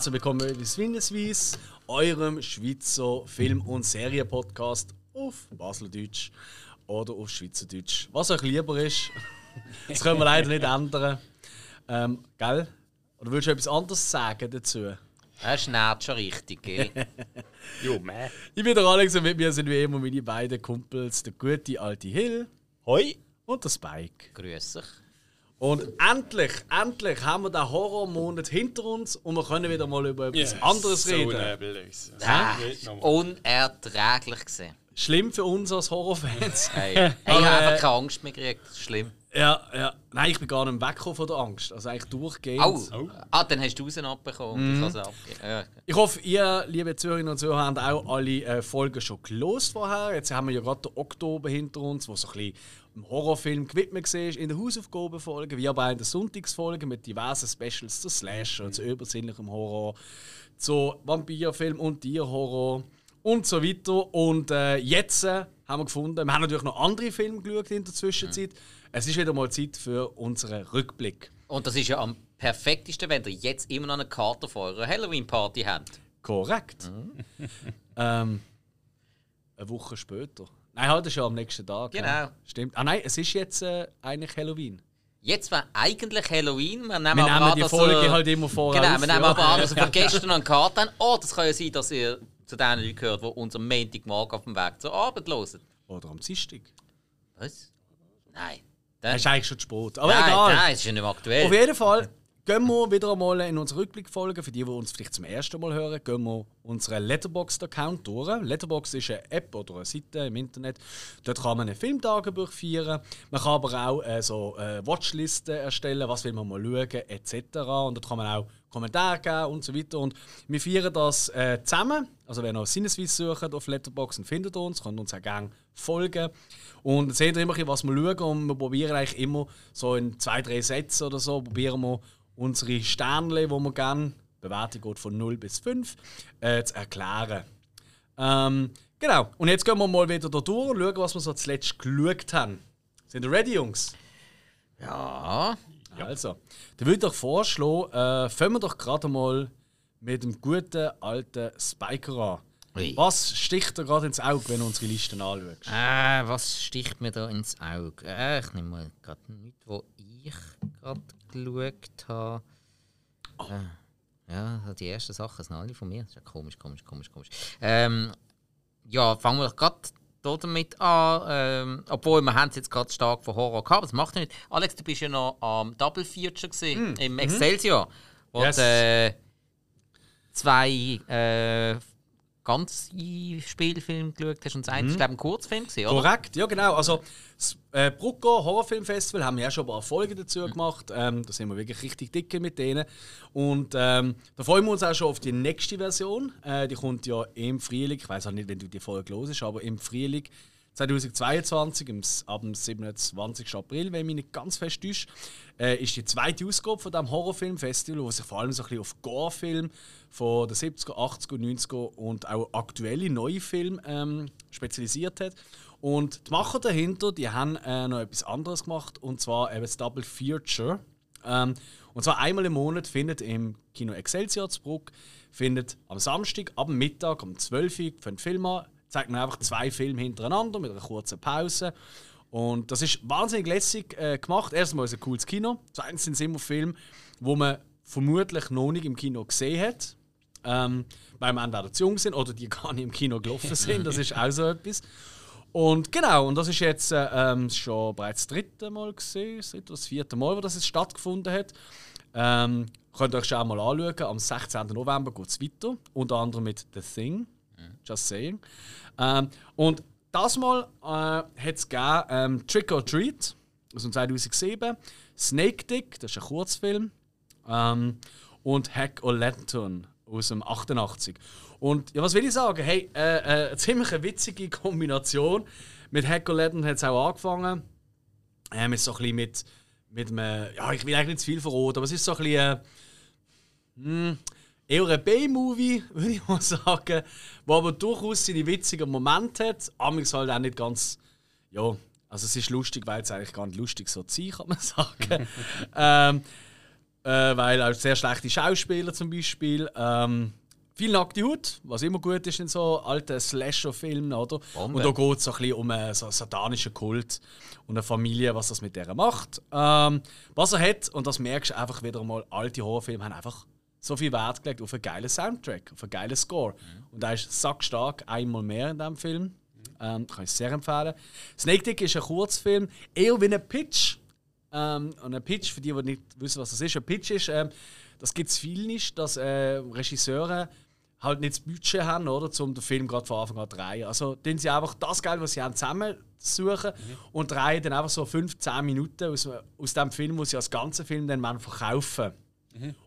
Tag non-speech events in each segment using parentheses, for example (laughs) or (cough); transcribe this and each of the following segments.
Herzlich willkommen bei Swinneswies, eurem Schweizer Film- und Serienpodcast auf Baseldeutsch oder auf Schweizerdeutsch. Was euch lieber ist, (laughs) das können wir leider nicht ändern. Ähm, gell? Oder willst du etwas anderes sagen dazu? Er schnarrt schon richtig, gell? (laughs) Jo, meh. Ich bin der Alex und mit mir sind wie immer meine beiden Kumpels, der gute alte Hill Hoi. und der Spike. Grüß dich. Und endlich, endlich haben wir den Horrormonat hinter uns und wir können wieder mal über etwas anderes so reden. nebulös. Nochmal. unerträglich gesehen. Schlimm für uns als Horrorfans. Hey, hey (laughs) ich habe äh, einfach keine Angst mehr gekriegt. Schlimm. ja, ja. Nein, ich bin gar nicht weggekommen von der Angst. Also eigentlich durchgehend. Au! Oh. Ah, dann hast du raus abbekommen. Mhm. Ich kann es abgeben. Ja. Ich hoffe, ihr, liebe Zuhörerinnen und Zuhörer, habt auch alle äh, Folgen schon gelost vorher. Jetzt haben wir ja gerade den Oktober hinter uns, wo so ein bisschen im Horrorfilm gewidmet war, in der Hausaufgabenfolge, wie aber auch in der Sonntagsfolge mit diversen Specials zu Slasher, zu übersinnlichem Horror, zu Vampirfilm und Tierhorror und so weiter. Und äh, jetzt äh, haben wir gefunden, wir haben natürlich noch andere Filme geschaut in der Zwischenzeit. Es ist wieder mal Zeit für unseren Rückblick. Und das ist ja am perfektesten, wenn ihr jetzt immer noch eine Karte vor eurer Halloween-Party habt. Korrekt. ähm, eine Woche später. Nein, halt ist ja am nächsten Tag. Genau. Ja. Stimmt. Ah nein, es ist jetzt äh, eigentlich Halloween. Jetzt war eigentlich Halloween. Wir nehmen, Wir aber nehmen an, die Folge ihr- halt immer vorher Genau, wir nehmen ja. aber an, dass von (laughs) gestern noch eine Karte habt. Oh, das kann ja sein, dass ihr zu den Leuten gehört, die unseren Montagmorgen auf dem Weg zur Arbeit hören. Oder am Dienstag. Was? Nein. Das Dann, ist eigentlich schon zu spät. Aber nein, egal. nein, es ist ja nicht mehr aktuell. Auf jeden Fall gehen wir wieder einmal in unsere Rückblickfolge. Für die, die uns vielleicht zum ersten Mal hören, gehen wir unseren Letterboxd-Account durch. Letterboxd ist eine App oder eine Seite im Internet. Dort kann man ein Filmtagebuch führen. Man kann aber auch äh, so äh, Watchlisten erstellen, was will man mal schauen, etc. Und dort kann man auch Kommentare geben und so weiter. Und wir feiern das äh, zusammen. Also wenn ihr Sinnesweise sucht auf Letterboxd, findet uns, könnt uns auch gerne folgen. Und dann seht ihr immer, was wir schauen. Und wir probieren eigentlich immer so in zwei, drei Sätzen oder so, probieren wir unsere Sternchen, die wir gerne, Bewertung geht von 0 bis 5, äh, zu erklären. Ähm, genau. Und jetzt gehen wir mal wieder da durch und schauen, was wir so zuletzt geschaut haben. Sind ihr ready, Jungs? ja. Also, dann würde ich doch vorschlagen, äh, fangen wir doch gerade mal mit dem guten alten Spiker an. Ui. Was sticht dir gerade ins Auge, wenn du unsere Listen anschaust? Äh, was sticht mir da ins Auge? Äh, ich nehme mal gerade nichts, wo ich gerade geschaut habe. Äh, ja, die ersten Sachen sind alle von mir. Das ist ja komisch, komisch, komisch, komisch. Ähm, ja, fangen wir gerade damit an. Ähm, obwohl, wir haben es jetzt gerade stark von Horror gehabt, aber das macht ja nicht. Alex, du bist ja noch am Double Feature gesehen, im Excelsior. Wo Yes. äh, zwei äh, ganze Spielfilme geschaut hast und das eine ist, glaube ich, ein Kurzfilm gewesen, oder? Korrekt, ja genau. Also das äh, Brucko Horrorfilmfestival haben wir ja schon ein paar Folgen dazu gemacht. Ähm, da sind wir wirklich richtig dicke mit denen. Und ähm, da freuen wir uns auch schon auf die nächste Version. Äh, die kommt ja im Frühling. Ich weiß auch nicht, wenn du die Folge hörst, aber im Frühling 2022, im, S- ab dem 27. April, wenn mich nicht ganz fest täuscht, äh, ist die zweite Ausgabe von diesem Horrorfilmfestival, wo sich vor allem so ein bisschen auf Gore-Film von den 70er, 80er, 90er und auch aktuelle neue Filme ähm, spezialisiert hat. Und die Macher dahinter, die haben äh, noch etwas anderes gemacht, und zwar eben das Double Feature. Ähm, und zwar einmal im Monat findet im Kino Excelsior Bruck, findet am Samstag ab Mittag um 12 Uhr für den Film an, zeigt man einfach zwei Filme hintereinander mit einer kurzen Pause. Und das ist wahnsinnig lässig äh, gemacht. Erstmal ist es ein cooles Kino. Zweitens sind es immer Filme, wo man vermutlich noch nicht im Kino gesehen hat. Ähm, weil wir entweder zu jung sind oder die (laughs) gar nicht im Kino gelaufen sind. Das ist auch so etwas. Und genau, und das ist jetzt äh, ähm, schon bereits das dritte Mal gesehen, das das vierte Mal, wo das jetzt stattgefunden hat. Ähm, könnt ihr euch schon mal anschauen. Am 16. November geht es weiter. Unter anderem mit The Thing. Just saying. Ähm, und das Mal äh, hat es ähm, Trick or Treat aus dem 2007, Snake Dick, das ist ein Kurzfilm, ähm, und Hack or Lantern aus dem 88. Und ja, was will ich sagen? Hey, äh, äh, eine ziemlich witzige Kombination. Mit Hack or Lantern hat es auch angefangen. Ähm, jetzt so ein bisschen mit, mit einem, ja, ich will eigentlich nicht zu viel verraten, aber es ist so ein bisschen. Äh, hm, eher ein B-Movie, (laughs) würde ich mal sagen, wo aber durchaus seine witzigen Momente hat. Amigs halt auch nicht ganz, ja, also es ist lustig, weil es eigentlich gar nicht lustig so sein kann man (laughs) sagen. ähm, äh, weil auch sehr schlechte Schauspieler zum Beispiel. Ähm, viel nackte Haut, was immer gut ist in so alten Slasher-Filmen, oder? Bombe. Und da geht es so ein bisschen um einen so satanischen Kult und eine Familie, was das mit der macht. Ähm, was er hat, und das merkst du einfach wieder mal, alte Horrorfilme haben einfach so viel Wert gelegt auf einen geilen Soundtrack, auf einen geilen Score. Und der ist sackstark, einmal mehr in diesem Film. Ähm, kann ich sehr empfehlen. Snake Dick ist ein Kurzfilm, eher wie ein Pitch. Ähm, und ein Pitch, für die, die nicht wissen, was das ist, ein Pitch ist, ähm, das gibt es viel nicht, dass äh, Regisseure halt nicht das Budget haben, oder, um den Film gerade von Anfang an zu drehen. Also tun sie einfach das Geld, was sie haben, zusammensuchen und drehen dann einfach so 15 Minuten aus, aus dem Film, wo sie als ganzen Film dann verkaufen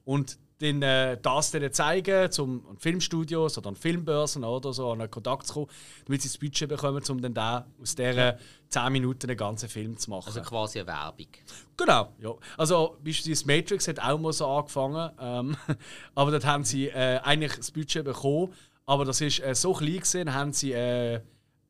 Und den, äh, das denen zeigen, zum an Filmstudios oder an Filmbörsen oder so, an einen Kontakt zu kommen, damit sie das Budget bekommen, um dann da aus dieser 10 Minuten einen ganzen Film zu machen. Also quasi eine Werbung. Genau, ja. Also beispielsweise Matrix hat auch mal so angefangen, ähm, (laughs) aber dort haben sie äh, eigentlich das Budget bekommen, aber das ist äh, so klein gesehen, haben sie äh,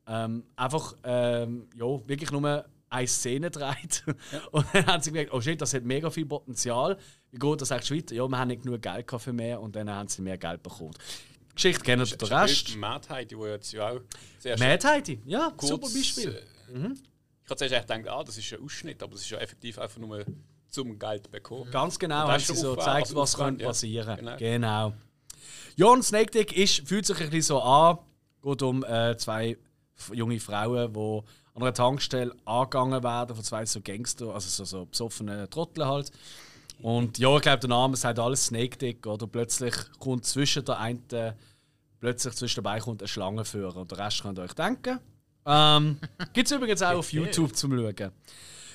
ähm, einfach ähm, ja, wirklich nur eine Szene gedreht. (laughs) Und dann haben sie gemerkt, oh shit, das hat mega viel Potenzial. Wie geht das eigentlich weiter? Ja, wir haben nicht genug Geld für mehr und dann haben sie mehr Geld bekommen. Die Geschichte kennen den Rest. Mad Heidi, wo jetzt ja auch sehr Mad Heidi, ja, kurz, super Beispiel. äh, Ich hatte zuerst gedacht, ah, das ist ein Ausschnitt, aber es ist ja effektiv einfach nur zum Geld bekommen. Ganz genau, haben sie so gezeigt, was Aufwand, könnte ja. passieren Genau. Genau. Ja, und Snake Dick ist, fühlt sich ein bisschen so an. geht um äh, zwei junge Frauen, die an einer Tankstelle angegangen werden von zwei so Gangster, also so, so besoffene Trottel halt. Und ja, ich glaube, der Name sagt alles Snake Dick. Oder plötzlich kommt zwischen der einen, plötzlich zwischen dabei kommt ein Schlangenführer. Und der Rest könnt ihr euch denken. Ähm, (laughs) Gibt es übrigens auch auf YouTube zum Schauen.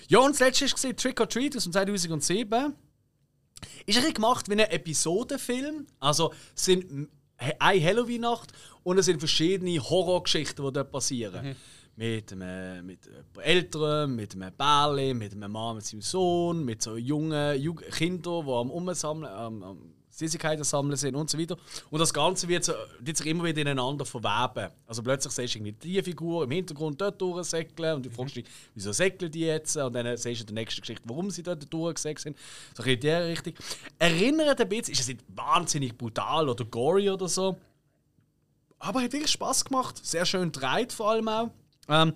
Ja, und das letzte war Trick or Treat aus dem 2007. Ist ein bisschen gemacht wie ein Episodenfilm. Also es sind eine Halloween-Nacht und es sind verschiedene Horrorgeschichten, die dort passieren. Mit einem, mit Eltern, mit einem Bärli, mit einem Mann mit seinem Sohn, mit so jungen Jug Kindern, die am Umsammeln, am, am Süßigkeiten sammeln sind und so weiter. Und das Ganze wird, so, wird sich immer wieder ineinander verweben. Also plötzlich siehst du irgendwie die Figur im Hintergrund dort durchsäckeln und du fragst dich, wieso säckeln die jetzt? Und dann siehst du in der nächsten Geschichte, warum sie dort durchgesäckelt sind. So in der Richtung. Erinnert ein bisschen, ist es nicht wahnsinnig brutal oder gory oder so. Aber hat wirklich Spaß gemacht. Sehr schön gedreht vor allem auch. Ähm,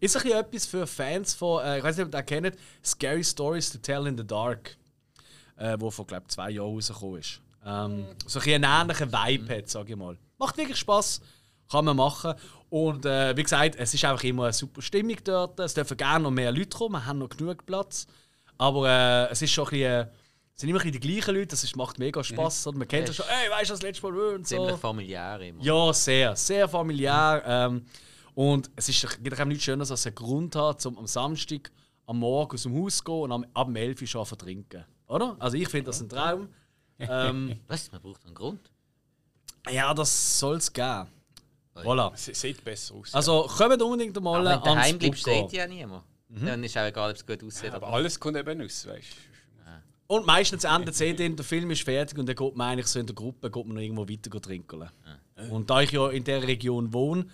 ist ein bisschen etwas für Fans von, äh, ich weiß nicht, ob ihr das kennt, Scary Stories to Tell in the Dark. Äh, wo vor, glaube zwei Jahren rausgekommen ist. Ähm, so ein bisschen einen ähnlichen Vibe hat, sage ich mal. Macht wirklich Spaß, kann man machen. Und äh, wie gesagt, es ist einfach immer eine super Stimmung dort. Es dürfen gerne noch mehr Leute kommen, wir haben noch genug Platz. Aber äh, es ist schon ein bisschen, es sind immer ein bisschen die gleichen Leute, das ist, macht mega Spaß. Und man kennt ja schon, ey, weißt du, das letzte Mal und so. Ziemlich familiär immer. Ja, sehr, sehr familiär. Ähm, und es ist gibt auch nichts Schöneres, als einen Grund hat, um am Samstag am Morgen aus dem Haus zu gehen und am, ab dem 11 Uhr schon zu trinken. Oder? Also ich finde das ein Traum. ähm, (laughs) Was? Man braucht einen Grund. ja, das soll es geben. Voilà. Es sieht besser aus. Also kommt unbedingt mal Aber wenn ans daheim bleibst, steht ja niemand. Mhm. Dann ist auch egal, ob es gut aussieht. aber alles kommt eben aus, weißt du. Und meistens endet es eh der Film ist fertig und dann geht man eigentlich so in der Gruppe geht man noch irgendwo weiter trinken. Und da ich ja in der Region wohne,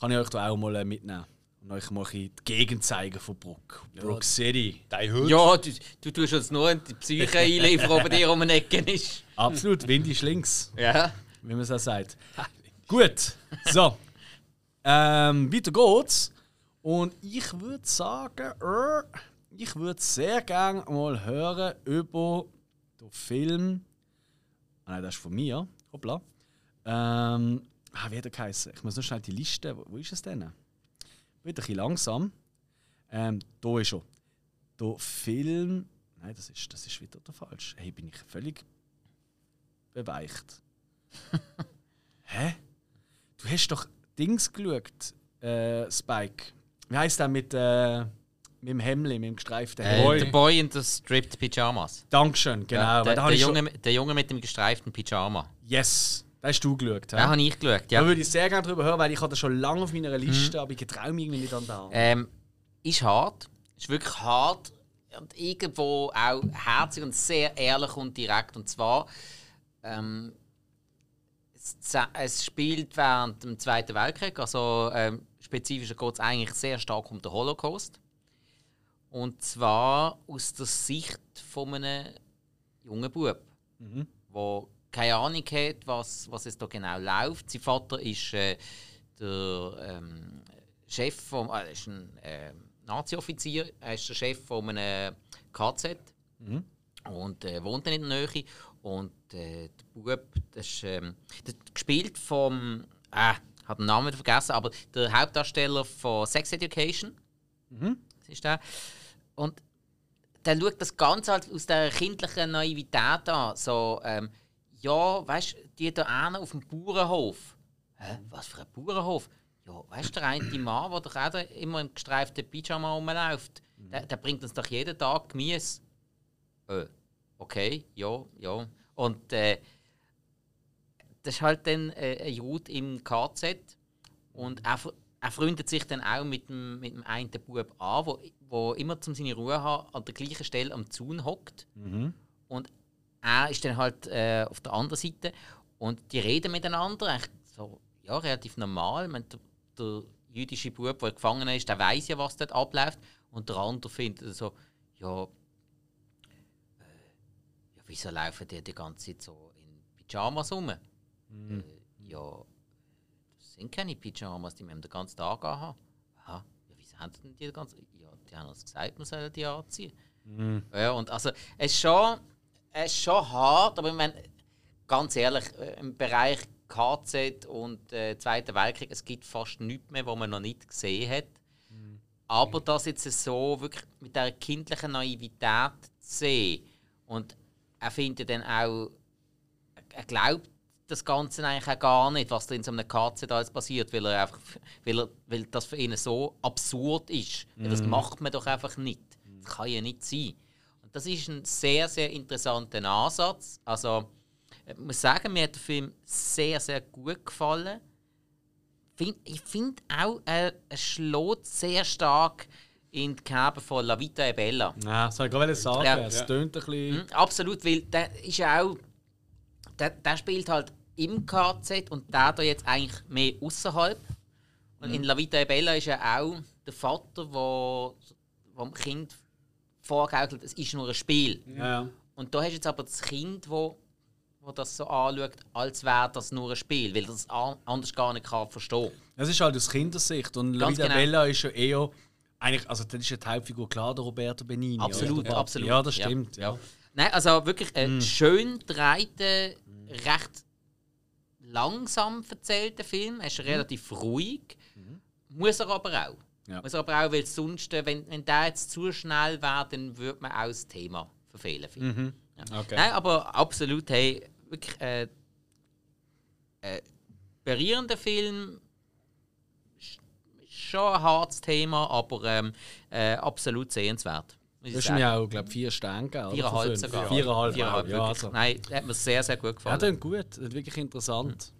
kann ich euch da auch mal äh, mitnehmen. Und euch mal die Gegend zeigen von Brook. Brook City. Dein Hund. Ja, du, du tust uns nur die Psyche (laughs) einliefern, ob bei dir um eine Ecke ist. Absolut, Wind ist links, Ja. wie man so sagt. Gut, so. Ähm, weiter geht's. Und ich würde sagen, äh, ich würde sehr gerne mal hören über den Film. Ah, nein, das ist von mir. Hoppla. Ähm, ah, wie hat er geheißen? Ich muss noch schnell die Liste. Wo, wo ist es denn? Wieder ein bisschen langsam. Ähm, da ist er. Der Film. Nein, das ist, das ist wieder der falsch. Hey, bin ich völlig beweicht. (laughs) Hä? Du hast doch Dings geschaut, äh, Spike. Wie heißt der mit, äh, mit dem Hemli, mit dem gestreiften Äh, Hemli? der Boy in the stripped Pyjamas. Dankeschön, genau. Ja, der, der, ich schon- Junge, der Junge mit dem gestreiften Pyjama. Yes, da hast du geschaut. Den Ja? habe ich geschaut, Da ja. würde ich sehr gerne drüber hören, weil ich hatte schon lange auf meiner Liste, aber ich traue mich irgendwie nicht an da. Ähm, ist hart. Ist wirklich hart. Und irgendwo auch herzig und sehr ehrlich und direkt. Und zwar, ähm, es, es spielt während dem Zweiten Weltkrieg. Also ähm, spezifisch geht es eigentlich sehr stark um den Holocaust. Und zwar aus der Sicht von einem junger Bub, der keine Ahnung hat, was, was es da genau läuft. Sein Vater ist äh, der ähm, Chef vom, äh, ist ein äh, Nazi-Offizier, er ist der Chef von einem KZ und äh, wohnt in der Nähe. Und äh, der Bub, das ist ähm, das gespielt vom, äh, hat den Namen vergessen, aber der Hauptdarsteller von Sex Education. Das ist der. Und der schaut das Ganze halt aus der kindlichen Naivität an. So, ähm, ja, weißt du, die da einen auf dem Bauernhof. Hä? Was für ein Bauernhof? Ja, weißt du, der eine Mann, der doch auch da immer im gestreiften Pyjama rumläuft, der, der bringt uns doch jeden Tag Gemüse. Äh, okay, ja, ja. Und äh, das ist halt dann äh, ein Jude im KZ. Und er, fr- er freundet sich dann auch mit dem, mit dem einen Bub an, wo, wo immer zum seine Ruhe hat, an der gleichen Stelle am Zaun hockt. Und er ist dann halt äh, auf der anderen Seite. Und die reden miteinander, eigentlich so, ja, relativ normal. Ich meine, der, der jüdische Bub, der gefangen ist, der weiß ja, was dort abläuft. Und der andere findet so, ja, ja, wieso laufen die die ganze Zeit so in Pyjamas rum? Äh, ja, das sind keine Pyjamas, die wir den ganzen Tag anhaben. Aha, ja, wieso haben die die den ganzen Ja, die haben uns gesagt, wir sollen die anziehen. Ja, und also, es ist schon, es ist schon hart, aber ich meine, ganz ehrlich, äh, im Bereich KZ und äh, Zweiter Weltkrieg, es gibt fast nichts mehr, was man noch nicht gesehen hat. Aber das jetzt so wirklich mit dieser kindlichen Naivität zu sehen und er findet dann auch, er glaubt das Ganze eigentlich auch gar nicht, was da in so einem KZ alles passiert, weil, er einfach, weil, er, weil das für ihn so absurd ist. Weil Das macht man doch einfach nicht. Das kann ja nicht sein. Das ist ein sehr, sehr interessanter Ansatz. Also, ich muss sagen, mir hat der Film sehr, sehr gut gefallen. Find, ich finde auch, er, schlägt sehr stark in die Kerbe von La Vita e Bella. Ja, das wollte ich gerade sagen. Ja. Es tönt ein bisschen. Mhm, absolut, weil der ist ja auch. Der, der spielt halt im KZ und der da jetzt eigentlich mehr außerhalb. Und in La Vita e Bella ist ja auch der Vater, wo, wo dem Kind vorgaukelt, es ist nur ein Spiel. Ja, ja. Und da hast du jetzt aber das Kind, wo, wo das so anschaut, als wäre das nur ein Spiel, weil das an- anders gar nicht kann verstehen. Das ist halt aus Kindersicht. Und Ganz Lavida genau. Bella ist ja eher. Eigentlich, also, das ist ja die Hauptfigur klar, der Roberto Benini. Absolut, oder? absolut. Ja, das Ja. stimmt. Ja. Nein, also wirklich ein schön dreiter, recht langsam erzählter Film. Er ist relativ ruhig. Muss er aber auch. Ja. Muss er aber auch, weil sonst, äh, wenn, wenn der jetzt zu schnell wäre, dann würde man auch das Thema verfehlen. ich. Ja. Okay. Nein, aber absolut, hey, wirklich äh, äh, berührender Film. Sch- Schon ein hartes Thema, aber ähm, äh, absolut sehenswert. hast sagen. mir auch, glaube ich, vier Sterne gegeben. Viereinhalb sogar. Viereinhalb, ja. wirklich. Also. Nein, das hat mir sehr, sehr gut Ja, gefallen. das ist gut. Das ist wirklich interessant.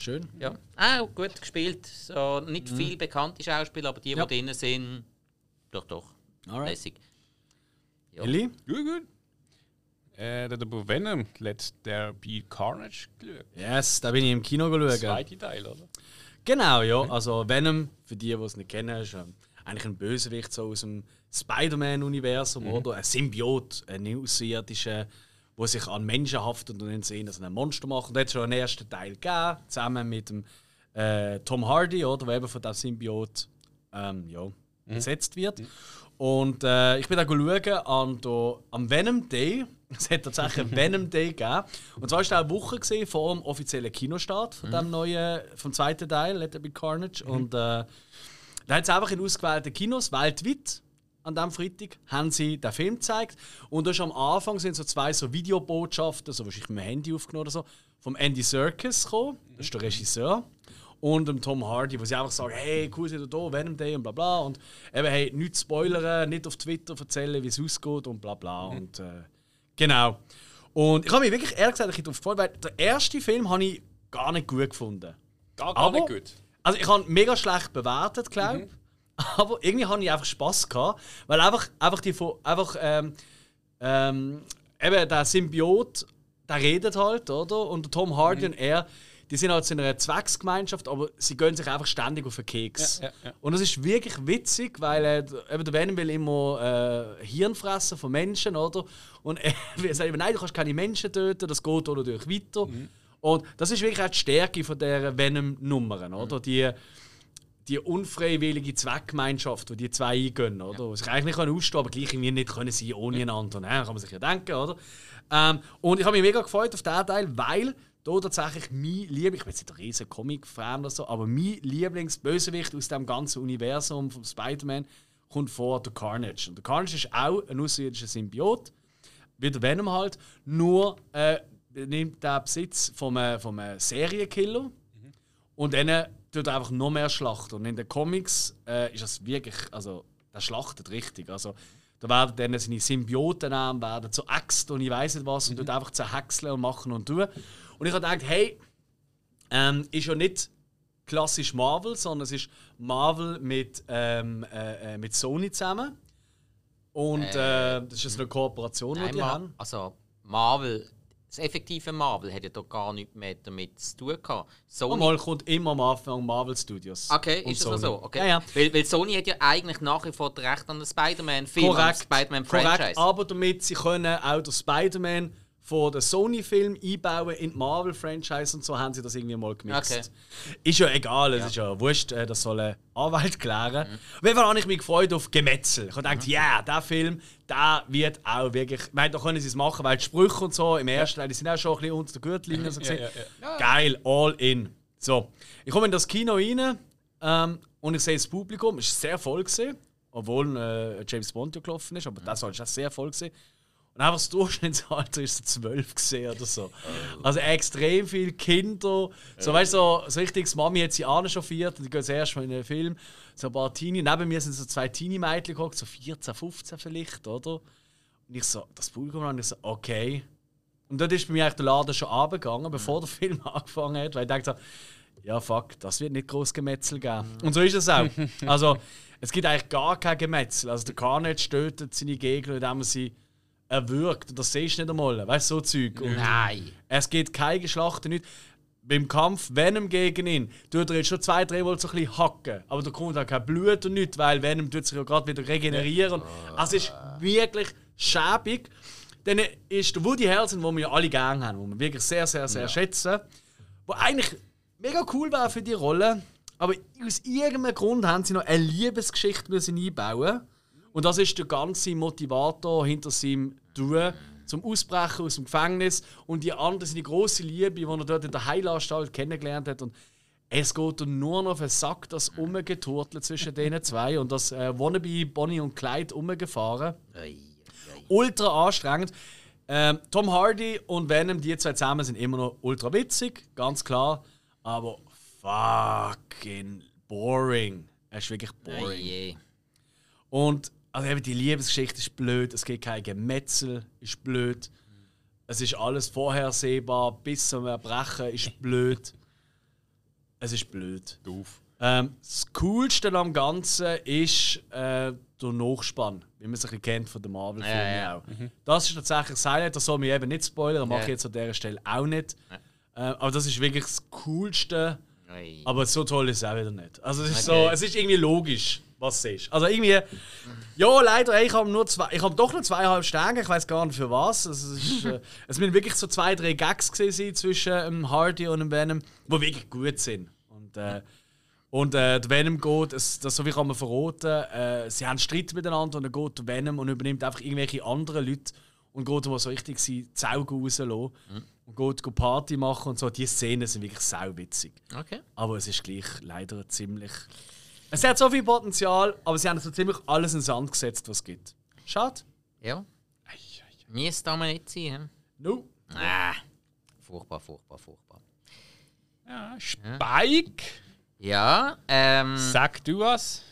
Schön. Ja. Ah, gut gespielt. So, nicht viel bekannte Schauspieler, aber die, Ja. die drin sind, doch, doch. Alright. Lässig. Ja. Elli? Gut, gut. Äh, der bei Venom, Let There Be Carnage geschaut. Yes, da bin ich im Kino geschaut. Zweite Teil, oder? Genau, ja. Also Venom, für die, die es nicht kennen, ist ähm, eigentlich ein Bösewicht so aus dem Spider-Man-Universum, oder? Ein Symbiot, ein Außerirdischer, der sich an Menschen haftet und dann sehen, dass er ein Monster macht. Und da hat schon einen ersten Teil gegeben, zusammen mit dem äh, Tom Hardy, oder, der eben von diesem Symbiot ähm, ja, besetzt wird. Und äh, ich bin da schauen an der, am Venom Day. (laughs) Es hat tatsächlich einen Venom Day gegeben. Und zwar war es eine Woche gesehen vor dem offiziellen Kinostart von dem neuen, vom zweiten Teil, Let There Be Carnage. Und äh, da hat es einfach in ausgewählten Kinos weltweit an diesem Freitag haben sie den Film gezeigt. Und da ist am Anfang sind so zwei so Videobotschaften, so wahrscheinlich mit dem Handy aufgenommen oder so, vom Andy Serkis gekommen. Das ist der Regisseur. Und dem Tom Hardy, wo sie einfach sagen, hey, cool, seid ihr da, Venom Day und bla bla. Und eben, hey, nichts spoilern, nicht auf Twitter erzählen, wie es ausgeht und bla bla. Und äh, genau. Und ich habe mich wirklich ehrlich gesagt ein bisschen darauf gefreut, weil der erste Film habe ich gar nicht gut gefunden. Gar, gar Aber- nicht gut. Also ich habe ihn mega schlecht bewertet, glaube ich. Aber irgendwie hatte ich einfach Spass gehabt, weil einfach, einfach die einfach ähm, ähm, eben der Symbiot, der redet halt, oder? Und Tom Hardy und er, die sind halt in einer Zwecksgemeinschaft, aber sie gehen sich einfach ständig auf den Keks. Ja, ja, ja. Und das ist wirklich witzig, weil äh, der- eben der Venom will immer äh, Hirn fressen von Menschen, oder? Und er (laughs) sagt nein, du kannst keine Menschen töten, das geht auch natürlich weiter. Mhm. Und das ist wirklich auch die Stärke von der Venom-Nummern, oder? Mhm. Die, die unfreiwillige Zweckgemeinschaft, die die zwei eingehen, oder? Ja. Sie eigentlich nicht können ausstehen, aber gleich irgendwie nicht können sein ohne einander. Ne? Kann man sich ja denken, oder? Ähm, und ich habe mich mega gefreut auf diesen Teil, weil da tatsächlich mein Liebling, ich bin jetzt nicht ein riesen Comic-Fan oder so, aber mein Lieblingsbösewicht aus dem ganzen Universum von Spider-Man kommt vor, der Carnage. Und der Carnage ist auch ein außerirdischer Symbiot, wie der Venom halt, nur äh, nimmt der Besitz vom, äh, vom äh, Serienkiller und dann tut einfach noch mehr schlachten. Und in den Comics äh, ist das wirklich, also der schlachtet richtig. Also da werden dann seine Symbioten nehmen, werden zu Äxten und ich weiß nicht was und tut einfach zerhäckseln und machen und tun. Und ich habe gedacht, hey, ähm, ist ja nicht klassisch Marvel, sondern es ist Marvel mit, ähm, äh, äh, mit Sony zusammen. Und äh, das ist eine Kooperation, die Nein, die haben. also Marvel, das effektive Marvel hat ja doch gar nichts mehr damit zu tun gehabt. Sony, Und mal kommt immer am Anfang Marvel Studios. Okay, ist das Sony. so? Okay. Ja, ja. Weil, weil Sony hat ja eigentlich nach wie vor das Recht an den Spider-Man-Film. Spider-Man-Franchise. Aber damit sie können auch den Spider-Man von den Sony-Film einbauen in die Marvel-Franchise und so haben sie das irgendwie mal gemixt. Okay. Ist ja egal, es ist ja wurscht, äh, das soll ein Anwalt (laughs) klären. Auf jeden Fall habe ich mich gefreut auf Gemetzel. Ich habe gedacht, ja, der Film, der wird auch wirklich. Ich meine, da können sie es machen, weil die Sprüche und so im ersten Teil, die sind auch schon ein bisschen unter der Gürtellinie. So (laughs) gesehen. Geil, all in. So, ich komme in das Kino rein ähm, und ich sehe das Publikum, es ist sehr voll gesehen, obwohl äh, James Bond ja gelaufen ist, aber das war auch sehr voll gesehen. Und einfach das Durchschnittsalter ist so 12 gesehen oder so. Also extrem viele Kinder. So, weißt du, so, so richtig, Mami hat sie anchauffiert und die gehen zuerst mal in den Film. So ein paar Teenie. Neben mir sind so zwei Teenie-Mädchen gehockt, so 14, 15 vielleicht, oder? Und ich so, das Publikum und ich so, okay. Und dort ist bei mir eigentlich der Laden schon abgegangen, bevor der Film (laughs) angefangen hat, weil ich dachte, ja fuck, das wird nicht groß Gemetzel geben. Und so ist es auch. (laughs) Also, es gibt eigentlich gar kein Gemetzel. Also der Carnage tötet seine Gegner, indem er sie erwürgt. Das siehst du nicht einmal. Weißt du, so Zeug. Und Nein. es gibt keine Geschlachten, nicht. Beim Kampf Venom gegen ihn tut er jetzt schon zwei, drei Mal so ein bisschen hacken. Aber da kommt auch kein Blut und nichts, weil Venom tut sich ja gerade wieder regenerieren. Also es ist wirklich schäbig. Dann ist der Woody Harrelson, den wir ja alle gerne haben, den wir wirklich sehr, sehr, sehr schätzen, der eigentlich mega cool war für die Rolle, aber aus irgendeinem Grund haben sie noch eine Liebesgeschichte müssen einbauen und das ist der ganze Motivator hinter seinem Tun zum Ausbrechen aus dem Gefängnis und die andere, seine große Liebe, die er dort in der Heilanstalt kennengelernt hat und es geht nur noch auf den Sack, das Umgeturtel zwischen denen zwei und das äh, Wannabe Bonnie und Clyde umgefahren ultra anstrengend. Ähm, Tom Hardy und Venom, die zwei zusammen, sind immer noch ultra witzig, ganz klar. Aber fucking boring. Es ist wirklich boring. je. Und also eben die Liebesgeschichte ist blöd, es gibt kein Gemetzel, ist blöd. Es ist alles vorhersehbar, bis zum Erbrechen ist blöd. Es ist blöd. Doof. Ähm, das Coolste am Ganzen ist äh, der Nachspann, wie man bisschen kennt von den Marvel-Filmen Ja, ja. auch. Das ist tatsächlich das Highlight, das soll mich eben nicht spoilern, das mache ich jetzt an dieser Stelle auch nicht. Äh, aber das ist wirklich das Coolste, Ei. aber so toll ist es auch wieder nicht. Also es ist, so, Okay. es ist irgendwie logisch, was es ist. Also irgendwie, ja leider, ich habe nur zwei, ich habe doch nur zweieinhalb Sterne, ich weiß gar nicht für was. Also es, ist, äh, (laughs) es wirklich so zwei, drei Gags gewesen zwischen ähm, Hardy und dem Venom, die wirklich gut sind. Und, äh, und äh, der Venom geht, es, das so wie kann man verraten, äh, sie haben Streit miteinander und dann geht der Venom und übernimmt einfach irgendwelche anderen Leute und geht mal so richtig sie die Augen rauslassen und geht, geht Party machen und so. Die Szenen sind wirklich sauwitzig. Okay. Aber es ist gleich leider ziemlich. Es hat so viel Potenzial, aber sie haben so ziemlich alles in den Sand gesetzt, was es gibt. Schade. Ja. Müsste da mal nicht sein. No. Ah. Furchtbar, furchtbar, furchtbar. Ja, Spike, Ja, ähm. sag du was?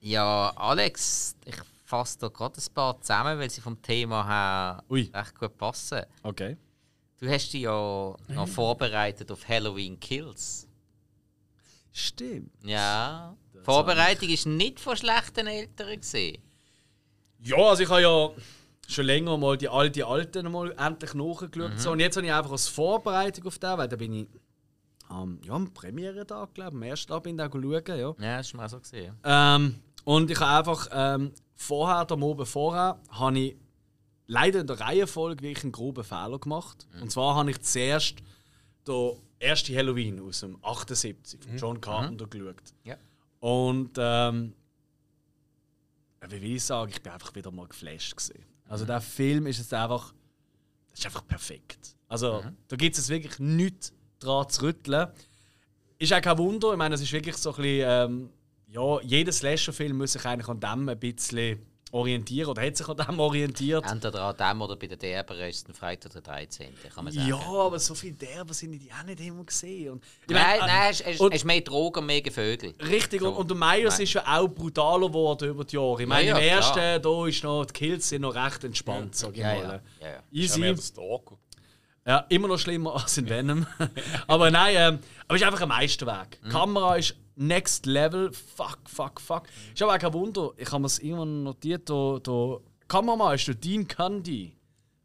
Ja, Alex, ich fasse da gerade ein paar zusammen, weil sie vom Thema her Ui. recht gut passen. Okay. Du hast dich ja noch vorbereitet auf Halloween Kills. Stimmt. Ja. Die Vorbereitung ist nicht von schlechten Eltern gesehen. Ja, also ich habe ja schon länger mal die alte Alten mal endlich nachgeschaut. So. Und jetzt habe ich einfach als Vorbereitung auf den, weil da bin ich am ja, am Premiere-Tag, glaube ich, am ersten Tag bin ich da schauen, ja. Ja, das ist mal so gesehen. Ähm, und ich habe einfach ähm, vorher, der Moben vorher, habe ich leider in der Reihenfolge wirklich einen groben Fehler gemacht. Und zwar habe ich zuerst den ersten Halloween aus dem 78 von John Carpenter geschaut. Ja. Und ähm, wie will ich sagen, ich bin einfach wieder mal geflasht gesehen. Also der Film ist jetzt einfach, ist einfach perfekt. Also da gibt es wirklich nichts dran zu rütteln. Ist auch kein Wunder, ich meine, es ist wirklich so ein bisschen, ähm, ja, jeder Slasher-Film muss sich eigentlich an dem ein bisschen orientieren oder hat sich an dem orientiert. Entweder an dem oder bei den Derber ist es ein Freitag der 13. Kann man sagen. Ja, aber so viele Derber sind die auch nicht immer gesehen. Und, ich Nein, meine, nein, es ist, und- es ist mehr Drogen und mehr Vögel. Richtig, und, und der Nein. ist ja auch brutaler geworden über die Jahre. Ich meine, Ja, im ja, ersten, klar. da ist noch, die Kills sind noch recht entspannt, sag ich Ja, mal. ja, ja, ja. Ist ja Easy. mehr der Stalker. Ja, immer noch schlimmer als in Venom. (laughs) aber nein, ähm, aber es ist einfach ein Meisterwerk. Die Kamera ist next level. Fuck, fuck, fuck. Ist aber auch kein Wunder. Ich habe mir es irgendwann notiert. Der, der Kameramann ist der Dean Candy.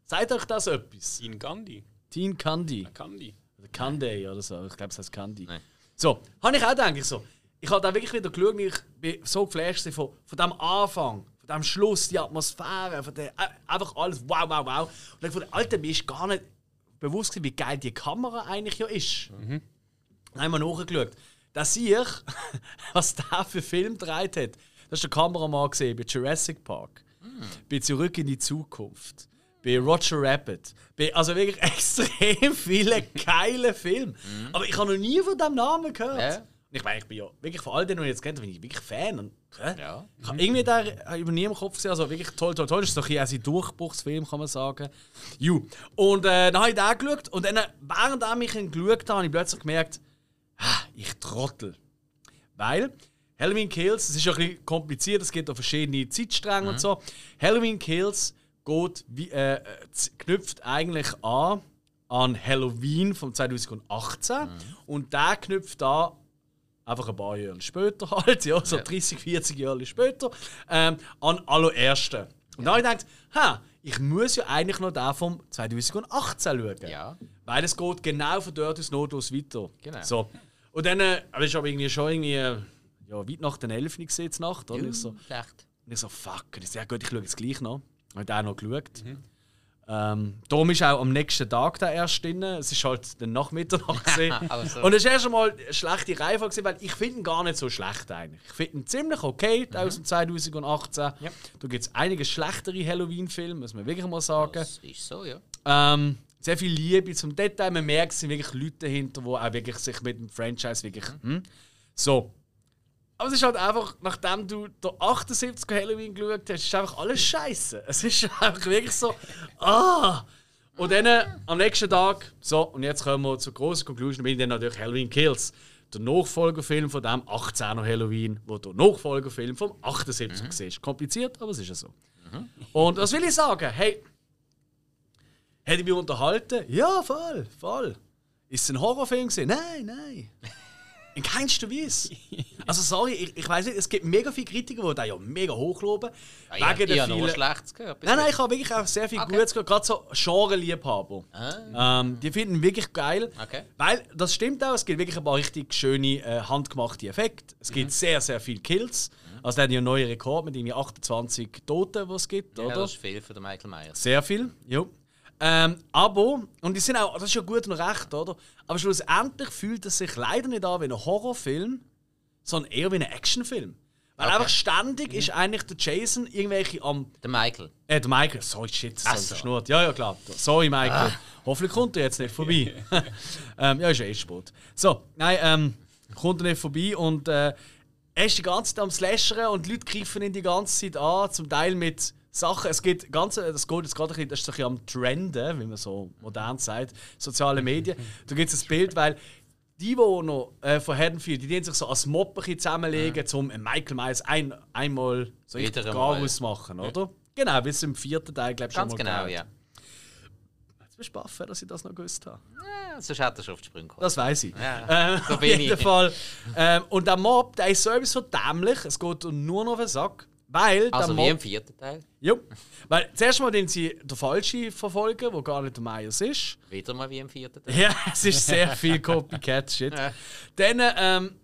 Sagt euch das etwas? Dean Gandhi. Dean Candy. Candy. Oder Candy oder so. Ich glaube, es heißt Candy. Nein. So, habe ich auch gedacht. Ich, so. ich habe da wirklich wieder geschaut ich bin so geflasht von, von dem Anfang, von dem Schluss, die Atmosphäre, von der, äh, einfach alles wow, wow, wow. Und ich dachte, Alter, mir ist gar nicht bewusst gewesen, wie geil die Kamera eigentlich ja ist. Dann haben wir nachgeschaut. Da sehe ich, (laughs) was der für Film gedreht hat. Das ist der Kameramann gesehen bei Jurassic Park, bei Zurück in die Zukunft, bei Roger Rabbit, bei also wirklich (laughs) extrem viele (laughs) geile Filme. Aber ich habe noch nie von diesem Namen gehört. Ja. Ich meine, ich bin ja wirklich von all denen, die ich jetzt kennt, bin ich wirklich Fan. Und, hä? Ja. Ich habe irgendwie da über nie im Kopf gesehen. Also wirklich toll, toll, toll. Das ist doch ein sein Durchbruchsfilm, kann man sagen. Ju. Und äh, dann habe ich den geschaut. Und dann, während ich ihn geschaut habe, habe ich plötzlich gemerkt, ah, ich trottel. Weil Halloween Kills, das ist ja ein bisschen kompliziert, es gibt auch verschiedene Zeitstränge und so. Halloween Kills geht wie, äh, äh, knüpft eigentlich an an Halloween von 2018 und der knüpft an einfach ein paar Jahre später (laughs) halt, ja, so Ja. 30, 40 Jahre später, ähm, an allerersten. Und dann habe ich gedacht, ha, ich muss ja eigentlich noch den vom 2018 schauen. Ja. Weil es geht genau von dort aus notlos weiter. Genau. So. Und dann, äh, aber ich habe irgendwie schon irgendwie, äh, ja, weit nach den 11 Uhr gesehen, Nacht. Oder? Ich so, Schlecht. und ich so, fuck, das ist ja gut, ich schaue jetzt gleich noch. Habe ich auch noch geschaut. Mhm. Ähm, darum ist auch am nächsten Tag da erst drin. Es ist halt dann nach Mitternacht (laughs) gesehen. Aber so. Und es ist erst einmal eine schlechte Reihenfolge, weil ich finde ihn gar nicht so schlecht eigentlich. Ich finde ihn ziemlich okay Mhm. aus dem 2018. Da gibt es einige schlechtere Halloween-Filme, muss man wirklich mal sagen. Das ist so, ja. Ähm, sehr viel Liebe zum Detail. Man merkt, es sind wirklich Leute dahinter, die auch wirklich sich mit dem Franchise wirklich. Hm? So. Aber es ist halt einfach, nachdem du den 78 Halloween geschaut hast, ist einfach alles scheiße. Es ist (laughs) einfach wirklich so. Ah! Und dann am nächsten Tag, so, und jetzt kommen wir zur großen Conclusion, bin ich dann natürlich Halloween Kills. Der Nachfolgerfilm von dem 18er Halloween, wo der Nachfolgerfilm vom 78 mhm. ist. Kompliziert, aber es ist ja so. Und was will ich sagen? Hey, Hätte ich mich unterhalten? Ja, voll, voll. Ist es ein Horrorfilm gewesen? Nein, nein. In keinster Weise. (laughs) Also sorry, ich, ich weiß nicht, es gibt mega viele Kritiker, die da ja mega hochloben. Ah, ich, ich, ich habe nur Schlechtes gehört. Nein, nein, ich habe wirklich auch sehr viel Okay. Gutes gehört, gerade so Genre-Liebhaber. Ah, Ähm, die finden wirklich geil. Okay. Weil, das stimmt auch, es gibt wirklich ein paar richtig schöne, äh, handgemachte Effekte. Es Mhm. gibt sehr, sehr viele Kills. Also, der hat ja einen neuen Rekord mit irgendwie 28 Toten, die es gibt, ja, oder? das ist viel für den Michael Myers. Sehr viel, ja. Ähm, aber, und die sind auch, das ist ja gut und recht, oder? Aber schlussendlich fühlt es sich leider nicht an wie ein Horrorfilm, sondern eher wie ein Actionfilm. Weil Okay. einfach ständig ist eigentlich der Jason irgendwelche am. Der Michael. Äh, der Michael, sorry, shit, das Ach ist so. verschnurrt. Ja, ja, klar. Sorry, Michael. Hoffentlich kommt er jetzt nicht vorbei. (laughs) (laughs) ähm, ja, ist ja eh Sport. So, nein, ähm, kommt er nicht vorbei und äh, er ist die ganze Zeit am Slashern und die Leute greifen ihn die ganze Zeit an, zum Teil mit Sachen. Es geht ganz, das geht jetzt gerade ein bisschen, das ist ein bisschen am Trenden, wie man so modern sagt, soziale Medien. Da gibt es ein Bild, weil die Bewohner äh, von Haddonfield, die die sich so als Mob bisschen zusammenlegen, um Michael Myers ein, einmal so richtig Wieder gar einmal. ausmachen, oder? Genau, bis im vierten Teil, glaube ich, schon Ganz mal genau, gegeben. ja. Jetzt bist du baff, dass ich das noch gewusst habe. ja. Sonst hat er schon auf die Sprünge gekommen. Das weiß ich. Ja, ähm, so auf bin jeden ich. Fall. Ähm, und der Mob, der ist sowieso dämlich. Es geht nur noch auf den Sack. Weil Also der wie im Mob. vierten Teil. Jo. Weil zuerst mal den sie den Falschen verfolgen, wo gar nicht der Myers ist. Wieder mal wie im vierten Teil. Ja, (laughs) es ist sehr viel Copycat-Shit. Dann, ähm,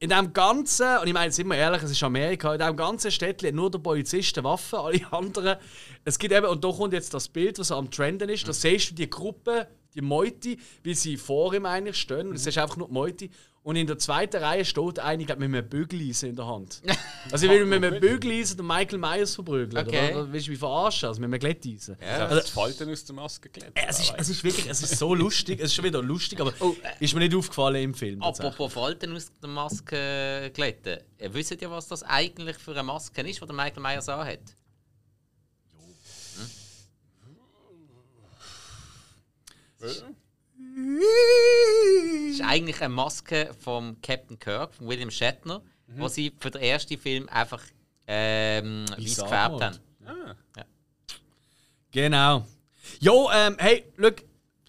in dem Ganzen, und ich meine, sind wir ehrlich, es ist Amerika, in dem ganzen Städtchen nur der Polizist eine Waffe, alle (laughs) anderen. Es gibt eben, und da kommt jetzt das Bild, was am Trenden ist, da siehst du die Gruppe, die Meute, wie sie vor ihm eigentlich stehen, und es ist einfach nur die Meute. Und in der zweiten Reihe steht einer mit einem Bügeleisen in der Hand. (laughs) Also ich will mit einem Bügeleisen den Michael Myers verprügeln. Okay. Oder? Willst du mich verarschen? Also mit einem Glätteisen. Ja. Also, das Falten aus der Maske geklebt. äh, es, ist, es ist wirklich, es ist so (laughs) lustig, es ist schon wieder lustig, aber Oh, äh, ist mir nicht aufgefallen im Film. Apropos Falten aus der Maske glätten. Ihr wisst ja, was das eigentlich für eine Maske ist, die der Michael Myers anhat? Das ist eigentlich eine Maske vom Captain Kirk, von William Shatner, wo sie für den ersten Film einfach ähm, weiß gefärbt haben. Ah. Genau. Jo, ähm, hey, look,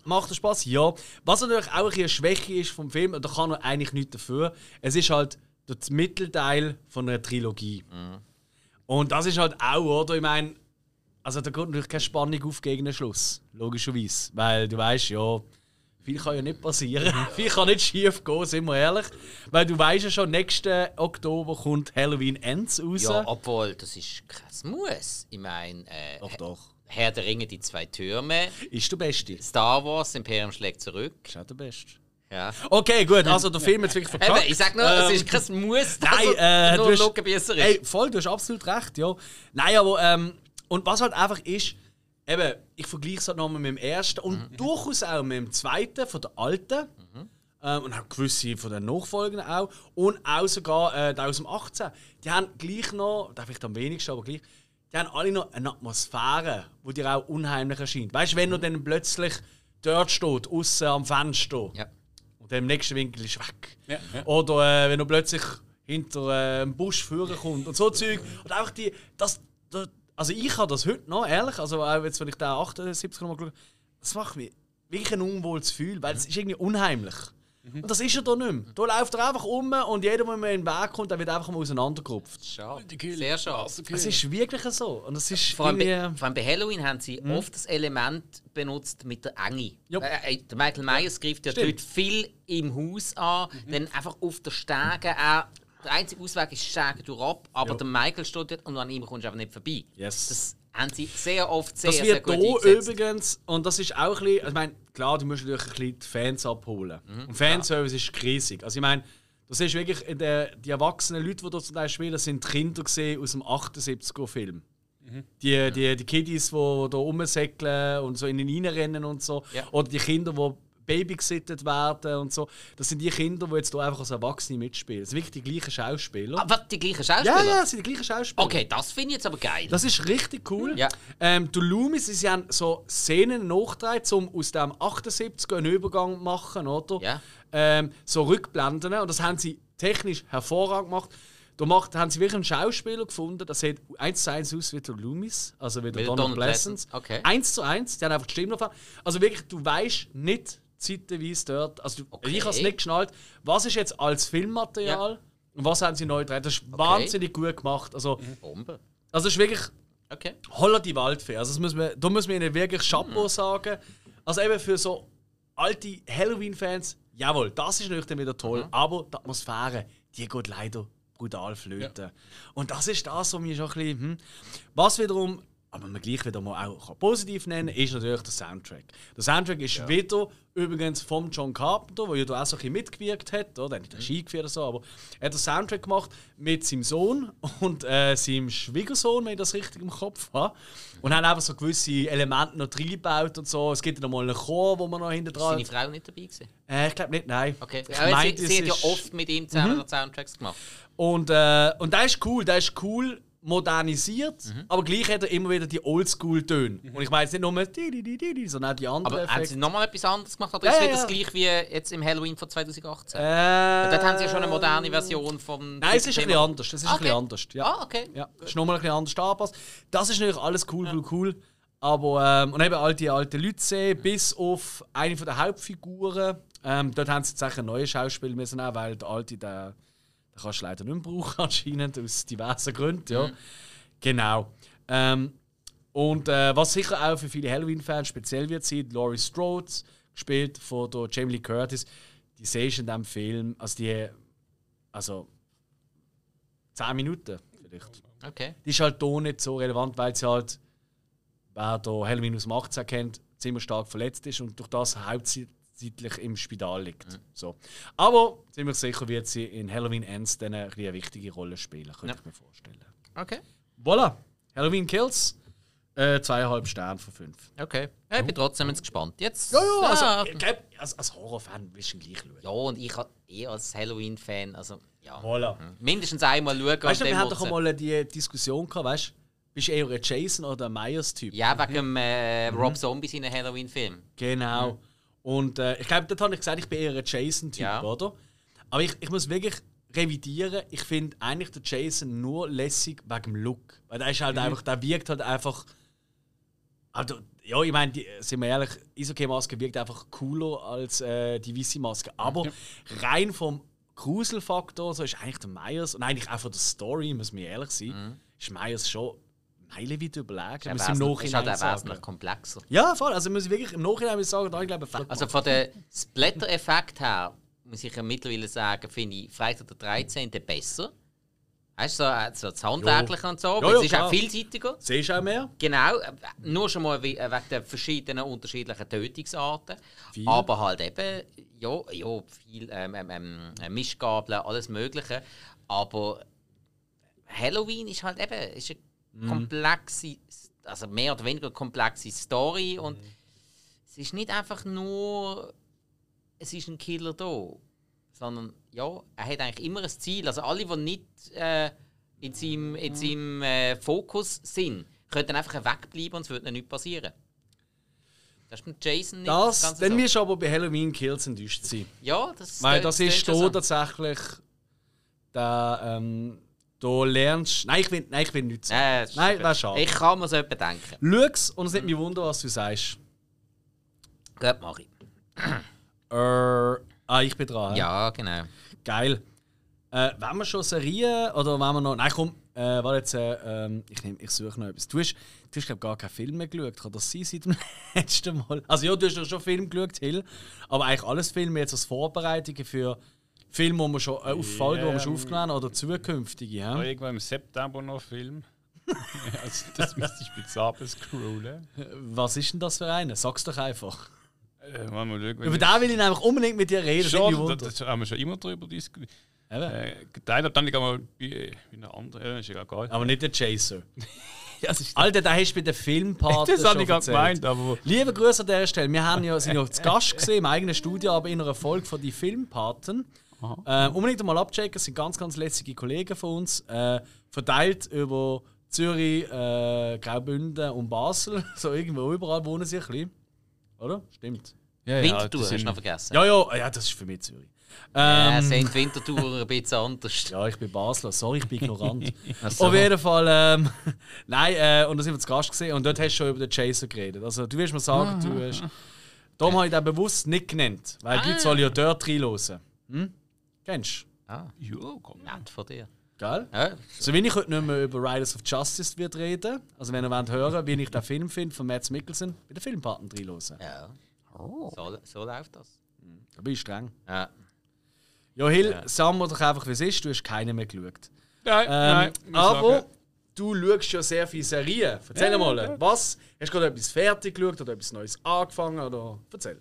macht das Spaß? Ja. Was natürlich auch eine Schwäche ist vom Film, und da kann er eigentlich nichts dafür, es ist halt der Mittelteil von einer Trilogie. Und das ist halt auch, oder? Ich meine, also da kommt natürlich keine Spannung auf gegen den Schluss, logischerweise. Weil du weißt, ja, viel kann ja nicht passieren. (laughs) viel kann nicht schief gehen, sind wir ehrlich. Weil du weißt ja schon, nächsten Oktober kommt Halloween Ends raus. Ja, obwohl, das ist kein Muss. Ich meine, äh, doch, doch. Herr der Ringe, die zwei Türme, Ist der Beste. Star Wars, Imperium schlägt zurück. Ist auch der Beste. Ja. Okay, gut, (laughs) also der Film jetzt wirklich verkackt. Eben, ich sag nur, es ist kein Muss, dass Nein, äh, nur du hast. Ey, voll, du hast absolut recht, ja. Nein, aber, ähm, und was halt einfach ist, eben, ich vergleiche es halt nochmal mit dem ersten und durchaus auch mit dem zweiten, von der alten. Ähm, und auch gewisse von den Nachfolgenden auch. Und auch sogar äh, die aus dem 18. Die haben gleich noch, da vielleicht am wenigsten, aber gleich, die haben alle noch eine Atmosphäre, die dir auch unheimlich erscheint. Weißt du, wenn er dann plötzlich dort steht, außen am Fenster. Ja. Und der im nächsten Winkel ist weg. Ja, ja. Oder äh, wenn er plötzlich hinter äh, einem Busch führen kommt und so Zeug. Und einfach die. Das, das, also ich habe das heute noch, ehrlich, also auch jetzt, wenn ich den 78 nochmal geschaut habe, das macht mich wirklich ein unwohles Gefühl, weil es ist irgendwie unheimlich. Und das ist er da nicht mehr. Da läuft er einfach um und jeder, der mir in den Weg kommt, der wird einfach mal auseinandergerupft. Schade. Sehr schade. Es ist wirklich so. Und das ist Vor allem, bei, vor allem bei Halloween haben sie oft das Element benutzt mit der Enge. Ja. Äh, äh, der Michael Myers greift ja Stimmt. dort viel im Haus an, dann einfach auf der Stege auch. Der einzige Ausweg ist Stege durch ab, aber Ja. der Michael steht dort und an ihm kommst du einfach nicht vorbei. Yes. Das haben sie sehr oft sehr, Das sehr wird gut hier eingesetzt. übrigens, und das ist auch ein bisschen, also ich meine, klar, du musst natürlich ein bisschen die Fans abholen. Und Fanservice ist riesig. Also ich meine, das ist wirklich, in der, die erwachsenen Leute, die da zum Teil spielen, sind die Kinder gesehen aus dem 78er-Film. Die, die, die Kiddies, die da rumsäckeln und so in den reinrennen und so. Ja. Oder die Kinder, die babysittet werden und so. Das sind die Kinder, die jetzt hier einfach als Erwachsene mitspielen. Das sind wirklich die gleichen Schauspieler. Ah, was, die gleichen Schauspieler? ja, ja, das sind die gleichen Schauspieler. Okay, das finde ich jetzt aber geil. Das ist richtig cool. Ja. Ähm, die Loomis, sie haben so Szenen nachgetragen, um aus dem 78 einen Übergang zu machen, oder? Ja. Ähm, so Rückblenden. Und das haben sie technisch hervorragend gemacht. Da macht, haben sie wirklich einen Schauspieler gefunden, das sieht eins zu eins aus wie der Loomis, also wie der der Donald, Donald okay. Eins zu eins, die haben einfach die Stimme davon. Also wirklich, du weißt nicht zeitweise dort, also Okay. ich habe es nicht geschnallt, was ist jetzt als Filmmaterial und was haben sie neu gedreht. Das ist wahnsinnig gut gemacht. Also, Bombe. also es ist wirklich Okay. Holla die Waldfee. Also das muss man, da muss man ihnen wirklich Chapeau sagen. Also eben für so alte Halloween-Fans, jawohl, das ist natürlich wieder toll. Aber die Atmosphäre, die geht leider brutal flöten. Und das ist das, was mir schon ein bisschen... Hm. Was wiederum, aber man gleich wieder mal auch positiv nennen ist natürlich der Soundtrack. Der Soundtrack ist wieder übrigens vom John Carpenter, der ja auch so ein bisschen mitgewirkt hat. Oder? Er nicht Regie geführt oder so, aber er hat den Soundtrack gemacht mit seinem Sohn (laughs) und äh, seinem Schwiegersohn, wenn ich das richtig im Kopf habe. Und haben einfach so gewisse Elemente noch reingebaut und so. Es gibt noch mal einen Chor, wo man noch hinten Ist dran... seine Frau nicht dabei gewesen? Äh, ich glaube nicht, nein. Okay. Ich Aber meinte, sie, sie hat ja ist- Mhm. oft mit ihm zusammen die Soundtracks gemacht. Und, äh, und der ist cool, der ist cool modernisiert, Mhm. aber gleich hat er immer wieder die Oldschool-Töne. Und ich meine jetzt nicht nur di, di, di, di, di, sondern auch die anderen Aber haben sie Effekte. nochmal etwas anderes gemacht? Oder Ja, ist ja, nicht das ja. gleiche wie jetzt im Halloween von 2018? Äh, Dort haben sie ja schon eine moderne Version vom. Nein, es ist ein bisschen anders. Das ist ein Okay. bisschen anders. Ja. Ah, okay. Ja, ist nochmal ein bisschen anders angepasst. Das ist natürlich alles cool, cool, cool. Aber, ähm, und eben all die alten Leute sehen, bis auf eine von der Hauptfiguren. Ähm, dort haben sie jetzt eigentlich einen neuen Schauspieler müssen weil der alte, den, den kannst du leider nicht mehr brauchen, (laughs) anscheinend, aus diversen Gründen. Ja. Genau. Ähm, Und äh, was sicher auch für viele Halloween-Fans speziell wird sein, Laurie Strode, gespielt von der Jamie Lee Curtis, die siehst du in diesem Film, also die, also 10 Minuten vielleicht. Okay. Die ist halt hier nicht so relevant, weil sie halt, wer da Halloween aus dem 18 kennt, ziemlich stark verletzt ist und durch das hauptsächlich im Spital liegt. So. Aber ziemlich sicher wird sie in Halloween Ends dann eine, eine wichtige Rolle spielen, könnte Ja. ich mir vorstellen. Okay. Voilà, Halloween Kills, äh, zweieinhalb Sterne von fünf. Okay. Ja, ich bin trotzdem jetzt gespannt. Jetzt. Ja, ja, also, Ah, ich glaub, als, als Horrorfan willst du ihn gleich schauen. ja, und ich eh als Halloween-Fan, also ja. Voilà. Mindestens einmal schauen. Weißt du, wir hatten doch einmal die Diskussion gehabt, weißt du? Bist du eher ein Jason oder ein Myers-Typ? Ja, wegen dem äh, Mhm. Rob Zombie seinen Halloween-Film. Genau. Und äh, ich glaube, dort habe ich gesagt, ich bin eher ein Jason-Typ, Ja. oder? Aber ich, ich muss wirklich revidieren, ich finde eigentlich der Jason nur lässig wegen dem Look. Weil der ist halt einfach, der wirkt halt einfach. Also, ja, ich meine, sind wir ehrlich, Isoke-Maske wirkt einfach cooler als äh, die weiße Maske. Aber rein vom Gruselfaktor so ist eigentlich der Myers und eigentlich auch von der Story, muss man ehrlich sein, ist Myers schon meilenweit überlegen. Er muss im wesentlich- ist halt Nachhinein wesentlich komplexer. Ja, voll. Also muss ich wirklich im Nachhinein sagen, da ich glaube, Also von der Splatter-Effekt her muss ich ja mittlerweile sagen, finde ich Freitag der 13. besser. Weißt du, so, äh, so das Handwerkliche und so. Ja, aber ja, es ist klar. auch vielseitiger. Siehst du auch mehr? Genau, äh, nur schon mal äh, wegen der verschiedenen unterschiedlichen Tötungsarten. Viel. Aber halt eben, ja, ja viel ähm, ähm, ähm, äh, Mischgabeln, alles Mögliche. Aber Halloween ist halt eben ist eine Mhm. komplexe, also mehr oder weniger komplexe Story und es ist nicht einfach nur, es ist ein Killer da, sondern ja, er hat eigentlich immer ein Ziel. Also alle, die nicht äh, in seinem, in seinem äh, Fokus sind, können einfach wegbleiben und es wird ihnen nichts passieren. Das ist mit Jason nicht Das, ganz dann wirst du aber bei Halloween Kills enttäuscht sein. Ja, das Weil das ist hier tatsächlich. Da, ähm, da lernst Nein, ich will, nein, ich will nichts sagen. Äh, das ist Nein, wäre schade. Ich kann mir so etwas denken. Schau's und es nimmt mich wunder, was du sagst. Gut, mach ich. Äh, ah, ich bin dran. Ja, genau. Geil. Äh, wenn wir schon Serien oder wenn wir noch. Nein, komm, äh, warte jetzt. Äh, ähm, ich nehm, ich suche noch etwas. Du hast, du hast glaube gar keinen Film mehr geschaut. Kann das sein seit dem (laughs) letzten Mal? Also, ja, du hast ja schon Film geschaut, Hill. Aber eigentlich alles Filme jetzt als Vorbereitungen für Filme, die wir schon äh, auf Folgen, die wir schon aufgenommen haben oder zukünftige. Ja. Ja? Irgendwann im September noch Film. (laughs) also, das müsste ich mit Sabel scrollen. Was ist denn das für einer? Sag's doch einfach. Äh, mal schauen, Über den will ich nämlich unbedingt mit dir reden. Schon, das, das haben wir schon immer darüber diskutiert. Äh, geteilt habe, dann ich mal bei, bei einer anderen. Ja, ist ja egal. Aber nicht der Chaser. (laughs) das ist Alter, den hast du bei den Filmpaten (laughs) das habe ich gar erzählt. gemeint, aber. Liebe Grüße an dieser Stelle. Wir haben ja, sind ja zu Gast gesehen im eigenen Studio, aber in einer Folge von die Filmpaten. Ähm, unbedingt mal abchecken, das sind ganz, ganz lässige Kollegen von uns. Äh, verteilt über Zürich, äh, Graubünden und Basel. (laughs) So irgendwo überall wohnen sie ein bisschen. Oder? Stimmt. Ja, Winterthur die hast du sind- noch vergessen. Ja, ja, ja, das ist für mich Zürich. Äh, Ähm, sind die Winterthur ein bisschen anders. (laughs) ja, ich bin Basler. Sorry, ich bin ignorant. (laughs) So. Auf jeden Fall, ähm, nein, äh, und da sind wir zu Gast gesehen und dort hast du schon über den Chaser geredet. Also du wirst mir sagen, du hast. Darum habe ich den bewusst nicht genannt, weil die Leute sollen ja dort reinhören. Hm? Kennst Ah, Ja, komm. nett von dir. du? Gell? Ja, So wie ich heute nicht mehr über Riders of Justice wird reden, also wenn ihr wollt hören, wie ich den Film finde von Mads Mikkelsen, bei den Filmpartner reinhören. ja. So, so läuft das. Da bin ich streng. Ja. Ja, Hill, Ja. sagen wir doch einfach, wie es ist, du hast keinen mehr geschaut. Nein, Ähm, nein. aber sagen, du schaust ja sehr viele Serien. Erzähl Ja, mal, ja. was? Hast du gerade etwas fertig geschaut oder etwas Neues angefangen? Oder? Erzähl.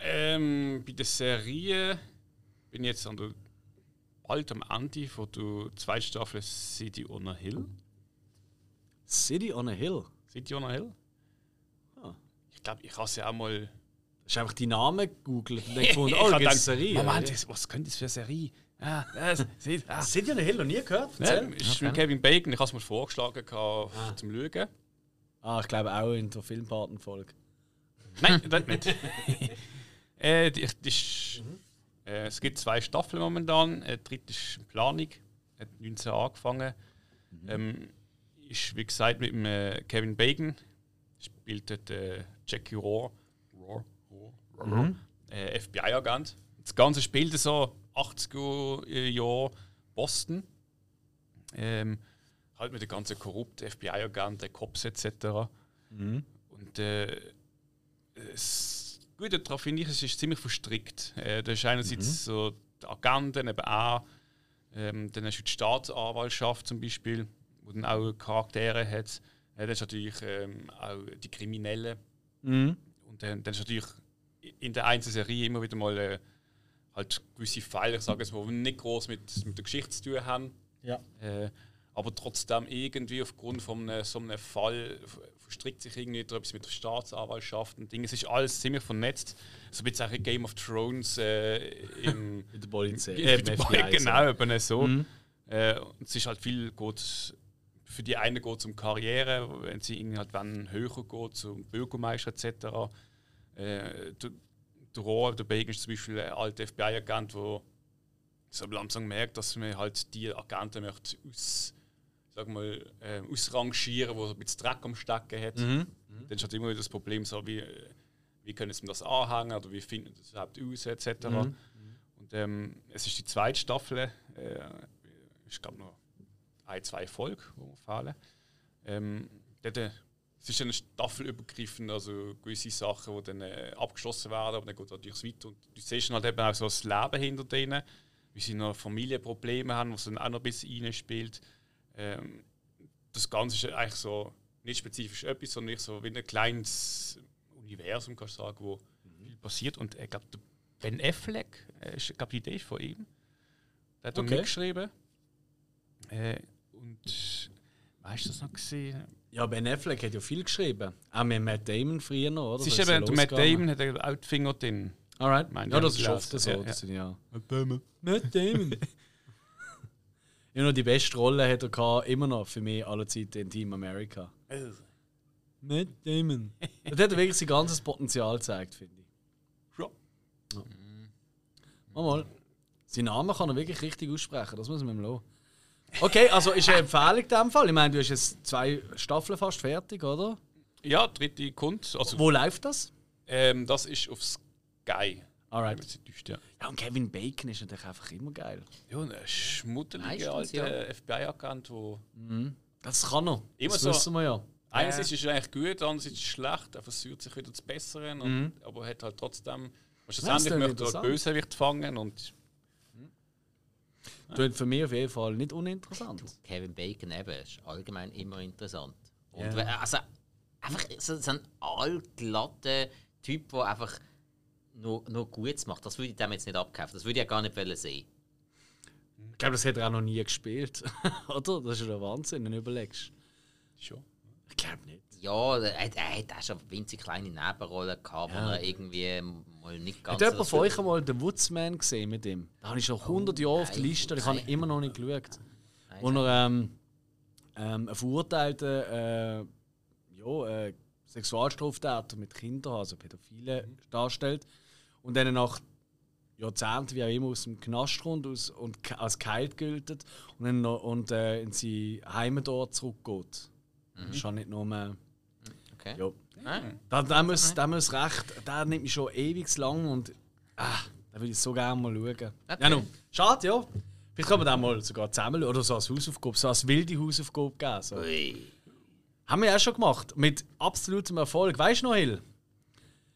Ähm, bei der Serie bin ich jetzt an der, bald am Ende von der zweiten Staffel City on a Hill. City on a Hill. City on a Hill? Ah. Ich glaube, ich habe sie auch mal. Hast du einfach die Namen gegoogelt und dann (laughs) gefunden, Ich oh, da hab gibt es gedacht, eine Serie. Moment, das- was könnte das für eine Serie? Ah, das, City- ah. (laughs) City on a Hill noch nie gehört? Ja, Erzähl. ist mit Kevin Bacon, ich habe es mir vorgeschlagen gehabt, zum Schauen. Ah, ich glaube auch in der Filmpartnerfolge. Nein, (laughs) das nicht. äh, die, die ist, äh, es gibt zwei Staffeln momentan. Äh, die dritte ist Planung. Hat 19 angefangen. Ähm, ist wie gesagt mit dem, äh, Kevin Bacon. Spielt dort äh, Jackie Rohr. Rohr, Rohr, Rohr äh, FBI-Agent. Das Ganze spielt so 80er Jahre Boston. Ähm, halt mit den ganzen korrupten FBI-Agenten, Cops etc. Und äh, das Gute daran finde ich, es ist ziemlich verstrickt. Äh, da ist einerseits so die Agenten eben auch, ähm, dann hast du die Staatsanwaltschaft zum Beispiel, wo dann auch Charaktere hat. Äh, dann ist natürlich ähm, auch die Kriminellen. Mhm. Und dann, dann ist natürlich in der einzelnen Serie immer wieder mal äh, halt gewisse Fälle, ich sage es mal, die nicht groß mit, mit der Geschichte zu tun haben. Ja. Äh, aber trotzdem irgendwie aufgrund von einem, so einem Fall verstrickt sich irgendwie etwas mit der Staatsanwaltschaft und Dinge. Es ist alles ziemlich vernetzt. So ein bisschen auch in Game of Thrones äh, im, (laughs) Mit der Polizei. äh, Äh, im FBI, FBI, genau, eben so. Mhm. Äh, es ist halt viel geht, für die einen geht es um Karriere, wenn sie irgendwie halt wenn höher geht, zum Bürgermeister etc. Äh, der, der Rohr, der Bacon ist zum Beispiel ein alter FBI-Agent, der so langsam merkt, dass man halt die Agenten möchte aus, sag mal, äh, ausrangieren, wo so ein bisschen Dreck am Stecken hat. Mhm. Dann ist halt immer wieder das Problem, so wie, äh, wie können sie das anhängen oder wie finden das überhaupt aus, etc. Mhm. Und ähm, es ist die zweite Staffel, äh, ich glaube noch ein, zwei Folgen, die mir fehlen. Ähm, dort, äh, es ist eine staffelübergreifend, also gewisse Sachen, die dann äh, abgeschlossen werden, aber dann geht es natürlich weiter. Und du siehst halt eben auch so das Leben hinter denen, wie sie noch Familienprobleme haben, was dann auch noch ein bisschen reinspielt. Ähm, das Ganze ist eigentlich so nicht spezifisch etwas, sondern nicht so wie ein kleines Universum, kannst du sagen, wo viel passiert. Und ich glaube, Ben Affleck, äh, ist, glaub, die Idee ist von ihm. Der hat Okay. okay. mitgeschrieben. Äh, und weißt du das noch gesehen? Ja, Ben Affleck hat ja viel geschrieben. Auch mit Matt Damon früher noch, oder? Es ist eben, der Matt. Damon hat auch die Finger drin. Alright. Mein Ja, das ich ist oft so. Ja, Das sind ja. Matt Damon. Matt Damon. (laughs) ja, nur die beste Rolle hat er gehabt, immer noch für mich aller Zeiten in Team America. Matt Damon. Das hat er wirklich sein ganzes Potenzial gezeigt, finde ich. Ja. Mal, mal. Seinen Namen kann er wirklich richtig aussprechen, das muss man ihm lassen. Okay, also ist eine Empfehlung in dem Fall. Ich meine, du hast jetzt zwei Staffeln fast fertig, oder? Ja, dritte kommt. Also, Wo läuft das? ähm, das ist auf Sky. Alright. Ja, Ja, und Kevin Bacon ist natürlich einfach immer geil. ja ein schmuddeliger alter FBI-Agent, der Das kann er. Immer das so. wissen wir ja. Einerseits ist er eigentlich gut, andererseits ist es schlecht. Er versucht sich wieder zu bessern, und, aber hat halt trotzdem. Schlussendlich möchte er interessant. Bösewicht fangen und Klingt für mich auf jeden Fall nicht uninteressant. Kevin Bacon eben ist allgemein immer interessant. Und Ja. wenn- also einfach so, so ein allglatter Typ, der einfach nur, nur Gutes macht, das würde ich dem jetzt nicht abkaufen. Das würde ich ja gar nicht wollen sehen. Ich glaube, das hat er auch noch nie gespielt. (laughs) Oder? Das ist ja der Wahnsinn, wenn du überlegst. schon. Ich glaube nicht. Ja, er, er hat auch schon winzig kleine Nebenrollen gehabt, Ja. wo er irgendwie mal nicht ganz Hat jemand von euch einmal den Woodsman gesehen mit ihm? Da habe ich schon 100 Jahre auf der nein, Liste, ich habe nein. immer noch nicht geschaut. Nein, Wo er ähm, ähm, einen verurteilten äh, ja, äh, Sexualstraftäter mit Kindern, also Pädophile, darstellt. Und dann nach Jahrzehnten, wie auch immer, aus dem Knast kommt aus, und als geheilt gilt und, dann noch, und äh, in seine Heimatort zurückgeht. Das ist schon nicht nur mehr. Okay. Ja. Nein. Da, da, muss, da muss recht, der nimmt mich schon ewig lang und ah, da würde ich so gerne mal schauen. Ja, no. Schade, ja. Vielleicht kann man den mal sogar zusammen oder so als Hausaufgabe, so als wilde Hausaufgabe geben. So. Haben wir ja auch schon gemacht. Mit absolutem Erfolg. Weißt du noch, Hill?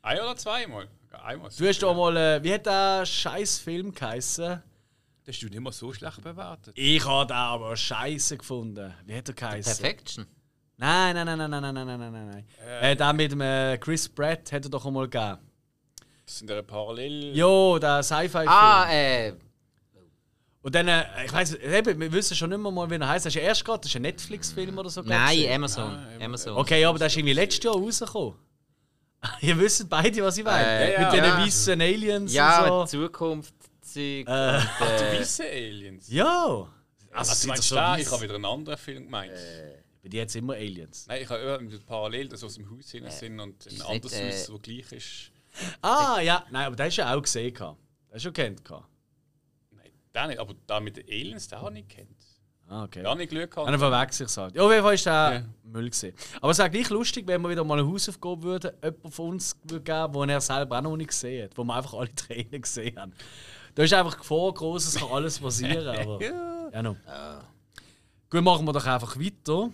Ein oder zweimal? Einmal. Du hast doch mal, äh, wie hat der scheiß Film geheißen? Das hast du nicht mal so schlecht bewertet. Ich habe den aber scheiße gefunden. Wie hat er geheißen? Perfection. Nein, nein, nein, nein, nein, nein, nein, nein, nein, nein. Äh, der mit dem äh, Chris Pratt hat er doch einmal gegeben. Das sind ja parallel. Jo, der Sci-Fi-Film. Ah, äh. Und dann, äh, ich weiß, eben, wir wissen schon nicht mehr mal, wie er heißt. Das ist ja erst gerade, das ist ein Netflix-Film oder so. Nein, ich. Amazon. Ah, Amazon. Okay, aber der ist irgendwie letztes Jahr rausgekommen. (laughs) Ihr wisst beide, was ich meine. Äh, Mit ja, den ja. weißen Aliens Ja, und so. Zukunft-Zeug. Äh, und, äh, Weisse Aliens. Ja! Also, Also, sind meinst das du weiss- Ich habe wieder einen anderen Film gemeint. Bei dir jetzt immer Aliens. Nein, ich habe immer parallel, dass sie aus dem Haus hinein sind und ein anderes nicht, äh, Haus, das gleich ist. Ah, ja, nein, aber den hast du ja auch gesehen. gehabt. Den hast du schon kennt. Nein, den nicht, aber da mit den Aliens, den habe ich nicht gekannt. Ah, okay. Den habe ich Glück gehabt. Dann verwechsel ich es halt. Ja, auf jeden Fall ist der Ja. Müll gesehen. Aber es wäre gleich lustig, wenn wir wieder mal eine Hausaufgabe würden, jemand von uns würde geben, wo er selber auch noch nicht gesehen hat, wo wir einfach alle Tränen gesehen haben. Da ist einfach Gefahr groß, es kann alles passieren. (laughs) aber, ja. no. Gut, machen wir doch einfach weiter.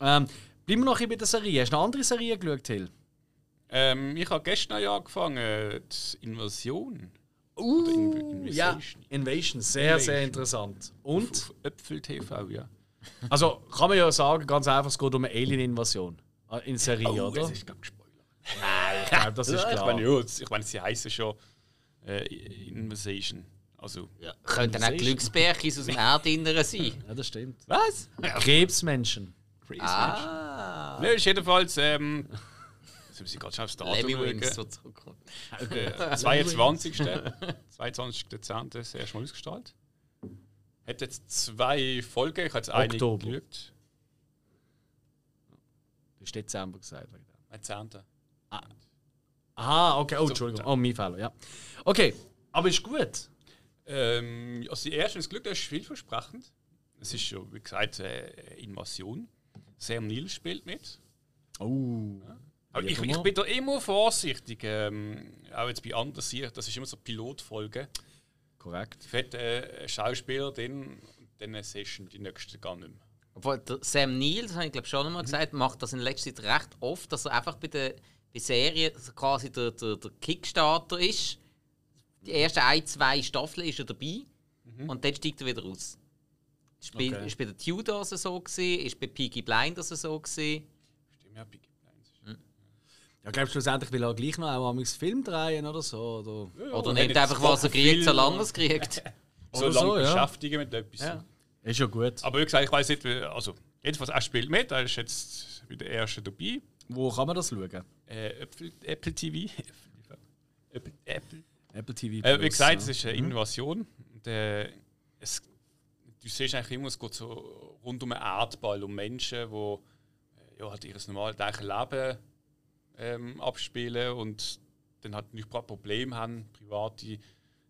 Ähm, Bleiben wir noch ein bei der Serie. Hast du noch andere Serien geschaut, Till? Ähm, ich habe gestern ja angefangen, die Invasion. Uh, In- ja, Invasion. Invasion. Sehr, sehr Invasion. interessant. Und? Auf Äpfel TV, ja. (laughs) Also kann man ja sagen, ganz einfach, es geht um eine Alien-Invasion. Ah, In Serie, Oh, oder? es ist gerade gespoilert. Ich glaube, das (laughs) ist Ich klar. meine, ja, ich meine, sie heißen schon äh, Invasion. Also, Ja. Könnten auch Glücksbärchis aus dem (laughs) Erdinneren sein. Ja, das stimmt. was? Krebsmenschen. Crazy Ah. Nö, ist jedenfalls. Ähm, jetzt muss ich gerade schon aufs Datum Lemmy-Wings, schauen. so zurückkommt. Äh, 22. 22. (laughs) Dezember das erste Mal ausgestrahlt. Hat jetzt zwei Folgen, ich habe jetzt eine Oktober. geschaut. Du hast Dezember gesagt. Mein 10. Aha, okay. Oh, Entschuldigung. Oh, mein Fehler, ja. Okay, aber ist gut. Ähm, also die erste, das Glück das ist vielversprechend. Es ist schon, wie gesagt, äh, Invasion. Sam Neill spielt mit. Oh. Aber ich, ich bin da immer vorsichtig. Ähm, auch jetzt bei anderen Serien, das ist immer so Pilotfolge. Korrekt. Fett äh, Schauspieler, den, dann siehst du die nächste gar nicht mehr. Obwohl, Sam Neill, das habe ich glaube schon einmal gesagt, macht das in letzter Zeit recht oft, dass er einfach bei der bei Serien quasi der, der, der Kickstarter ist. Die ersten ein, zwei Staffeln ist er dabei und dann steigt er wieder raus. Ist bei, Okay. ist bei den Tudors so gewesen, ist bei Peaky Blinders so gewesen. Stimmt, ja, Peaky. Ja, glaubst du, schlussendlich will er gleich noch auch einen Film drehen oder so? Oder? Ja, Oder nimmt einfach, was er kriegt, solange er es kriegt. So Oder lange so, ja. beschäftigen mit etwas. Ja. Ist ja gut. Aber wie gesagt, ich weiß nicht, also jedenfalls er spielt mit, er ist jetzt bei der ersten dabei. Wo kann man das schauen? Äh, Apple, Apple TV. (laughs) Apple, Apple. Apple TV. Äh, wie Plus, gesagt, ja. es ist eine Invasion. Und, äh, es, du siehst eigentlich immer, es geht so rund um einen Erdball, um Menschen, die äh, ja, halt ihr normales Leben ähm, abspielen und dann halt nicht gerade Probleme haben, private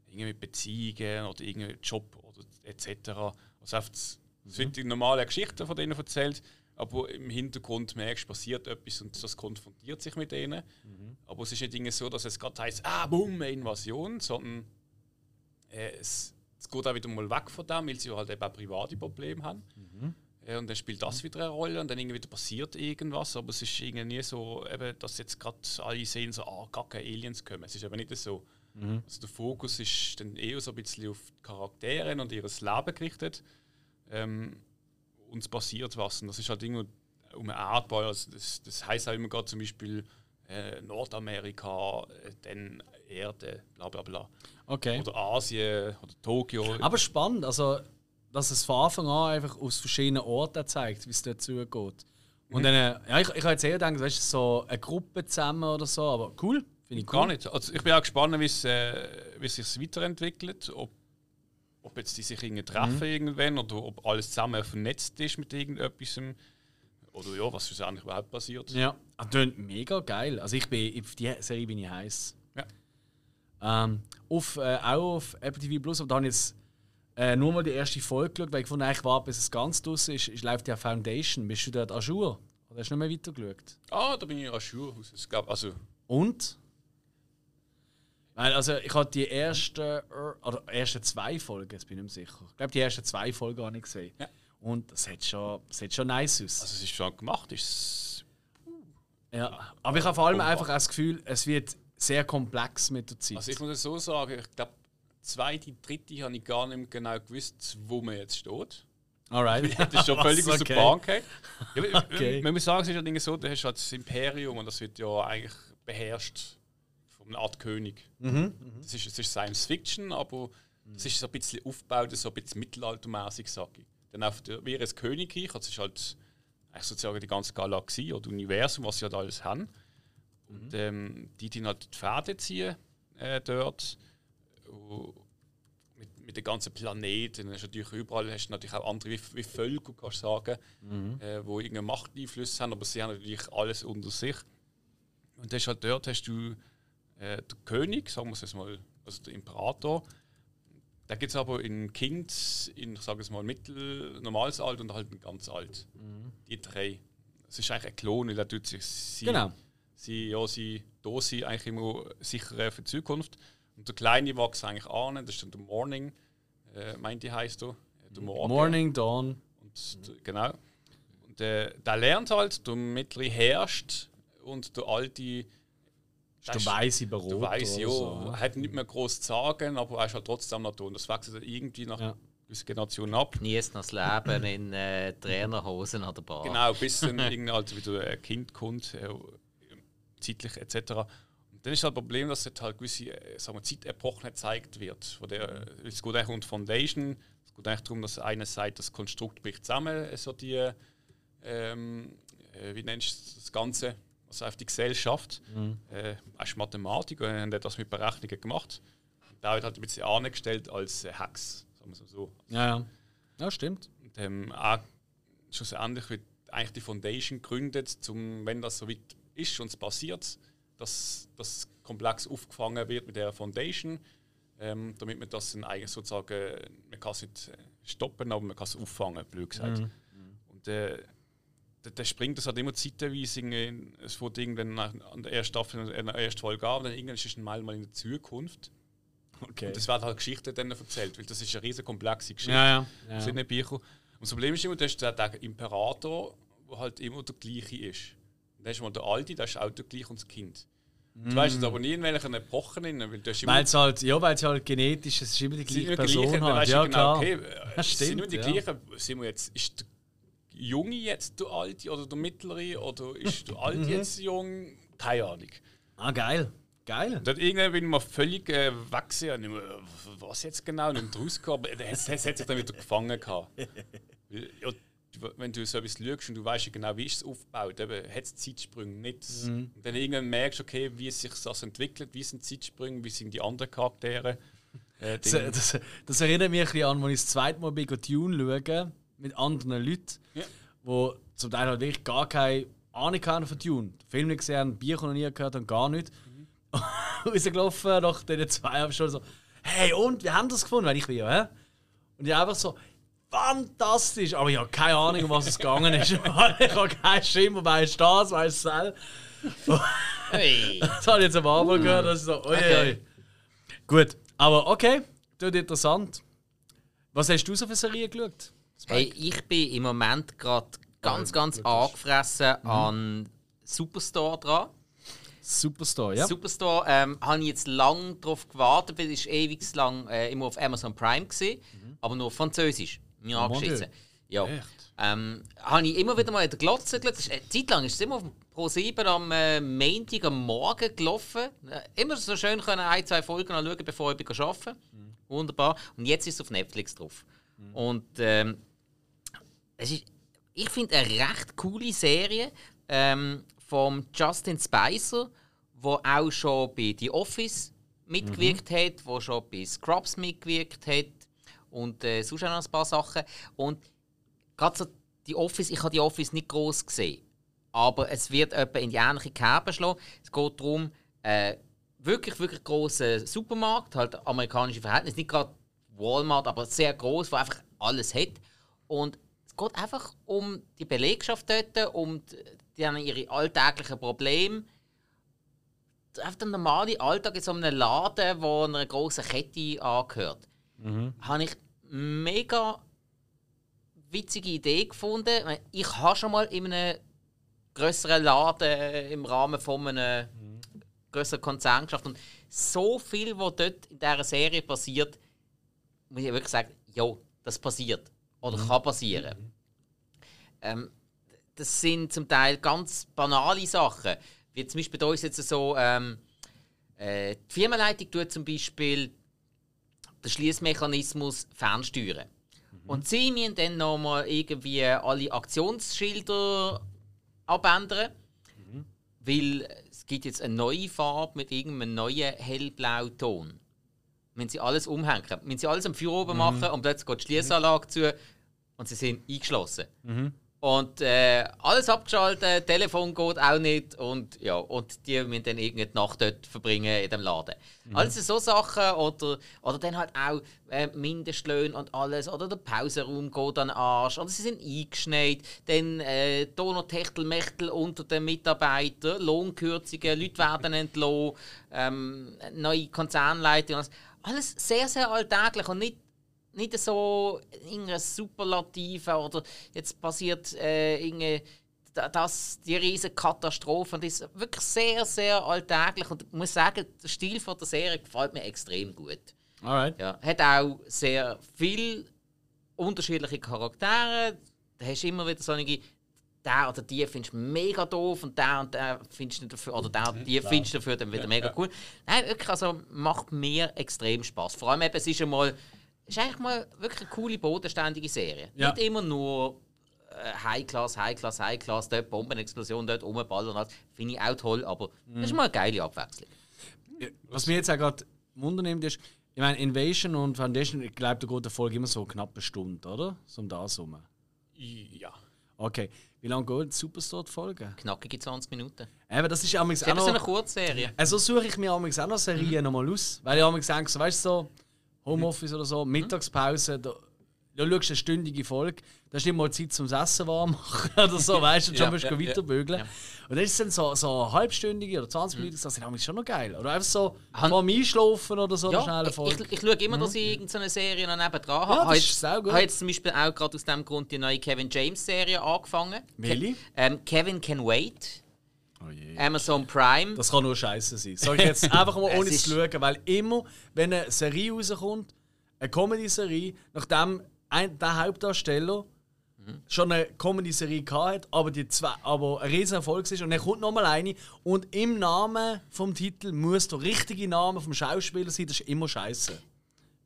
irgendwie mit Beziehungen oder irgendwie Job oder etc. Also einfach, es wird die normale Geschichten von denen erzählt, aber im Hintergrund merkst du, passiert etwas und das konfrontiert sich mit denen. Aber es ist nicht irgendwie so, dass es gerade heißt, ah, boom, eine Invasion, sondern äh, es, es geht auch wieder mal weg von dem, weil sie halt eben auch private Probleme haben. Äh, und dann spielt das wieder eine Rolle und dann irgendwie passiert irgendwas, aber es ist irgendwie nie so, eben, dass jetzt gerade alle sehen, so, ah, gar keine Aliens kommen. Es ist aber nicht so. Also der Fokus ist dann eher so ein bisschen auf die Charaktere und ihr Leben gerichtet. Ähm, und es passiert was. Und das ist halt irgendwie um einen Erdball. Also das, das heißt auch immer gerade zum Beispiel äh, Nordamerika, äh, dann Erde, bla bla bla. Okay. Oder Asien oder Tokio. Aber spannend, also, dass es von Anfang an einfach aus verschiedenen Orten zeigt, wie es dort zugeht. Und dann, äh, ja, ich, ich habe jetzt eher gedacht, weißt du, so eine Gruppe zusammen oder so, aber cool, finde ich cool. Gar nicht. Also ich bin auch gespannt, wie es, äh, wie sich weiterentwickelt. Ob, ob jetzt die sich irgendwie treffen irgendwann oder ob alles zusammen vernetzt ist mit irgendetwas. Oder ja, was schlussendlich überhaupt passiert. Ja, das klingt mega geil. Also ich bin, auf die Serie bin ich heiß. Ja. Ähm, auf, äh, auch auf Apple TV Plus, aber da habe ich jetzt äh, nur mal die erste Folge geschaut, weil ich gefunden eigentlich war, bis es ganz draußen ist, ist, läuft ja Foundation. Bist du dort jour? Oder hast du nicht mehr weiter geschaut? Ah, da bin ich glaube, also Und? Weil, also ich habe die ersten, oder ersten zwei Folgen, jetzt bin ich mehr sicher. Ich glaube, die ersten zwei Folgen habe ich gesehen. Ja. Und das sieht schon, das sieht schon nice aus. Also es ist schon gemacht, ist ja. Aber ich habe vor allem einfach das Gefühl, es wird sehr komplex mit der Zeit. Also ich muss es so sagen, ich glaube, zweite, dritte habe ich gar nicht mehr genau gewusst, wo man jetzt steht. Alright. (laughs) Das ist schon völlig aus der. Bahn gefallen. (laughs) Ja, Okay. Man muss sagen, es ist ja Dinge so, du hast halt das Imperium und das wird ja eigentlich beherrscht von einer Art König. Mhm, Das, ist, das ist Science Fiction, aber es ist so ein bisschen aufgebaut, so ein bisschen mittelaltermäßig, sage ich. Dann auf der, wie ein Königreich, das ist halt eigentlich sozusagen die ganze Galaxie oder Universum, was sie halt alles haben. Und ähm, die, die halt die Pferde ziehen äh, dort. Mit, mit den ganzen Planeten. Hast natürlich überall hast du natürlich auch andere wie, wie Völker, kannst sagen, äh, wo irgendeinen Machteinfluss haben, aber sie haben natürlich alles unter sich. Und das halt dort hast du äh, der König, sagen wir es jetzt mal, also der Imperator. Da gibt es aber in Kind, in ich sage es mal mittel, normales Alt und halt ein ganz alt. Die drei. Es ist eigentlich ein Klon, weil er tut sich sie, Genau. sie, ja, sie da sind eigentlich immer sicherer für die Zukunft. Und der Kleine wächst eigentlich an, das ist dann der Morning, äh, meint die heißt äh, Der Morgen. Morning, Dawn. Und d- genau. Und äh, der lernt halt, der mittlere herrscht und der alte. Der ist der weise Berater. Der weise, ja. So. Hat nicht mehr groß zu sagen, aber er ist halt trotzdem noch da. Und das wechselt irgendwie nach ja. gewissen Generationen ab. Genießt das Leben in äh, Trainerhosen an der Bar. Genau, bis dann (laughs) irgendwie halt wieder ein Kind kommt, äh, zeitlich etc. Dann ist halt das Problem, dass halt gewisse äh, sagen wir, Zeitepochen gezeigt wird. Wo der, es geht eigentlich um Foundation, es geht eigentlich darum, dass einer sagt, das Konstrukt bricht zusammen, so die, ähm, äh, wie nennst du das Ganze, also auf die Gesellschaft. Mhm. Äh, Mathematik und hat das mit Berechnungen gemacht. Da wird halt ein bisschen angestellt als äh, Hex, sagen wir so. Ja, ja. Ja, stimmt. Und ähm, auch schlussendlich wird eigentlich die Foundation gegründet, zum, wenn das so weit ist und es passiert, dass das komplex aufgefangen wird mit der Foundation, ähm, damit man das dann eigentlich sozusagen, man kann es nicht stoppen, aber man kann es auffangen, blöd gesagt. Mhm. Und äh, da, springt das halt immer zeitweise, es wurde irgendwann an der ersten Staffel, in der ersten Folge an, dann irgendwann ist es mal, mal in der Zukunft. Okay. Und das werden halt Geschichten dann erzählt, weil das ist eine riesige komplexe Geschichte. Ja, ja. ja. Sind nicht Bücher. Und das Problem ist immer, dass der, der Imperator, der halt immer der gleiche ist. Und dann ist mal der Alte, der ist auch der gleiche und das Kind. Du weißt es aber nie in welchen Epochen. Weil es halt, ja, weil es halt genetisch es ist immer die gleiche Person gleichen, halt. Ja, genau, klar. Okay, das stimmt, sind immer die ja. gleichen. Sind wir jetzt, ist der Junge jetzt der Alte oder der Mittlere oder ist der (laughs) Alte mhm. jetzt jung? Keine Ahnung. Ah, geil. Geil. Dann irgendwann bin ich mal völlig äh, weggesehen. Mehr, was jetzt genau? Nicht rausgekommen. Es hat sich dann wieder gefangen. Gehabt. (laughs) ja, wenn du so etwas schaust und du weißt genau, wie ist es aufgebaut, eben, hat es Zeitsprünge nicht. Mhm. Und dann irgendwann merkst du, okay, wie sich das entwickelt, wie sind Zeitsprünge, wie sind die anderen Charaktere. Äh, (laughs) das, das, das, erinnert mich ein bisschen an, als ich das zweite Mal bei Dune schaue, mit anderen Leuten, ja. wo zum Teil halt wirklich gar keine Ahnung haben von Dune. Den Film nicht gesehen, Bier noch nie gehört und gar nicht. Mhm. (laughs) Rausgelaufen nach diesen zwei schon so, hey und, wir haben das gefunden, wenn ich will, hä? Und ich einfach so, fantastisch. Aber ich habe keine Ahnung, um was es gegangen ist. (laughs) ich habe keinen Schimmer, wer ist das, ist das. Hey. Das habe ich jetzt am Anfang gehört. Das ist so, oi, okay. oi. Gut, aber okay, das ist interessant. Was hast du so für Serien geschaut? Hey, ich bin im Moment gerade ganz, ganz ja, angefressen mhm. an Superstore dran. Superstore, ja. Superstore ähm, habe ich jetzt lange darauf gewartet, weil es ewig lang äh, immer auf Amazon Prime war, mhm. aber nur französisch mir oh, angeschissen. Ja. Ähm, habe ich immer wieder mal in der Glotze geschaut. Eine Zeit lang ist es immer auf Pro 7 am äh, Montag am Morgen gelaufen. Äh, immer so schön können ein, zwei Folgen anschauen, bevor ich arbeiten mhm. Wunderbar. Und jetzt ist es auf Netflix drauf. Mhm. Und ähm, es ist, ich finde eine recht coole Serie ähm, von Justin Spicer, wo auch schon bei The Office mitgewirkt mhm. hat, wo schon bei Scrubs mitgewirkt hat und äh, sonst noch ein paar Sachen. Und gerade so die Office, ich habe die Office nicht groß gesehen, aber es wird etwa in die ähnliche Kerbe schlagen. Es geht darum, äh, wirklich, wirklich großen Supermarkt, halt amerikanische Verhältnisse, nicht gerade Walmart, aber sehr groß, wo einfach alles hat. Und es geht einfach um die Belegschaft dort, um die, die ihre alltäglichen Probleme. Einfach der normale Alltag in so einem Laden, der einer großen Kette angehört mhm. habe ich mega witzige Idee gefunden. Ich habe schon mal in einem größeren Laden im Rahmen von einem mhm. größeren Konzern geschafft und so viel, was dort in dieser Serie passiert, muss ich wirklich sagen, ja, das passiert oder mhm. kann passieren. Mhm. Ähm, das sind zum Teil ganz banale Sachen, wie zum Beispiel bei uns jetzt so ähm, äh, die Firmenleitung tut zum Beispiel den Schließmechanismus fernsteuern. Mhm. Und sie müssen dann nochmal irgendwie alle Aktionsschilder abändern, mhm. weil es gibt jetzt eine neue Farbe mit irgendeinem neuen hellblauen Ton. Wenn sie alles umhängen, wenn sie alles am Feuer oben mhm. machen und plötzlich geht die Schließanlage zu und sie sind eingeschlossen. Mhm. Und äh, alles abgeschaltet, Telefon geht auch nicht und ja, und die müssen dann irgendeine Nacht dort verbringen in dem Laden. Mhm. Alles so Sachen oder, oder dann halt auch äh, Mindestlöhne und alles oder der Pausenraum geht an den Arsch oder sie sind eingeschneit, dann äh, Donautächtelmächtel unter den Mitarbeitern, Lohnkürzungen, Leute werden entlohnt, ähm, neue Konzernleitungen, alles sehr, sehr alltäglich und nicht nicht so irgendeine Superlative oder jetzt passiert äh, irgendeine das, die riesige Katastrophe und ist wirklich sehr, sehr alltäglich und ich muss sagen, der Stil von der Serie gefällt mir extrem gut. Alright. Ja, hat auch sehr viele unterschiedliche Charaktere. Da hast du immer wieder so einige, der oder die findest du mega doof und der und der findest du dafür, oder der und die findest du dafür dann wieder mega cool. Nein, wirklich, also macht mir extrem Spaß. Vor allem eben, es ist einmal, es ist eigentlich mal wirklich eine coole, bodenständige Serie. Ja. Nicht immer nur äh, High Class, High Class, High Class, dort Bombenexplosion, dort rumballern und alles. Finde ich auch toll, aber das ist mal eine geile Abwechslung. Was mir jetzt auch gerade Wunder nimmt, ist, ich meine, Invasion und Foundation, ich glaube, da geht der Folge immer so knapp eine Stunde, oder? So um das herum. Ja. Okay. Wie lange geht die Folge? Knackige 20 Minuten. Eben, das ist auch eben so eine noch... Kurzserie. Also suche ich mir auch noch Serien nochmal aus. Weil ich amigs denke, so, weißt du, so Homeoffice oder so, Mittagspause, da, da schaust du eine stündige Folge, da hast du nicht mal Zeit zum Essen warm machen oder so, (laughs) weißt du, schon Ja, musst du ja, weiterbügeln. Ja. Und dann ist es dann so, so halbstündige oder 20 Minuten, das sind amigs schon noch geil. Oder einfach so Han- vor dem Einschlafen oder so, Ja, schnelle ich, Folge. ich, ich schaue immer, dass ich irgendeine Serie noch nebendran habe. Ja, das habe ist jetzt, saugut. habe jetzt zum Beispiel auch gerade aus dem Grund die neue Kevin James Serie angefangen. Welche? Ke ähm, Kevin Can Wait. Oh je. Amazon Prime. Das kann nur scheiße sein. Sag ich jetzt (laughs) einfach mal Es ohne zu schauen, weil immer, wenn eine Serie rauskommt, eine Comedy-Serie, nachdem ein, der Hauptdarsteller schon eine Comedy-Serie hat, aber, die zwei, aber ein riesen Erfolg ist und dann kommt nochmal eine und im Namen vom Titel muss der richtige Name vom Schauspieler sein, das ist immer scheiße.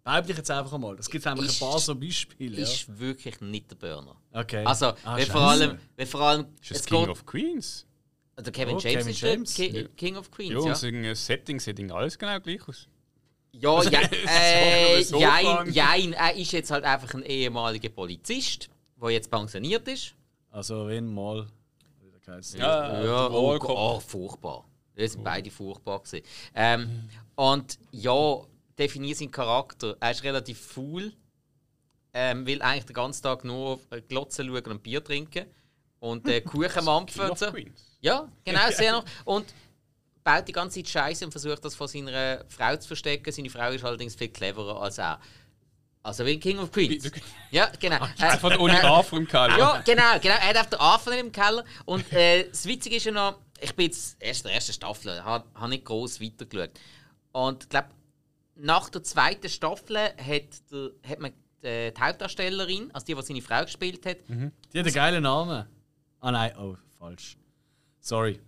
Behaupte ich jetzt einfach einmal. Das gibt nämlich Ist- ein paar so Beispiele. Ja. Ist wirklich nicht der Burner. Okay. Also, Ah, wenn vor allem, wenn vor allem Ist das es King geht, of Queens? Der Kevin Oh, James Kevin ist James. der Ki Ja. King of Queens, Ja, ja. und so ein Setting sieht alles genau gleich aus. Ja, ja, (laughs) äh, So jein, jein, er ist jetzt halt einfach ein ehemaliger Polizist, der jetzt pensioniert ist. Also, wenn mal. Ja, Ja, der oh, oh, furchtbar. Die sind beide furchtbar. Gewesen. Ähm, und ja, definiert seinen Charakter. Er ist relativ faul, ähm, will eigentlich den ganzen Tag nur Glotzen schauen und Bier trinken. Und äh, (laughs) Kuchen mampfen King und of so. Queens. Ja, genau, (laughs) sehr noch. Und baut die ganze Zeit Scheiße und versucht das von seiner Frau zu verstecken. Seine Frau ist allerdings viel cleverer als er. Also wie in King of Queens. Ja, genau. (laughs) Äh, ohne äh, Anfang im Keller. ja, genau, genau. Er hat auf den Anfang im Keller. Und äh, das Witzige ist ja noch, ich bin jetzt erst in der ersten Staffel, habe hab nicht groß weitergeschaut. Und ich glaube, nach der zweiten Staffel hat, der, hat man die, die Hauptdarstellerin, also die, die seine Frau gespielt hat, Die hat einen geilen Namen. Ah nein, oh, falsch. Sorry.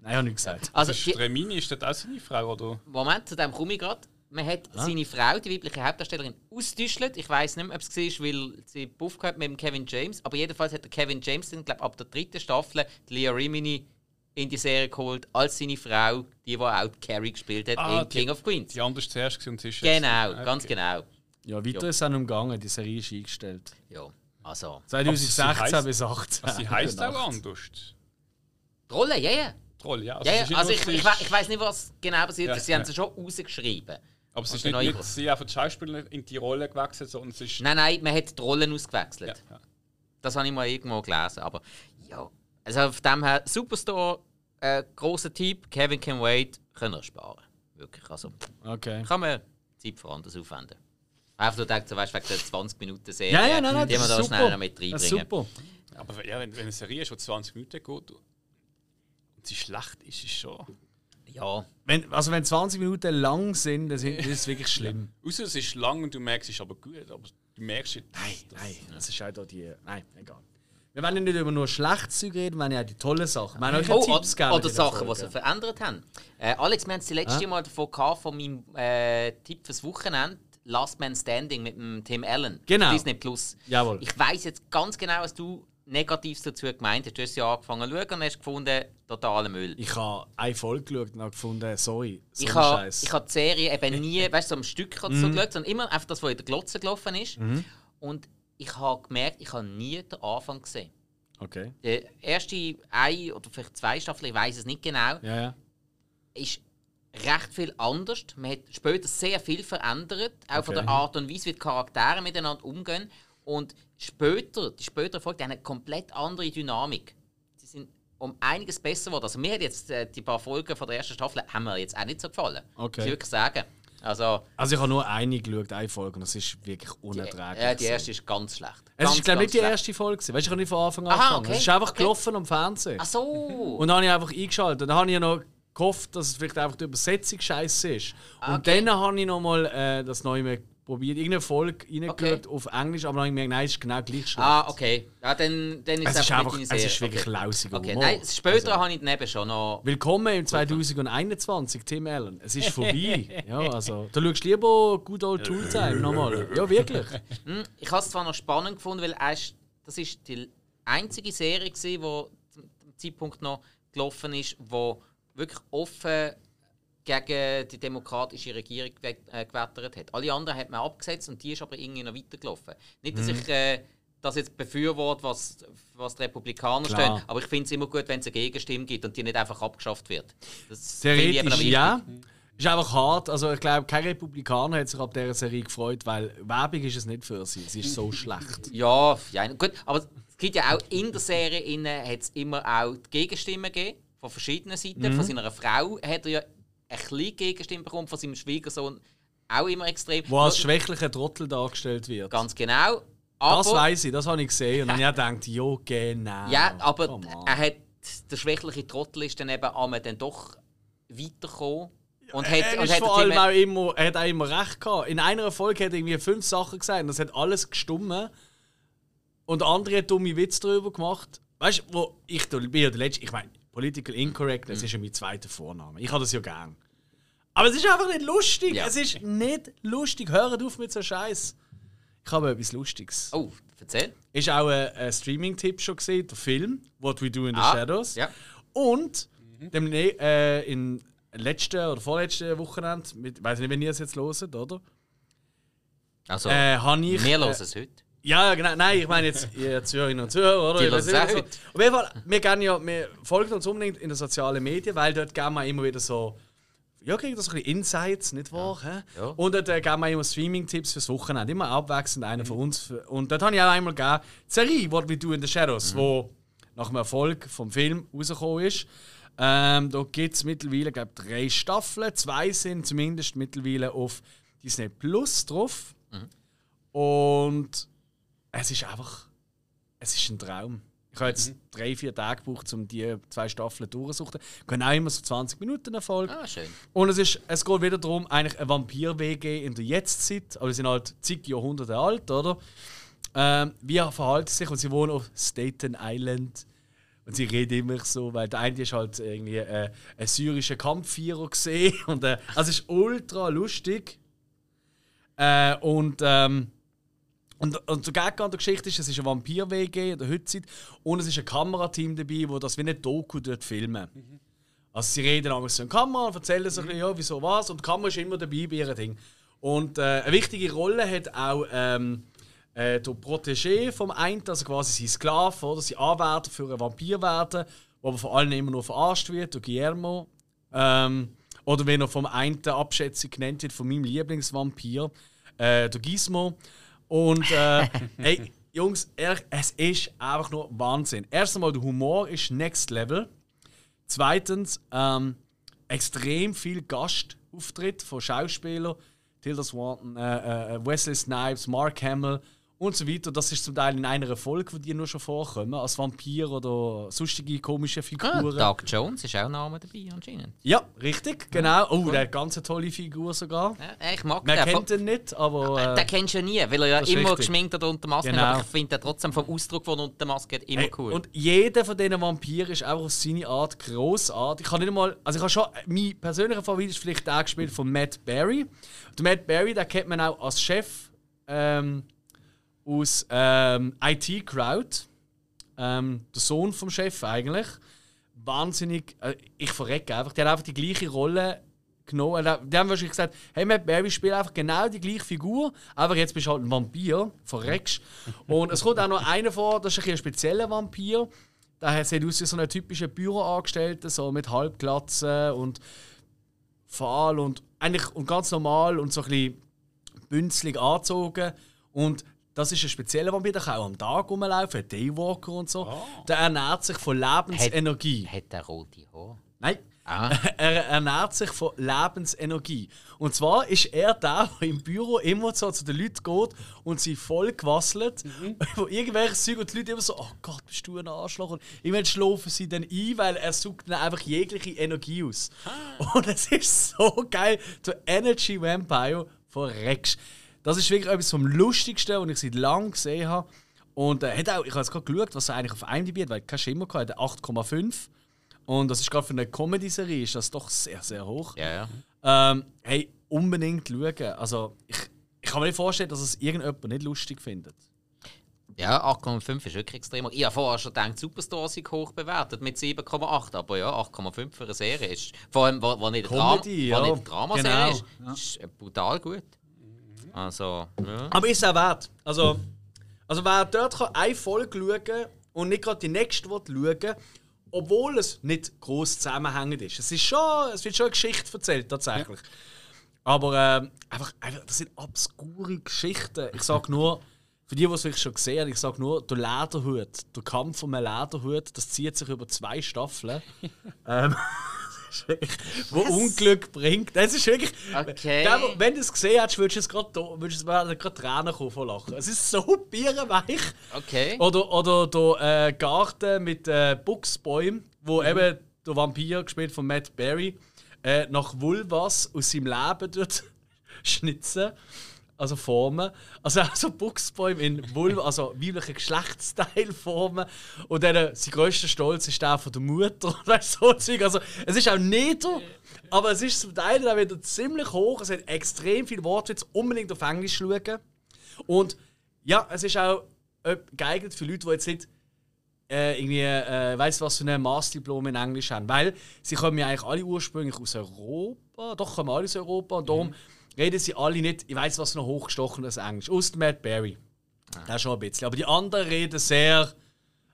Nein, ich habe nichts gesagt. also die, Tremini, ist das auch seine Frau, oder? Moment, zu dem komme ich gerade. Man hat seine Frau, die weibliche Hauptdarstellerin, ausgetäuscht. Ich weiß nicht mehr, ob es war, weil sie Buff gehabt mit dem Kevin James. Aber jedenfalls hat der Kevin James dann, glaube ab der dritten Staffel die Leah Rimini in die Serie geholt als seine Frau, die, die auch Carrie gespielt hat Ah, in die- King of Queens. Die andere zuerst und sie ist Genau, ganz Okay. genau. Ja, weiter ist es auch noch umgegangen. Die Serie ist eingestellt. Ja, also. 2016 heisst- bis 18. Also sie heisst (laughs) auch Nacht. anders. Die Rolle, ja, ja. Troll, ja. ja, es ja. nicht Also ich, ich, ich weiß nicht, was genau passiert Ja, ist. Sie haben ja. sie schon rausgeschrieben. Aber es ist Also nicht, neu- nicht sie einfach die Schauspielerin in die Rolle gewechselt, sondern es ist. Nein, nein, man hat die Rollen ausgewechselt. Ja, ja. Das habe ich mal irgendwo gelesen. Aber ja, also von dem her, Superstore, äh, großer Typ, Kevin Can Wait, können wir sparen. Wirklich. Also Okay. kann man Zeit für anderes aufwenden. Einfach nur denkt, so, weißt, wegen der 20 Minuten Serie, Ja, ja, nein, nein, die ist da super. schneller mit Das ist reinbringen. super. Aber ja, wenn, wenn eine Serie ist, die 20 Minuten geht sie schlecht ist, ist es schon. Ja, Wenn, also wenn 20 Minuten lang sind, dann das ist wirklich schlimm. Außer es ist lang und du merkst, es ist aber gut, aber du merkst nicht. Nein, nein, das ist halt auch die. Nein, egal. Wir wollen ja nicht über nur schlechtes Zeug reden, wir wollen ja auch die tollen Sachen. Wir ja Oh, Tipps geben. oder, Sachen, die sie verändert haben. Äh, Alex, wir haben es das letzte Ah. Mal davon gehabt, von meinem äh, Tipp fürs Wochenende, Last Man Standing mit dem Tim Allen. Genau. Disney Plus. Jawohl. Ich weiß jetzt ganz genau, was du Negatives dazu gemeint hast. Du hast ja angefangen zu schauen und hast gefunden, totaler Müll. Ich habe eine Folge geschaut und habe gefunden, sorry, so Ich ein habe Scheiß. ich ha die Serie eben nie, weißt du, so am Stück oder so geschaut, sondern immer einfach das, was in der Glotze gelaufen ist. Und ich habe gemerkt, ich habe nie den Anfang gesehen. Okay. Die erste ein oder vielleicht zwei Staffeln, ich weiß es nicht genau, Ja, ja. ist recht viel anders. Man hat später sehr viel verändert, auch von Okay. der Art und Weise, wie die Charaktere miteinander umgehen. Und später, die späteren Folgen, die haben eine komplett andere Dynamik. Sie sind um einiges besser geworden. Also mir hat jetzt äh, die paar Folgen von der ersten Staffel haben mir jetzt auch nicht so gefallen. Okay. Muss ich wirklich sagen. Also, Also ich habe nur eine geschaut, eine Folge, und das ist wirklich unerträglich. ja, die erste ist ganz schlecht. es ganz, ist glaube ich nicht die erste Folge. Weißt du, ich habe nicht von Anfang an Aha, angefangen. okay, Es ist einfach okay. gelaufen am Fernsehen. Ach so. Und dann habe ich einfach eingeschaltet. Und dann habe ich noch gehofft, dass es vielleicht einfach die Übersetzung scheiße ist. Und Ah, okay. dann habe ich noch mal äh, das neue probiert, irgendeine Folge reingeschaut Okay. auf Englisch, aber dann habe ich gemerkt, nein, es ist genau gleich schlecht. Ah, okay. Ja, dann, dann ist Es ist einfach es ist wirklich okay. lausiger Okay, Humor. nein, später Also- habe ich daneben schon noch... Willkommen im 2021, Tim Allen. Es ist vorbei. (laughs) ja, also, du schaust lieber Good Old Tool Time nochmal. Ja, wirklich. Hm, Ich habe es zwar noch spannend gefunden, weil er ist, das ist die einzige Serie war, die zum Zeitpunkt noch gelaufen ist, wo wirklich offen gegen die demokratische Regierung äh, gewettert hat. Alle anderen hat man abgesetzt und die ist aber irgendwie noch weitergelaufen. Nicht, dass ich äh, das jetzt befürworte, was, was die Republikaner Klar. stehen, aber ich finde es immer gut, wenn es eine Gegenstimme gibt und die nicht einfach abgeschafft wird. Das ich eben Theoretisch wichtig. ja. Ist einfach hart. Also ich glaube, kein Republikaner hat sich ab dieser Serie gefreut, weil Werbung ist es nicht für sie. Sie ist so schlecht. (laughs) Ja, ja, gut, aber es gibt ja auch in der Serie innen hat es immer auch die Gegenstimmen gegeben, von verschiedenen Seiten. Mhm. Von seiner Frau hat er ja ein bisschen Gegenstimme bekommen, von seinem Schwiegersohn auch immer extrem. Wo als schwächlicher Trottel dargestellt wird. Ganz genau. Aber, das weiß ich, das habe ich gesehen. Und dann habe ich gedacht, jo, genau. Ja, aber er hat, der schwächliche Trottel ist dann eben einmal dann doch weitergekommen. Und hat, er und hat vor allem auch immer, er hat auch immer recht gehabt. In einer Folge hat er irgendwie fünf Sachen gesagt und das hat alles gestummen. Und der andere hat dumme Witze darüber gemacht. Weißt du, wo ich da bin ja der Letzte, ich meine, Political Incorrectness Mhm. ist ja mein zweiter Vorname. Ich habe das ja gern. Aber es ist einfach nicht lustig. Ja. Es ist nicht lustig. Hört auf mit so Scheiß. Ich habe etwas Lustiges. Oh, erzähl. Ist auch ein, ein Streaming-Tipp schon gesehen, der Film What We Do in the Ah, Shadows. ja. Und dem, äh, in letzten oder vorletzten Wochenende, ich weiß nicht, wenn ihr es jetzt hört, oder? Also, Äh, ich. wir äh, es heute. Ja, genau. Nein, ich meine jetzt ihr Zuhörerinnen und Zuhörer, oder? Die auch so. Auf jeden Fall, wir, gehen ja, wir folgen uns unbedingt in den sozialen Medien, weil dort geben wir immer wieder so. Ja, kriegen das ein bisschen Insights, nicht wahr? Ja. Und dort äh, geben wir immer Streaming-Tipps fürs Wochenende. Immer abwechselnd einer von uns. Und dort habe ich auch einmal gegeben, die Serie What We Do in the Shadows, wo nach dem Erfolg vom Film rausgekommen ist. Ähm, da gibt es mittlerweile glaub, ich, drei Staffeln. Zwei sind zumindest mittlerweile auf Disney Plus drauf. Und es ist einfach. Es ist ein Traum. Ich habe jetzt drei, vier Tage gebraucht, um die zwei Staffeln durchzusuchen. Gehen auch immer so 20 Minuten Erfolg. Ah, schön. Und es, ist, es geht wieder darum, eigentlich eine Vampir-WG in der Jetztzeit. Aber sie sind halt zig Jahrhunderte alt, oder? Ähm, wie verhalten sie sich? Und sie wohnen auf Staten Island. Und sie reden immer so, weil der eine ist halt irgendwie äh, ein syrischer Kampfvierer gesehen. (laughs) Und, äh, also es ist ultra lustig. Äh, und, ähm, und, und Gag an der Geschichte ist, es ist eine Vampir-WG in der Heutzeit und es ist ein Kamerateam dabei, wo das wie eine Doku dort filmen. Also sie reden einmal so in Kamera und erzählen so ein bisschen, ja, wieso was und die Kamera ist immer dabei bei ihrem Ding. Und äh, eine wichtige Rolle hat auch ähm, äh, der Protégé vom einen, also quasi sein Sklave, oder sein Anwärter für einen Vampir werden, der aber vor allem immer nur verarscht wird, der Guillermo. Ähm, oder wenn er vom einen Abschätzung genannt wird, von meinem Lieblingsvampir, äh, der Gizmo. Und äh, (laughs) ey, Jungs, ehrlich, es ist einfach nur Wahnsinn. Erstens mal, der Humor ist next level. Zweitens, ähm, extrem viel Gastauftritt von Schauspielern. Tilda Swanton, äh, äh, Wesley Snipes, Mark Hamill und so weiter. Das ist zum Teil in einer Folge, wo die nur schon vorkommen, als Vampir oder sonstige komische Ah, Figuren. Doug Jones ist auch ein Name dabei anscheinend. ja, richtig, genau. Oh, der hat ganz eine tolle Figur sogar. Ja, ich mag Man den. kennt ihn nicht, aber. Äh, Äh, den kennst du ja nie, weil er ja immer richtig. geschminkt oder unter Maske Genau. hat. Aber ich finde den trotzdem vom Ausdruck, er unter Maske hat, immer Ey, cool. Und jeder von diesen Vampiren ist auch auf seine Art grossartig. Ich kann nicht mal, also ich habe schon, mein persönlicher Favorit ist vielleicht der gespielt von Matt Berry. Der Matt Berry, den kennt man auch als Chef ähm, aus ähm, IT Crowd. Ähm, der Sohn vom Chef eigentlich. Wahnsinnig, äh, ich verrecke einfach. Der hat einfach die gleiche Rolle genommen. Die haben wahrscheinlich gesagt, hey Matt Berry spielt einfach genau die gleiche Figur, aber jetzt bist du halt ein Vampir, verreckst. Und es kommt auch noch einer vor, das ist ein, ein spezieller Vampir. Der sieht aus wie so ein typischer Büroangestellter, so mit Halbglatze und fahl und eigentlich und ganz normal und so ein bisschen bünzlig angezogen. Und das ist ein spezieller Vampir, der kann auch am Tag rumlaufen, ein Daywalker und so. Der ernährt sich von Lebensenergie. hat der rote Haar? Nein, Ah. (laughs) Er ernährt sich von Lebensenergie. Und zwar ist er der, der im Büro immer so zu den Leuten geht und sie voll gewasselt. Mhm. (laughs) Wo irgendwelche Zeug und die Leute immer so, oh Gott, bist du ein Arschloch? Und irgendwann schlafen sie dann ein, weil er sucht dann einfach jegliche Energie aus. Ah. (laughs) Und es ist so geil. Der Energy Vampire von Rex. Das ist wirklich etwas vom Lustigsten, was ich seit langem gesehen habe. Und äh, hat auch, ich habe jetzt gerade geschaut, was er eigentlich auf IMDb hat, weil kein Schimmer hatte, 8,5. Und das ist gerade für eine Comedy-Serie ist das doch sehr, sehr hoch. Ja, ja. Ähm, hey, unbedingt schauen. Also, ich, ich kann mir nicht vorstellen, dass es irgendjemand nicht lustig findet. Ja, 8,5 ist wirklich extrem. Ich habe vorher schon gedacht, Superstore sind hoch bewertet mit 7,8. Aber ja, 8,5 für eine Serie ist. Vor allem, wo, wo nicht Comedy, Dram ja. Dramaserie genau. ist, ist brutal gut. Also, ja. Aber ist auch wert. Also, also wer dort kann eine Folge schauen und nicht gerade die nächste schauen obwohl es nicht groß zusammenhängend ist. Es, ist schon, es wird schon eine Geschichte erzählt, tatsächlich. Ja. Aber äh, einfach, einfach, das sind obskure Geschichten. Ich sage nur, für die, die es schon gesehen haben, ich sage nur, der Lederhut, der Kampf um einen Lederhut, das zieht sich über zwei Staffeln. (laughs) ähm, wo? Unglück bringt. Das ist wirklich. Okay. Der, wenn du es gesehen hättest, würdest du es gerade würdest gerade Tränen kommen von Lachen. Es ist so bierenweich. Okay. Oder, oder der äh, Garten mit äh, Buchsbäumen, wo mhm. eben der Vampir, gespielt von Matt Berry, äh, nach Vulvas aus seinem Leben dort (laughs) schnitzen also Formen. Also auch Buchsbäume in Vulva, also weibliche Geschlechtsteilformen. Und dann sein grösster Stolz ist der von der Mutter. (laughs) Weißt so Zeug. Also es ist auch nieder, aber es ist zum Teil auch wieder ziemlich hoch. Es hat extrem viel Wortwitz. Unbedingt auf Englisch schauen. Und ja, es ist auch äh, geeignet für Leute, die jetzt nicht äh, irgendwie, äh, weißt was für ein Masterdiplom in Englisch haben. Weil sie kommen ja eigentlich alle ursprünglich aus Europa. Doch, kommen alle aus Europa. Und darum mhm reden sie alle nicht, ich weiß was noch hochgestochenes Englisch. Aus Matt Berry. Ah. Das schon ein bisschen. Aber die anderen reden sehr.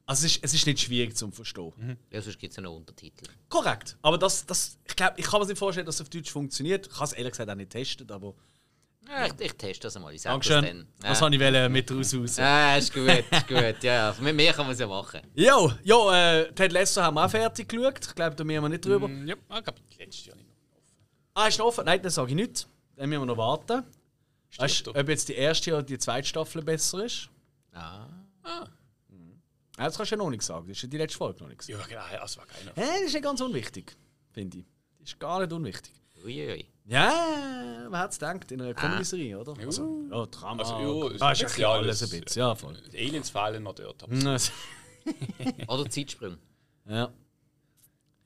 Also es ist, es ist nicht schwierig zu verstehen. Mhm. Ja, sonst gibt es ja noch Untertitel. Korrekt. Aber das, das, ich glaube, ich kann mir nicht vorstellen, dass es auf Deutsch funktioniert. Ich habe es ehrlich gesagt auch nicht getestet, aber. Ja, ich, ich teste das einmal. Ich sage das dann. Ja. Das wollte ich mit raus. raus. Ja, ist gut, ist gut. Ja, mit mir kann man es ja machen. Jo, jo äh, Ted Lasso haben wir auch fertig geschaut. Ich glaube, da müssen wir nicht drüber. Mm, ja, ich glaube, letztes Jahr nicht noch offen. Ah, ist noch offen? Nein, das sage ich nicht. Dann müssen wir noch warten. Weißt ob jetzt die erste oder die zweite Staffel besser ist? Ah. ah. Mhm. Ja, das kannst du ja noch nicht sagen. Das ist ja die letzte Folge noch nicht. Ja, genau. Das war keiner. Ja, das ist ja ganz unwichtig, finde ich. Das ist gar nicht unwichtig. Uiui. Ja, wer hat es gedacht? In einer ah. Comedy-Serie, oder? Also, ja, Drama. Also, ja, ah, ist ja alles ein bisschen. Ja, voll. Die Aliens fehlen noch dort. (laughs) oder Zeitsprung. Ja.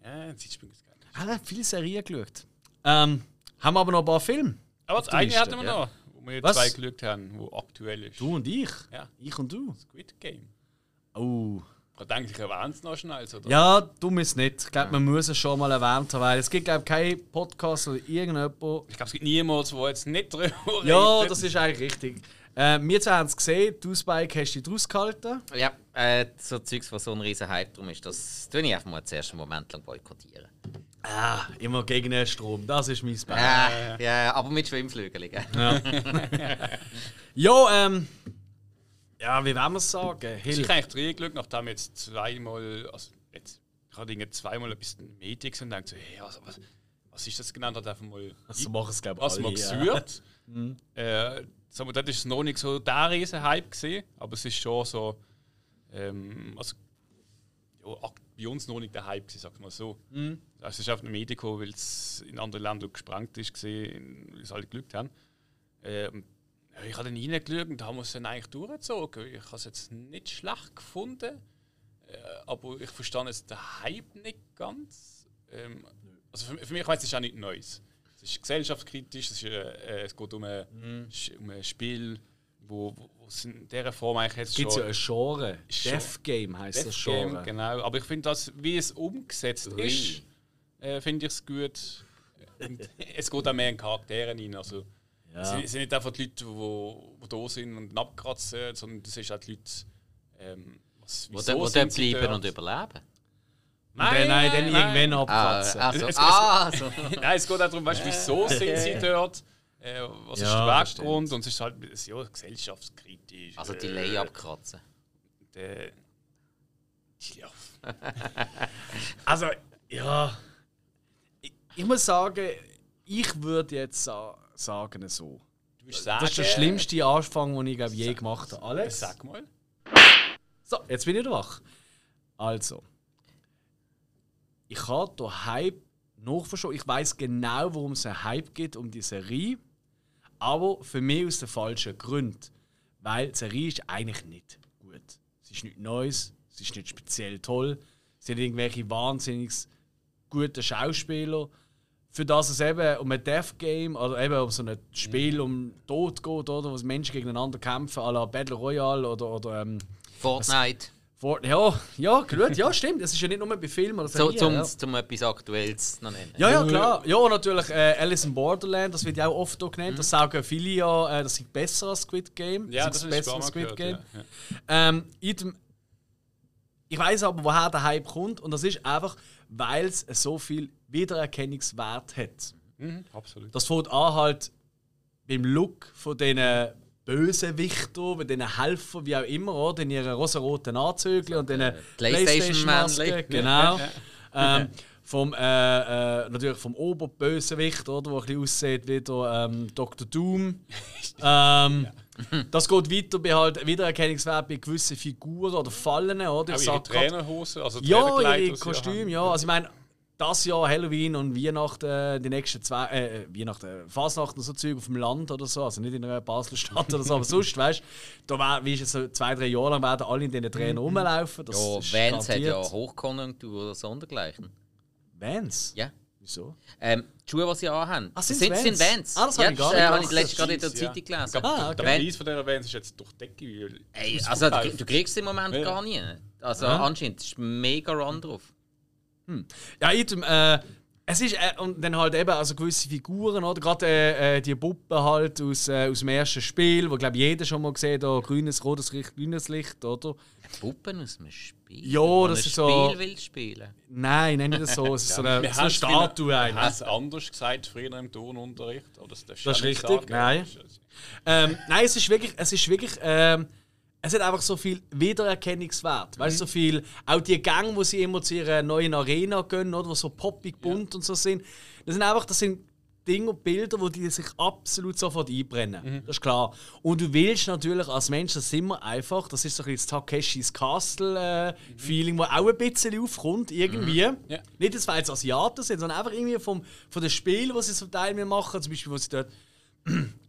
Ja, Zeitsprung ist geil. Ah, viele Serien geschaut. Ähm, haben wir aber noch ein paar Filme. Aber das eine hatten wir ja. noch, wo wir Was? zwei geschaut haben, wo aktuell ist. Du und ich? Ja. Ich und du? Squid Game. Oh. Ich denke, ich erwähne es noch schnell. Oder? Ja, du es nicht. Ich glaube, man muss es schon mal erwähnt haben, weil es gibt, glaube keinen Podcast oder irgendjemand. Ich glaube, es gibt niemals, der jetzt nicht drüber redet. Ja, das ist eigentlich richtig. Äh, wir zwei haben es gesehen, du Spike hast dich draus gehalten. Ja, äh, so Zeugs, was so ein riesen Hype drum ist, das tue ich einfach mal zuerst einen Moment lang boykottieren. Ah, immer gegen den Strom, das ist mein Bein. Ja, ja, aber mit Schwimmflügeln. Ja. (laughs) ja, ähm. Ja, wie wollen wir es sagen? Hill. Ich habe eigentlich reingeschaut, nachdem jetzt zweimal. Also jetzt, ich habe zweimal ein bisschen gesehen und dachte so, hey, also, was, was ist das genannt? Hat einfach mal. Also machen es, glaube ich, Was man gesucht. Ja. (laughs) mhm. äh, sagen wir, das ist noch nicht so der riesen Hype gesehen, aber es ist schon so. Ähm, also, ja, bei uns noch nicht der Hype, sag mal so. Mhm. Es ist auf den Medien gekommen, weil es in anderen Ländern gesprengt ist, gesehen, weil es alle geglückt haben. Ähm, ich habe dann reingeschaut und haben wir es dann eigentlich durchgezogen. Ich habe es jetzt nicht schlecht gefunden, äh, aber ich verstehe jetzt den Hype nicht ganz. Ähm, also für, für mich weiß es auch nicht Neues. Es ist gesellschaftskritisch, es, ist, äh, es geht um ein, mhm. um ein Spiel, wo, wo, wo es in dieser Form eigentlich jetzt Gibt schon... Gibt ja ein Genre. Death Game heisst Death das Genre. Game, genau. Aber ich finde, wie es umgesetzt Ui. ist, äh, finde ich es gut. (laughs) es geht auch mehr in Charakteren rein. Also, ja. es, sind, es sind nicht einfach die Leute, die, da sind und abkratzen, sondern es sind auch die Leute, ähm, was, wo, de, wo dann bleiben dort? und überleben. Nein, nein, dann nein. irgendwann abkratzen. Ah, also, ah, so. (laughs) nein, es geht auch darum, weißt, wieso sind sie dort? Äh, was ja, ist der Weggrund? Und es ist halt ja, gesellschaftskritisch. Also die Lei abkratzen. Der, ja. (laughs) (laughs) also, ja. ich muss sagen, ich würde jetzt sa sagen so. Sagen, Das ist der schlimmste Anfang, den ich glaub, je gemacht habe. Alex? Sag mal. So, jetzt bin ich wieder wach. Also. Ich habe den Hype nachverstanden. Ich weiß genau, warum es einen Hype gibt um die Serie. Aber für mich aus den falschen Gründen. Weil die Serie ist eigentlich nicht gut. Es ist nichts Neues, es ist nicht speziell toll. Es sind irgendwelche wahnsinnig guten Schauspieler. Für das es eben um ein Death Game oder eben um so ein Spiel um Tod geht, oder, wo Menschen gegeneinander kämpfen, à la Battle Royale oder, oder ähm, Fortnite. Vor, ja, ja, gut, ja, stimmt. Es ist ja nicht nur bei Filmen oder So, zum, ja. zum etwas Aktuelles noch nennen. Ja, ja, klar. Ja, und natürlich äh, Alice in Borderland, das wird ja auch oft auch genannt. Das sagen viele ja, äh, das ist besser als Squid Game. Ja, ist das ist besser als Squid Game. Ja, ja. Ähm, dem, ich weiß aber, woher der Hype kommt, und das ist einfach, weil es so viel Wiedererkennungswert hat. Mhm, absolut. Das fängt an halt beim Look von diesen Bösewichtern, bei diesen Helfern, wie auch immer, oder? in ihren rosaroten Anzügen und den Playstation-Männchen. Playstation-Masken. Genau. Ähm, vom, äh, äh, natürlich vom Oberbösewicht, oder, der ein bisschen aussieht wie der ähm, Dr. Doom. (laughs) ähm, Das geht weiter bei halt Wiedererkennungswert bei gewissen Figuren oder Fallen. Oder? Ich ihre sag grad- Trainerhose, also ja, ihre Kostüme, ja. Also ich meine, das Jahr Halloween und Weihnachten, äh, die nächsten zwei, äh, Weihnachten, Fasnachten und so Zeug auf dem Land oder so, also nicht in einer Basler Stadt oder so, aber sonst, weißt du, da wär, wie ist es so zwei, drei Jahre lang werden alle in diesen Trainer rumlaufen. Das Ja, Vans hat ja. Hochkonjunktur oder sondergleichen. Vans? Ja. Wieso? Ähm, die Schuhe, die sie anhaben, Ah, sind, Vans? sind Vans. Ah, das ja, ich gar nicht äh, habe ich letztens gerade in der Jeans, ja. Zeitung gelesen. Ich glaub, Ah, der- Der okay. Preis von dieser Vans ist jetzt durch die Decke. Ey, also du, du kriegst es im Moment Ja. gar nie. Also Ja. anscheinend ist mega Run drauf. Ja, item, äh, es ist, äh, und dann halt eben also gewisse Figuren, oder? Gerade äh, äh, die Puppe halt aus, äh, aus dem ersten Spiel, wo glaube jeder schon mal gesehen hat, grünes, rotes Licht, grünes Licht, oder? Puppen aus einem Spiel. Ja, wo das ein ist so- Spiel will spielen. Nein, nein, nicht so. (laughs) Es ist so eine, Wir so eine Statue eigentlich. Wir haben es anders gesagt früher im Turnunterricht. Aber das, Das ist richtig, sagen. nein. Ähm, nein, es ist wirklich, es ist wirklich, ähm, es hat einfach so viel Wiedererkennungswert. Weißt du, so viel, auch die Gänge, wo sie immer zu ihrer neuen Arena gehen, oder, wo so poppig bunt und so sind. Das sind einfach, das sind Dinge und Bilder, wo die sich absolut sofort einbrennen. Das ist klar. Und du willst natürlich als Mensch, das ist immer einfach, das ist so ein bisschen das Takeshis Castle-Feeling, wo auch ein bisschen aufkommt, irgendwie. Ja. Nicht, dass wir jetzt Asiaten sind, sondern einfach irgendwie vom, von den Spielen, die sie zum Teil machen. Zum Beispiel, wo sie dort.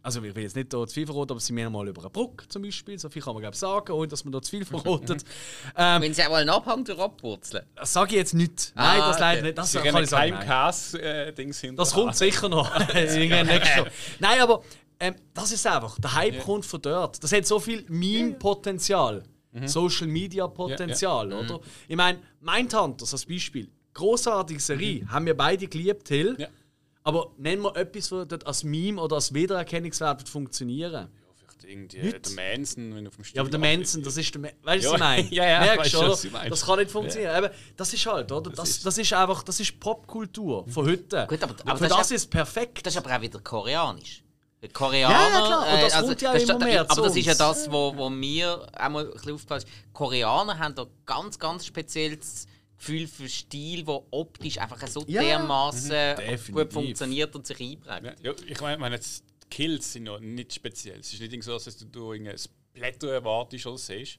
Also, ich will jetzt nicht hier zu viel verraten, aber sie mir mal über eine Brücke zum Beispiel. So viel kann man, glaube ich, sagen, ohne dass man da zu viel verratet. (laughs) ähm, Wenn sie auch mal einen Abhang durchwurzeln. das sage ich jetzt nicht. Nein, Ah, das leider nicht. Das Sie kann ich sagen. Käse-Dings hinter. Das kommt sicher noch. (laughs) (laughs) Irgendwann nächstes Jahr. Nein, aber ähm, das ist einfach. Der Hype kommt von dort. Das hat so viel Meme-Potenzial. Social Media-Potenzial, Ja, oder? Ich meine, Mindhunters als Beispiel. Großartige Serie. Haben wir beide geliebt, Hill. Ja. Aber nennen wir etwas, das dort als Meme oder als Wiedererkennungswert wird funktionieren. Vielleicht irgendwie Nicht? der Manson, wenn du auf dem Stuhl Ja, aber der Manson, das ist der. Ma weißt du, was Ja, ich meine? (laughs) ja, ja, Merkst weißt oder? was du meinst. Das kann nicht funktionieren. Eben, das ist halt, oder? Das, das, ist einfach, das ist Popkultur von heute. Gut, aber- aber für das das ist ist perfekt. Das ist aber auch wieder koreanisch. Koreaner, Ja, ja, klar. Und das äh, also, kommt ja das, immer mehr Aber zu das ist ja das, wo, wo mir auch mal ein bisschen aufgefallen ist. Koreaner haben da ganz, ganz spezielles Gefühl für Stil, wo optisch einfach so Ja. dermaßen Definitiv. gut funktioniert und sich einprägt. Ja, ja, ich meine, meine, jetzt die Kills sind ja nicht speziell. Es ist nicht so, dass du ein Splatter erwartest oder siehst.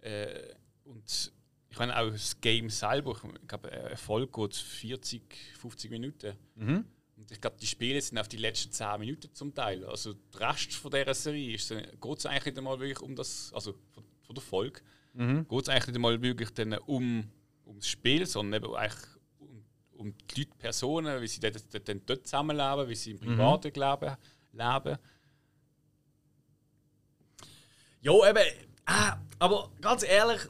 Äh, und ich meine, auch das Game selber, ich glaube, eine Folge geht 40, 50 Minuten. Und ich glaube, die Spiele sind auf die letzten 10 Minuten zum Teil. Also der Rest von dieser Serie ist, geht es eigentlich nicht einmal wirklich um das, also von, von der Folge, geht es eigentlich nicht einmal wirklich dann um, um das Spiel, sondern eben eigentlich um, um die Leute, Personen, wie sie dort, dort, dort zusammenleben, wie sie im privaten Leben leben. Ja, eben. Ah, aber ganz ehrlich,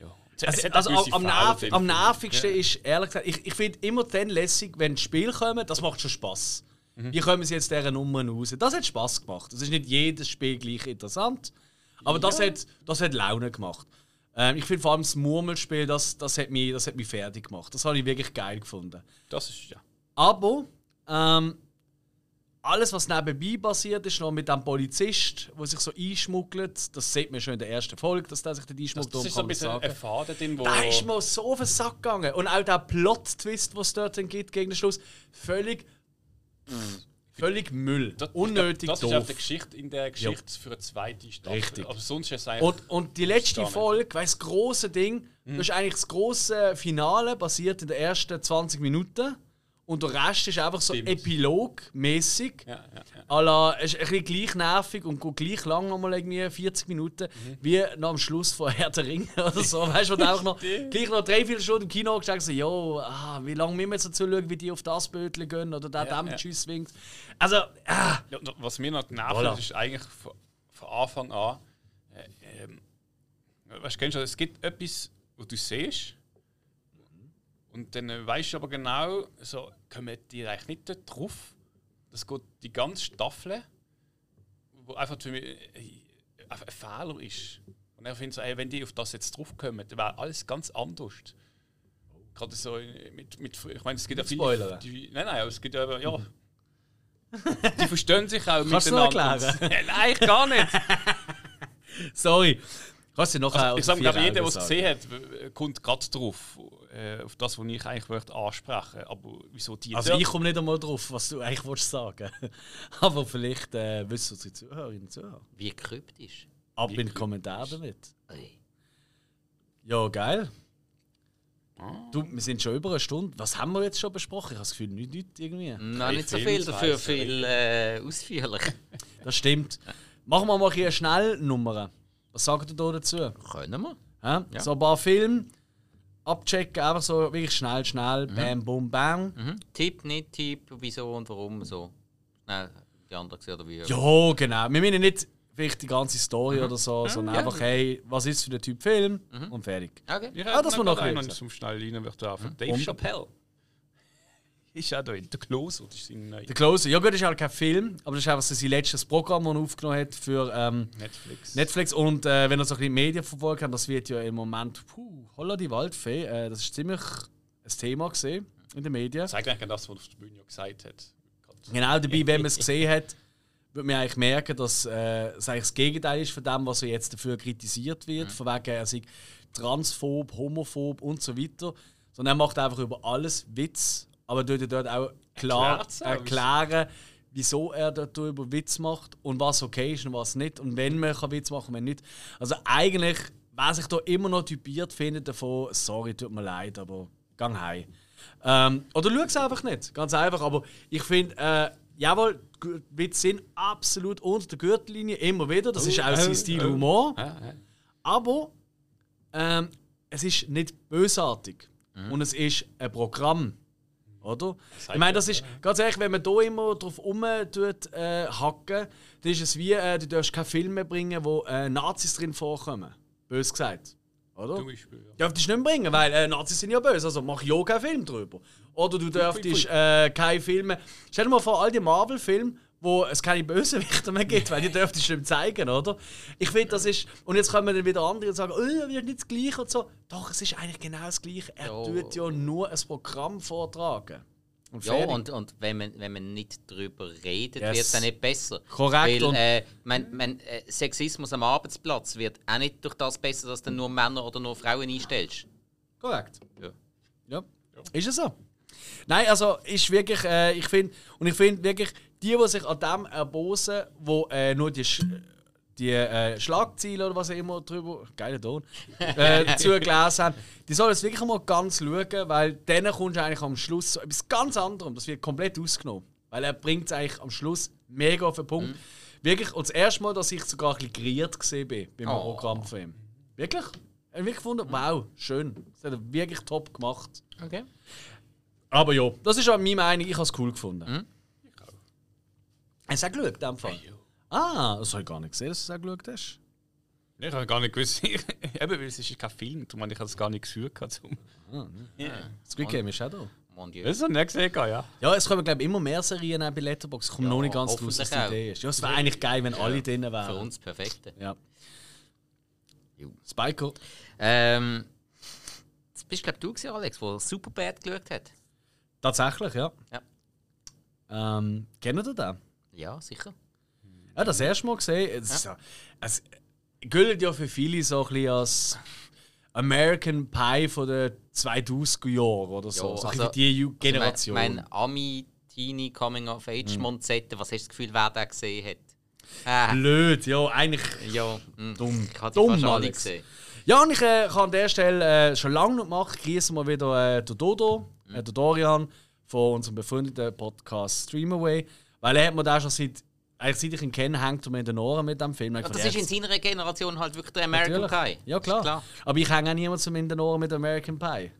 Ja. also, also am, am, nerv, am nervigsten ist ehrlich gesagt, ich, ich finde immer dann lässig, wenn die Spiele kommen, das macht schon Spass. Wie kommen sie jetzt dieser Nummer raus? Das hat Spass gemacht. Es ist nicht jedes Spiel gleich interessant, aber das, hat, das hat Laune gemacht. Ähm, ich finde vor allem das Murmelspiel, das, das, hat mich, das hat mich fertig gemacht. Das habe ich wirklich geil gefunden. Das ist ja. Aber ähm, alles, was nebenbei passiert, ist noch mit dem Polizist, der sich so einschmuggelt. Das sieht man schon in der ersten Folge, dass der sich da einschmuggelt. Das ist so ein bisschen ein Faden drin, wo... Da ist mir so auf den Sack gegangen. Und auch der Plot-Twist, den es dort dann gibt gegen den Schluss, völlig... Völlig Müll. Das, Unnötig das doof. ist auf der Geschichte, in der Geschichte für eine zweite Staffel. Richtig. Aber sonst ist es eigentlich... Und, und die letzte. Folge, weißt das große Ding, Mhm. das ist eigentlich das große Finale, basiert in den ersten 20 Minuten. Und der Rest ist einfach so. Epilog-mäßig. Ja, ja, ja. La, es ist ein bisschen gleich nervig und geht gleich lang, nochmal irgendwie 40 Minuten, Mhm. wie noch am Schluss von (laughs) Herr der Ringe oder so. (laughs) Weißt du, wo du einfach noch, gleich noch drei, vier Stunden im Kino gesagt so, jo, ah, wie lange müssen wir jetzt dazu schauen, wie die auf das Bötchen gehen oder der Ja, dem. Tschüss winkt. Also, ah, was mir noch genervt Voilà. ist eigentlich von, von Anfang an, äh, ähm, weißt du, kennst du, es gibt etwas, was du siehst, und dann weißt du aber genau, so, kommen die eigentlich nicht dort drauf. Das geht die ganze Staffel, wo einfach für mich äh, einfach ein Fehler ist. Und er findet so, ey, wenn die auf das jetzt draufkommen, dann wäre alles ganz anders. Gerade so mit, mit ich meine, es gibt ja viele. Spoilern. Die, nein, nein, aber es gibt ja, ja die verstehen sich auch Kannst du noch miteinander. erklären? (laughs) Nein, eigentlich gar nicht. (laughs) sorry. Kannst du noch Also, aus ich sage, glaube, jeder, der es gesehen hat, kommt gerade drauf. Äh, auf das, was ich eigentlich möchte ansprechen Aber wieso die Also dort- ich komme nicht einmal drauf, was du eigentlich willst sagen (laughs) Aber vielleicht äh, wissen unsere Zuhörerinnen und Zuhörer. Wie kryptisch. Ab in den Kommentaren damit. Ey. Ja, geil. Ah. Du, wir sind schon über eine Stunde. Was haben wir jetzt schon besprochen? Ich habe das Gefühl, nicht, nicht irgendwie. Noch nicht so viel dafür, viel äh, ausführlich. Das stimmt. Machen wir mal hier schnell Nummern. Was sagt ihr da dazu? Können wir? Ja? Ja. So ein paar Filme abchecken, einfach so wirklich schnell, schnell, bam, bum, bam. Mhm. Tipp, nicht Tipp, wieso und warum so. Nein, die anderen gesehen oder wie? Ja, genau. Wir meinen nicht vielleicht die ganze Story oder so, sondern ja. einfach, hey, was ist für ein Typ Film und fertig. Okay. Ich Ah, das war noch kürzer. wenn ich zum schnell rein möchte werfen. Dave Und? Chappelle. Ist ja da in der Close, das ist sein neuer Der Closer, ja gut, das ist halt kein Film, aber das ist einfach so sein letztes Programm, das er aufgenommen hat für ähm, Netflix. Netflix. Und äh, wenn ihr so ein bisschen die Medien verfolgt habt, das wird ja im Moment, puh, holla die Waldfee, äh, das ist ziemlich ein Thema gesehen in den Medien. Das zeigt eigentlich das, was auf der Bühne gesagt hat. Genau dabei, wenn man es gesehen hat, wird man eigentlich merken, dass äh, es eigentlich das Gegenteil ist von dem, was er jetzt dafür kritisiert wird. Von wegen, er sei transphob, homophob und so weiter. Sondern er macht einfach über alles Witz, aber tut dort auch klar erklären, wieso er dort darüber Witz macht und was okay ist und was nicht. Und wenn man kann Witz machen kann, wenn nicht. Also eigentlich, wer sich da immer noch typiert findet davon, sorry, tut mir leid, aber gang heim. Ähm, oder schau es einfach nicht, ganz einfach. Aber ich finde, äh, jawohl, Witze sind absolut unter der Gürtellinie, immer wieder. Das ist auch sein Stil Humor. Ja, ja. Aber ähm, es ist nicht bösartig. Und es ist ein Programm. Oder? Ich meine, das ist ganz ehrlich, wenn man hier immer drauf rum tut, äh, hacken, dann ist es wie, äh, du darfst keinen Film mehr bringen, wo äh, Nazis drin vorkommen. Bös gesagt. Oder? Zum Beispiel. Ja. Dürftest du nicht bringen, weil äh, Nazis sind ja böse, also mach ja keinen Film drüber. Oder du dürftest äh, keine Filme. Stell dir mal vor, all die Marvel-Filme, wo es keine Bösewichter mehr gibt, weil die dürftest du nicht zeigen, oder? Ich finde, das ist. Und jetzt kommen dann wieder andere und sagen, oh, wird nicht das Gleiche und so. Doch, es ist eigentlich genau das Gleiche. Er Ja. tut ja nur ein Programm vortragen. Und Ja, und, und wenn, man, wenn man nicht darüber redet, Yes. wird es auch nicht besser. Korrekt, Weil äh, man, man, äh, Sexismus am Arbeitsplatz wird auch nicht durch das besser, dass du nur Männer oder nur Frauen einstellst. Korrekt. Ja. Ja. Ist es so? Nein, also ist wirklich, äh, ich finde, und ich finde wirklich, die, die sich an dem erbosen, wo äh, nur die, Sch die äh, Schlagziele oder was auch immer drüber, geiler Ton, (laughs) äh, zugelesen haben, die sollen es wirklich mal ganz schauen, weil dann kommst du eigentlich am Schluss zu etwas ganz anderem. Das wird komplett ausgenommen. Weil er bringt es eigentlich am Schluss mega auf den Punkt. Wirklich, und das erste Mal, dass ich sogar ein bisschen geriert gesehen bin beim Oh. Programm von ihm. Wirklich? Ich habe wirklich gefunden, wow, schön. Das hat er wirklich top gemacht. Okay. Aber ja, das ist auch meine Meinung. Ich habe es cool gefunden. Hast du auch geschaut, in dem Fall? Ah, das habe ich gar nicht gesehen, dass du es auch geschaut hast. Ich habe gar nicht gewusst, (laughs) eben, weil es ist kein Film, darum habe ich das gar nicht gesucht. Zum Squid Game ist auch da. Mon Dieu. das habe ich nicht gesehen, ja. Ja, es kommen, glaube ich, immer mehr Serien bei Letterboxd. Ich komme Ja, noch nicht ganz draus, was die. Idee ist. Ja, es wäre eigentlich geil, wenn alle drin Für wären. uns perfekte. Ja. Jo. Spiker. Ähm, das bist, glaube du, gewesen, Alex, der Superbad geschaut hat. Tatsächlich, ja. Ja. Ähm, kennt ihr den? Ja, sicher. Ja, das erste Mal gesehen. Es, ja. es gilt ja für viele so ein bisschen als American Pie von den 2000er Jahren oder so. Ja, so ein also- bisschen die Generation. Mein, mein Ami Teenie Coming of Age Monzette, was hast du das Gefühl, wer den gesehen hat? Ah, Blöd, ja, eigentlich. ja, mh. Dumm. Ich habe die Dumm, alle gesehen. Ja, und ich äh, kann an der Stelle äh, schon lange noch machen. Grüßen wir wieder äh, den Dodo, äh, den Dorian von unserem befreundeten Podcast Streamaway. Weil er hat mir da schon seit, eigentlich seit ich ihn kenne, hängt er mir in den Ohren mit dem Film. Ja, das ist in seiner Generation halt wirklich der American Natürlich. Pie. Ja, klar. Klar. Aber ich hänge auch niemand zum in den Ohren mit American Pie.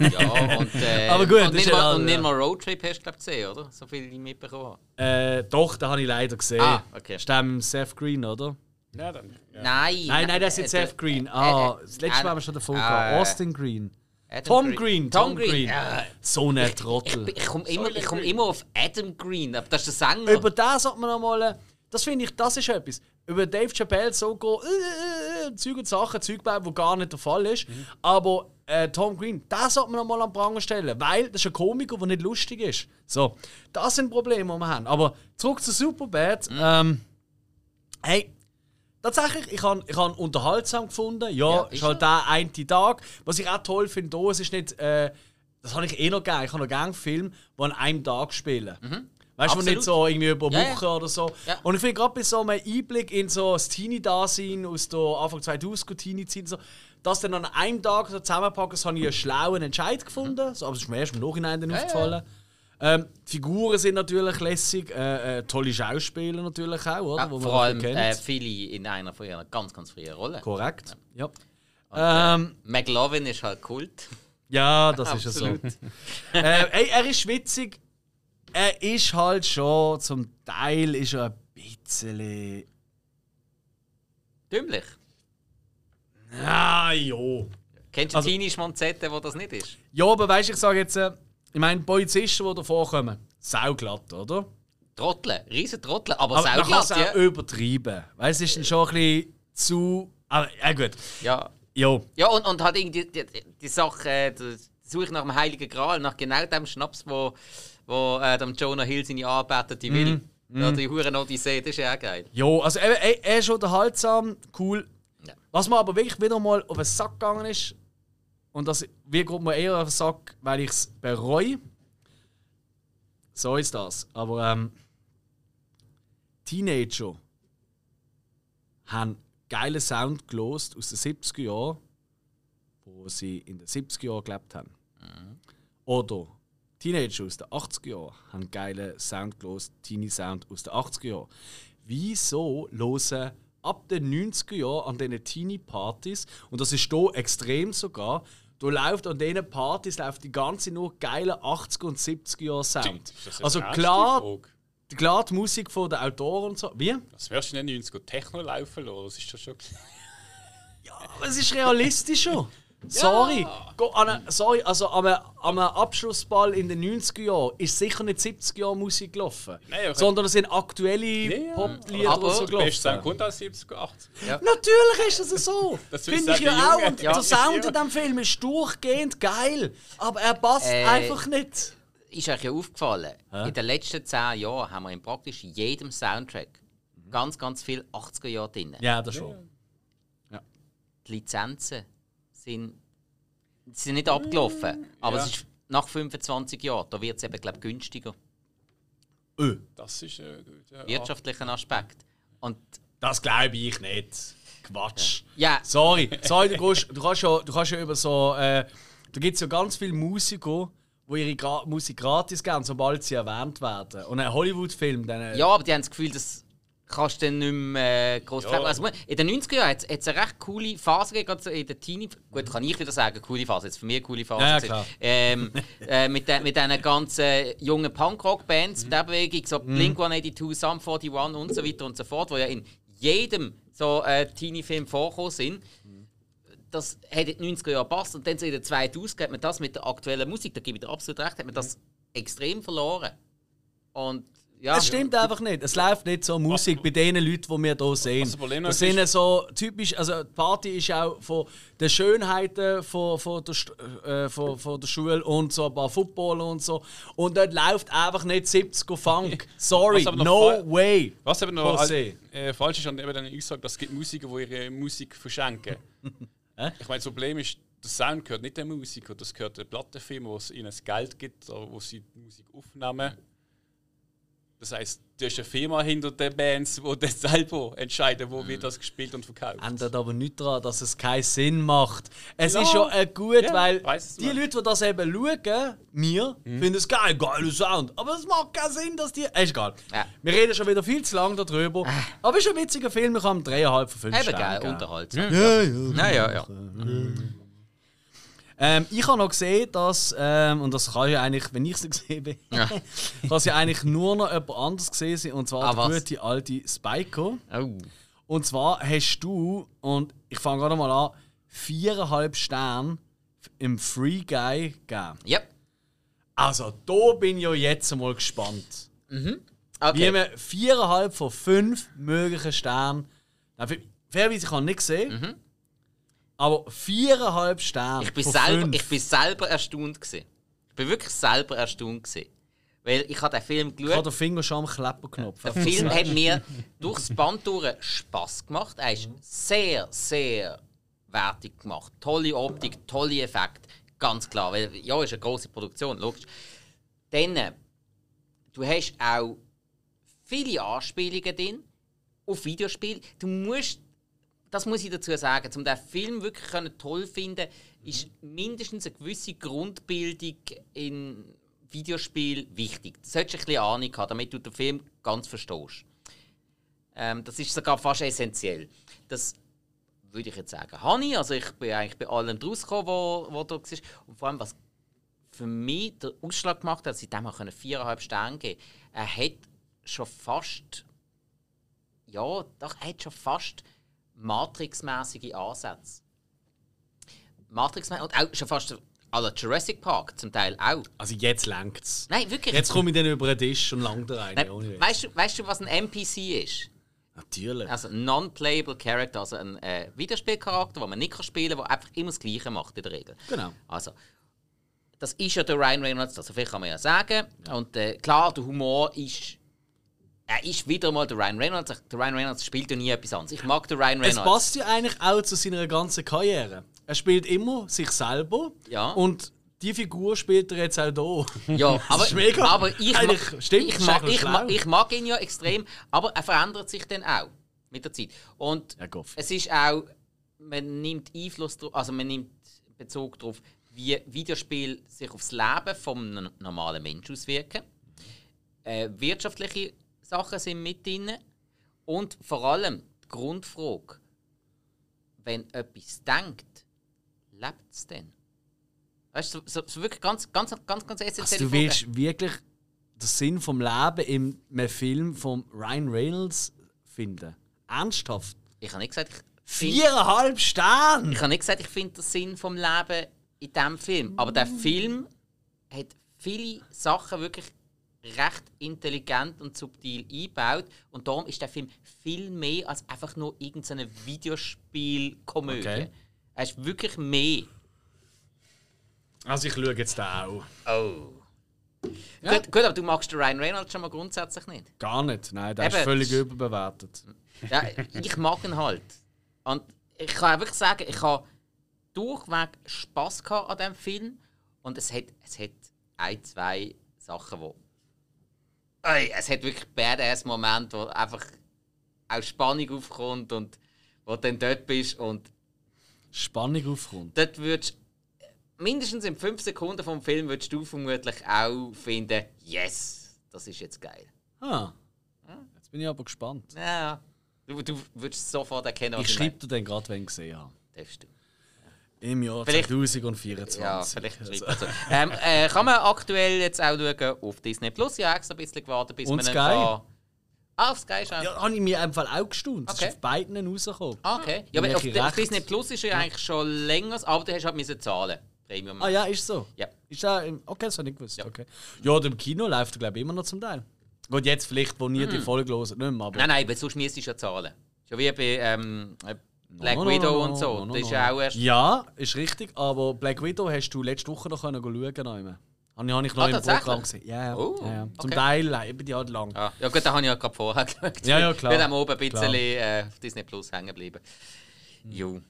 Ja, und, (laughs) äh, Aber gut, und nicht, ja mal, all- und nicht ja. mal Roadtrip hast du glaub, gesehen, oder? So viel ich mitbekommen habe. Äh, doch, den habe ich leider gesehen. Ah, okay. Ist der mit Seth Green, oder? Ja, dann. Ja. Nein. Nein, nein, das ist äh, Seth Green. äh, Ah, äh, das letzte Mal haben wir schon davon äh, gehabt. Austin Green. Adam Tom Green, Tom Green. Ja. So ein Ich, Trottel. ich komme immer, ich komm immer auf Adam Green, aber das ist der Sänger. Über das sollte man noch mal. Das finde ich, das ist etwas. Über Dave Chappelle so gehen, äh, äh, äh, Zeug und Sachen, Zeug bauen, wo gar nicht der Fall ist. Aber äh, Tom Green, das sollte man noch mal an den Pranger stellen, weil das ist ein Komiker, der nicht lustig ist. So, das sind Probleme, die wir haben. Aber zurück zu Superbad. Ähm, hey, tatsächlich, ich habe ich han unterhaltsam gefunden. Ja, Ja, ist halt der eine Tag. Was ich auch toll finde, da, es ist nicht. Äh, das habe ich eh noch gerne. Ich habe noch gerne Filme, die an einem Tag spielen. Weißt du, nicht so irgendwie über Ja, ja. Wochen oder so. Ja. Und ich finde gerade bei so einem Einblick in so das Teenie-Dasein aus der Anfang 2000 Teenie-Zeit, so, das dann an einem Tag so zusammenpacken, das habe ich einen schlauen Entscheid gefunden. So, aber es ist mir erst im Nachhinein dann aufgefallen. Ähm, die Figuren sind natürlich lässig, äh, äh, tolle Schauspieler natürlich auch, oder? ja, vor allem äh, viele in einer von ihren ganz, ganz frühen Rollen. Korrekt. Ja. Ähm, McLovin ist halt Kult. ja, (laughs) das ist ja so. (laughs) Äh, ey, er ist witzig. Er ist halt schon, zum Teil ist er ein bisschen. Dümmlich. Ja, jo. Kennst du Also- Teenie Schmonzette, wo das nicht ist? Ja, aber weißt du, ich sage jetzt, äh, ich meine, Polizisten, die da vorkommen, sauglatt, oder? Trottel, riesen Trottel, aber, Aber man kann sauglatt, es auch ja. übertreiben. Du, es ist dann schon ein bisschen zu. Aber, ja, gut. ja. Jo. Ja, und, und halt irgendwie die, die, die Sache, äh, die Suche nach dem Heiligen Gral, nach genau dem Schnaps, wo, wo äh, dem Jonah Hill seine Anbetete will. Mhm. Ja, die Huren Odyssee, das ist ja auch geil. Jo, also er, er, er ist unterhaltsam, cool. Ja. Was mir aber wirklich wieder mal auf den Sack gegangen ist, und das wie kommt mir eher auf den Sack, weil ich es bereue. So ist das. Aber ähm, Teenager haben geilen Sound gelost aus den 70er Jahren, wo sie in den 70er Jahren gelebt haben. Oder Teenager aus den 80er Jahren haben geilen Sound gelost, Teenie Sound aus den 80er Jahren. Wieso hören ab den 90er Jahren an diesen Teenie-Partys, und das ist hier extrem sogar, da läuft an diesen Partys läuft die ganze nur geile 80er und 70er Jahre Sound. Das Also klar, klar die Musik von den Autoren und so. Wie? Was wärst du den 90er Techno laufen lassen? Das ist doch schon. Aber es ist realistischer. (laughs) Sorry. Go, an sorry, also an einem, an einem Abschlussball in den 90er Jahren ist sicher nicht 70er Jahre Musik gelaufen. Nein, sondern es sind aktuelle ja. Poplieder Aber so Der beste Sound gelaufen. kommt aus 70er, 80er. Natürlich ist es so. (laughs) Das will Finde ich ja auch. Und Ja. der Sound in diesem Film ist durchgehend geil. Aber er passt Äh, einfach nicht. Ist euch ja aufgefallen, in den letzten 10 Jahren haben wir in praktisch jedem Soundtrack ganz, ganz viel 80er Jahre drin. Ja, das schon. Die Lizenzen sind, sind nicht abgelaufen, aber Ja. es ist nach 25 Jahren, da wird es eben, glaube günstiger. Öh, Das ist äh, gut. Ja. Wirtschaftlichen Aspekt. Und das glaube ich nicht. Quatsch. ja, Sorry, sorry du, kannst, du, kannst ja, du kannst ja über so. Äh, da gibt es ja ganz viele Musiker, die ihre Gra Musik gratis geben, sobald sie erwähnt werden. Und ein Hollywood-Film, dann. äh, ja, aber die haben das Gefühl, das kannst du dann nicht mehr äh, groß Ja. also, In den 90er Jahren hat es eine recht coole Phase gegeben, in der Teenie. Gut, kann ich wieder sagen, coole Phase. Jetzt für mich eine coole Phase. Ja, klar. Ähm, (laughs) äh, mit, de, mit diesen ganzen jungen Punkrock-Bands, Mhm. mit der Bewegung, so Blink 182, Sum 41 und so weiter und so fort, wo ja in jedem so äh, Teenie-Film vorkommen sind. Das hat in den 90er Jahren gepasst und dann so in den 2000 hat man das mit der aktuellen Musik, da gebe ich dir absolut recht, hat man das extrem verloren. Und Ja. es stimmt einfach nicht. Es läuft nicht so Musik bei den Leuten, die wir hier sehen. Was das Problem Das ist- sind so typisch, also die Party ist auch von den Schönheiten von, von, der, äh, von, von der Schule und so ein paar Football und so. Und dort läuft einfach nicht 70er Funk. Sorry, aber no way. Was eben noch José. äh, falsch ist, und eben ich sage, dass es gibt Musiker, die ihre Musik verschenken. (laughs) Hä? ich meine, das Problem ist, der Sound gehört nicht der Musiker, das gehört der Plattenfirma, wo es ihnen das Geld gibt, oder wo sie die Musik aufnehmen. Das heisst, du hast eine Firma hinter den Bands, die dann selber entscheiden, wo wird das gespielt und verkauft. ändert aber nichts daran, dass es keinen Sinn macht. Es Ja. ist ja äh, gut, Ja, weil die mal. Leute, die das eben schauen, mir, Mhm. finden es geil, geiler Sound. Aber es macht keinen Sinn, dass die. Äh, ist egal. Ja. Wir reden schon wieder viel zu lange darüber. Aber es ist ein witziger Film, ich habe ihm dreieinhalb von fünf Eben geil, unterhaltsam. Ja, ja. Ja, ja, ja. Ähm, ich habe noch gesehen, dass, ähm, und das kann ja eigentlich, wenn ich es (laughs) gesehen bin, Ja. (laughs) es ja eigentlich nur noch jemand anderes gesehen sein, und zwar Ah, der was? gute alte Spyco. Oh. Und zwar hast du, und ich fange gerade mal an, viereinhalb Sterne im Free Guy gegeben. Ja. Also, da bin ich ja jetzt mal gespannt. Wie Okay. man viereinhalb von fünf möglichen Sternen. Fairerweise, ich habe nicht gesehen. Aber viereinhalb Sterne. Ich bin, selber, fünf. ich bin selber erstaunt. Gewesen. Ich bin wirklich selber erstaunt. Gewesen. Weil ich habe den Film Ich habe geschaut. den Finger schon am Klepperknopf. Der Film (laughs) hat mir durchs Band durch Spass gemacht. Er ist sehr, sehr wertig gemacht. Tolle Optik, tolle Effekte. Ganz klar. Weil, ja, ist eine große Produktion, logisch. Dann, äh, du hast auch viele Anspielungen drin auf Videospiele. Du musst, das muss ich dazu sagen, um den Film wirklich können toll finden, ist mindestens eine gewisse Grundbildung in Videospiel wichtig. Du solltest ein bisschen Ahnung haben, damit du den Film ganz verstehst. Ähm, das ist sogar fast essentiell. Das würde ich jetzt sagen. Hani, also ich bin eigentlich bei allem draus gekommen, wo, wo da war. Und vor allem, was für mich der Ausschlag gemacht hat, dass ich dem viereinhalb Sterne geben konnte, er hat schon fast, ja, doch, er hat schon fast Matrix-mäßige Ansätze. Matrix und auch schon fast à la Jurassic Park zum Teil auch. Also, jetzt lenkt es. Nein, wirklich. Jetzt komme ich dann über den Tisch und lang da rein. Nein, weißt, du, weißt du, was ein NPC ist? Natürlich. Also ein Non-Playable Character, also ein äh, Videospielcharakter, den man nicht kann spielen kann, der einfach immer das Gleiche macht in der Regel. Genau. Also, das ist ja der Ryan Reynolds, also viel kann man ja sagen. Und äh, klar, der Humor ist. Er ist wieder mal der Ryan Reynolds. Der Ryan Reynolds spielt ja nie etwas anderes. Ich mag den Ryan Es Reynolds. passt ja eigentlich auch zu seiner ganzen Karriere. Er spielt immer sich selber. Ja. Und die Figur spielt er jetzt auch hier. Ja, (laughs) aber, mega. aber ich, Eigentlich stimmt, ich, mag, ich, ma- schlau. ich mag ihn ja extrem, aber er verändert sich dann auch mit der Zeit. Und Ja, es ist auch, man nimmt Einfluss drauf, also man nimmt Bezug darauf, wie Videospiele sich aufs Leben vom normalen Menschen auswirken. Äh, wirtschaftliche Sachen sind mit drin. Und vor allem die Grundfrage, wenn etwas denkt, lebt es denn? Weißt du, so, so wirklich ganz, ganz, ganz, ganz Also, essentielle du willst wirklich den Sinn vom Leben in einem Film von Ryan Reynolds finden. Ernsthaft. Ich habe nicht gesagt, ich Viereinhalb Sterne! Ich habe nicht gesagt, ich finde den Sinn vom Leben in diesem Film. Aber der Film hat viele Sachen wirklich recht intelligent und subtil eingebaut. Und darum ist der Film viel mehr als einfach nur irgendeine Videospielkomödie. Okay. Er ist wirklich mehr. Also ich schaue jetzt da auch. Oh. Ja. Gut, gut, aber du magst den Ryan Reynolds schon mal grundsätzlich nicht. Gar nicht. Nein, der ist Eben. völlig überbewertet. Ja, ich mag ihn halt. Und ich kann wirklich sagen, ich habe durchweg Spass gehabt an diesem Film. Und es hat, es hat ein, zwei Sachen, wo. Ey, es hat wirklich Badass-Momente, wo einfach auch Spannung aufkommt und wo du dann dort bist und Spannung aufkommt. dort würdest mindestens in fünf Sekunden vom Film würdest du vermutlich auch finden, yes, das ist jetzt geil. Ah. Jetzt bin ich aber gespannt. Ja, du, du würdest sofort erkennen, was Ich schreibe dir den gerade, wenn ich gesehen habe. Darfst du. Im Jahr Vielleicht- 2024. Ja, vielleicht Also, ähm, äh, Kann man aktuell jetzt auch schauen auf Disney Plus? Ja, extra ein bisschen gewartet, bis Und man Sky? kann- Ah, auf Sky schon. Ja, habe ich mir einfach auch gestaunt. Es Okay. ist auf beiden rausgekommen. Ah, okay. Ja, aber auf, auf? Disney Plus ist ja eigentlich schon länger, aber du hast halt müssen zahlen. Premium. Ah ja, ist so. Ja. Ist im- okay, das habe ich nicht gewusst. Ja. Okay. Ja, im Kino läuft er, glaube ich, immer noch zum Teil. Gut, jetzt vielleicht, wo ihr die Folge hören, nicht mehr, aber... Nein, nein, weil sonst müsstest du ja zahlen. Schon wie bei ähm, Black No, no, Widow no, und so. das ist ja auch erst. Ja, ist richtig, aber Black Widow hast du letzte Woche noch können schauen können. Habe ich, habe ich noch Ah, im? Programm gesehen. Ja, ja. Oh, ja, ja. Zum okay. Teil äh, eben die halt lang. Ah, ja gut, da habe ich ja gerade vorher (laughs) geschaut. Ja, ja, klar. Ich bin oben ein bisschen äh, auf Disney Plus hängen geblieben. Jo.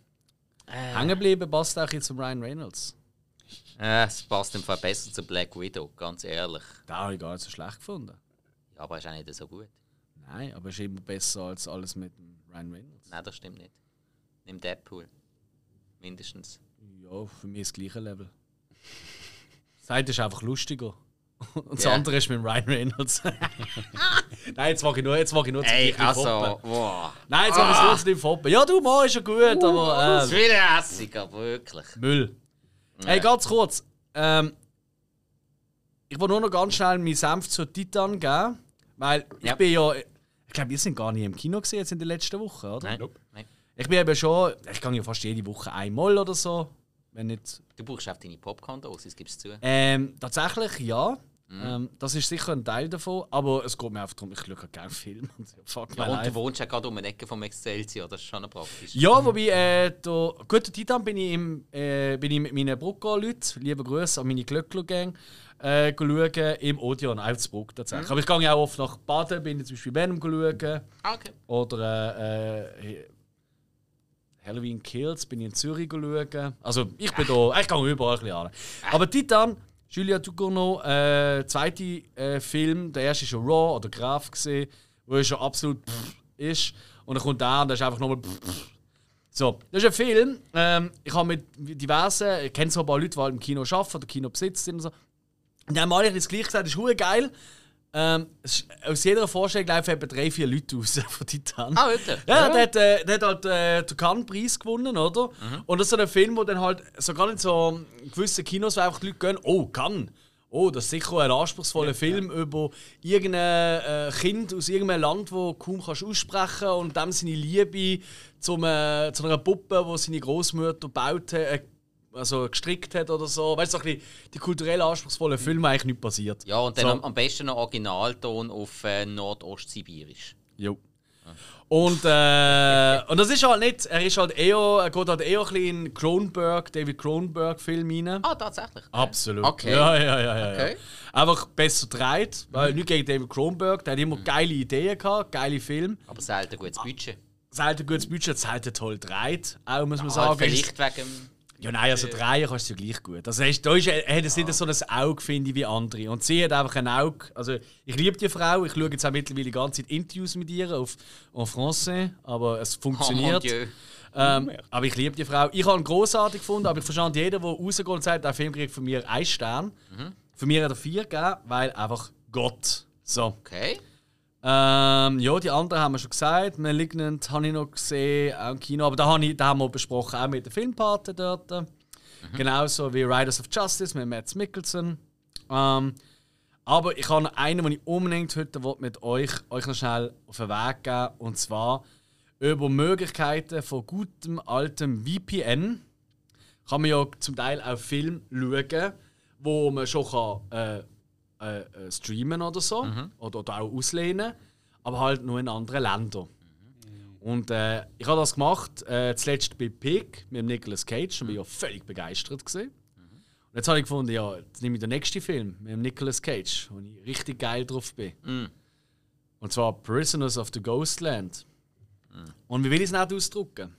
Hängen geblieben passt auch jetzt zum Ryan Reynolds. Äh, es passt im Fall besser zu Black Widow, ganz ehrlich. Den habe ich gar nicht so schlecht gefunden. Ja, aber ist auch nicht so gut. Nein, aber ist immer besser als alles mit dem Ryan Reynolds. Nein, das stimmt nicht. Nimm Deadpool. Mindestens. Ja, für mich ist das gleiche Level. Das eine ist einfach lustiger. Und das Ja. andere ist mit dem Ryan Reynolds. (laughs) Nein, jetzt mag ich nur, jetzt mag ich nur zu Ey, also, wow. Nein, jetzt mag ich nur zu dir foppen. Ja, du, Mann, ist ja gut, aber Das ist äh, wieder hässig, aber wirklich. Müll. Hey, ganz kurz. Ähm, ich will nur noch ganz schnell meinen Senf zur Titan geben. Weil ich Ja. bin ja. Ich glaube, wir sind gar nicht im Kino gesehen jetzt in den letzten Wochen, oder? Nein. Nein. Ich bin eben schon. Ich gehe ja fast jede Woche einmal oder so. Wenn nicht. Du brauchst auch deine Popcorn-Dosis, gibst du zu. Ähm, tatsächlich ja. Mhm. Ähm, das ist sicher ein Teil davon. Aber es geht mir einfach darum, ich schaue gerne Filme. Und so, fuck Ja, und life. du wohnst ja gerade um eine Ecke vom Excelsior, das ist schon praktisch. Ja, wobei, äh, der gute Titan bin ich, im, äh, bin ich mit meinen Brucko-Leuten, liebe Grüße an meine Glöckler-Gang, äh, schauen im Odeon, Bruck tatsächlich. Aber ich gehe ja auch oft nach Baden, bin ich zum Beispiel Venom schauen. Ah, okay. Oder äh, äh, Halloween Kills bin ich in Zürich schauen. Also ich bin da, ich gehe überall ein bisschen an. Aber Titan, Julia Ducournau, äh, zweite äh, Film, der erste war schon Raw oder Graf gesehen, wo er schon absolut ist. Und dann kommt der und der ist einfach nochmal. So, das ist ein Film. Ähm, ich habe mit diversen, ich kenne so ein paar Leute, die halt im Kino arbeiten oder Kino besitzen und so. Die haben alle das gleich gesagt, das ist geil. Ähm, aus jeder Vorstellung laufen etwa drei, vier Leute raus (laughs) von Titan. Ah, wirklich? Ja, Der, hat, äh, der hat halt äh, den Cannes-Preis gewonnen, oder? Und das ist so ein Film, wo dann halt sogar in so gewissen Kinos wo einfach die Leute gehen, oh, Cannes. Oh, das ist sicher ein anspruchsvoller Film über irgendein äh, Kind aus irgendeinem Land, wo du kaum kannst aussprechen und dem seine Liebe zum, äh, zu einer Puppe, die seine Großmutter hat, äh, also gestrickt hat oder so. Weißt du, so ein bisschen die kulturell anspruchsvollen Filme, eigentlich nicht passiert. Ja, und dann So. am, am besten noch Originalton auf äh, Nordostsibirisch. Jo. Und, äh, (laughs) und das ist halt nicht, er ist halt eher, er geht halt eher ein bisschen in Cronenberg, David Cronenberg-Film rein. Ah, tatsächlich? Absolut. Okay. Ja, ja, ja, ja. Okay. ja. Einfach besser gedreht, weil nicht gegen David Cronenberg, der hat immer geile Ideen gehabt, geile Filme. Aber selten gutes Budget. Selten gutes Budget, selten toll gedreht, auch muss man Ah, sagen. vielleicht wegen. Ja, nein, also drei kannst du ja gleich gut. Also, hast, da ist, hat es nicht so ein Auge, finde ich, wie andere. Und sie hat einfach ein Auge. Also, ich liebe die Frau. Ich schaue jetzt auch mittlerweile die ganze Zeit Interviews mit ihr auf en français, aber es Oh funktioniert. Dieu. ähm, aber ich liebe die Frau. Ich habe ihn großartig gefunden, aber ich verstand jeden, der rausgeht und sagt, der Film kriegt von mir einen Stern. Von mir hat er vier gegeben, weil einfach Gott. So. Okay. Ähm, ja, die anderen haben wir schon gesagt. Malignant habe ich noch gesehen, auch im Kino. Aber da, haben wir besprochen, auch mit den Filmpaten dort. Genauso wie Riders of Justice mit Matt Mikkelsen. Ähm, aber ich habe noch einen, den ich unbedingt heute mit euch, euch noch schnell auf den Weg geben Und zwar über Möglichkeiten von gutem altem VPN. Kann man ja zum Teil auch Filme schauen, wo man schon kann, äh, äh, äh, streamen oder so. Oder, oder auch auslehnen. Aber halt nur in anderen Ländern. Und äh, ich habe das gemacht, äh, zuletzt bei Pig mit Nicolas Cage. Und bin ja völlig begeistert. Gewesen. Und jetzt habe ich gefunden, ja, jetzt nehme ich den nächsten Film mit Nicolas Cage, wo ich richtig geil drauf bin. Und zwar Prisoners of the Ghostland. Und wie will ich es nicht ausdrücken?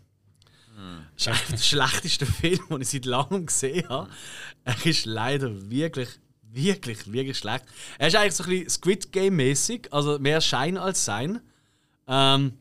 Das ist der (laughs) schlechteste Film, den ich seit langem gesehen habe. Er ist leider wirklich, wirklich, wirklich schlecht. Er ist eigentlich so ein bisschen Squid Game-mäßig, also mehr Schein als Sein. Ähm,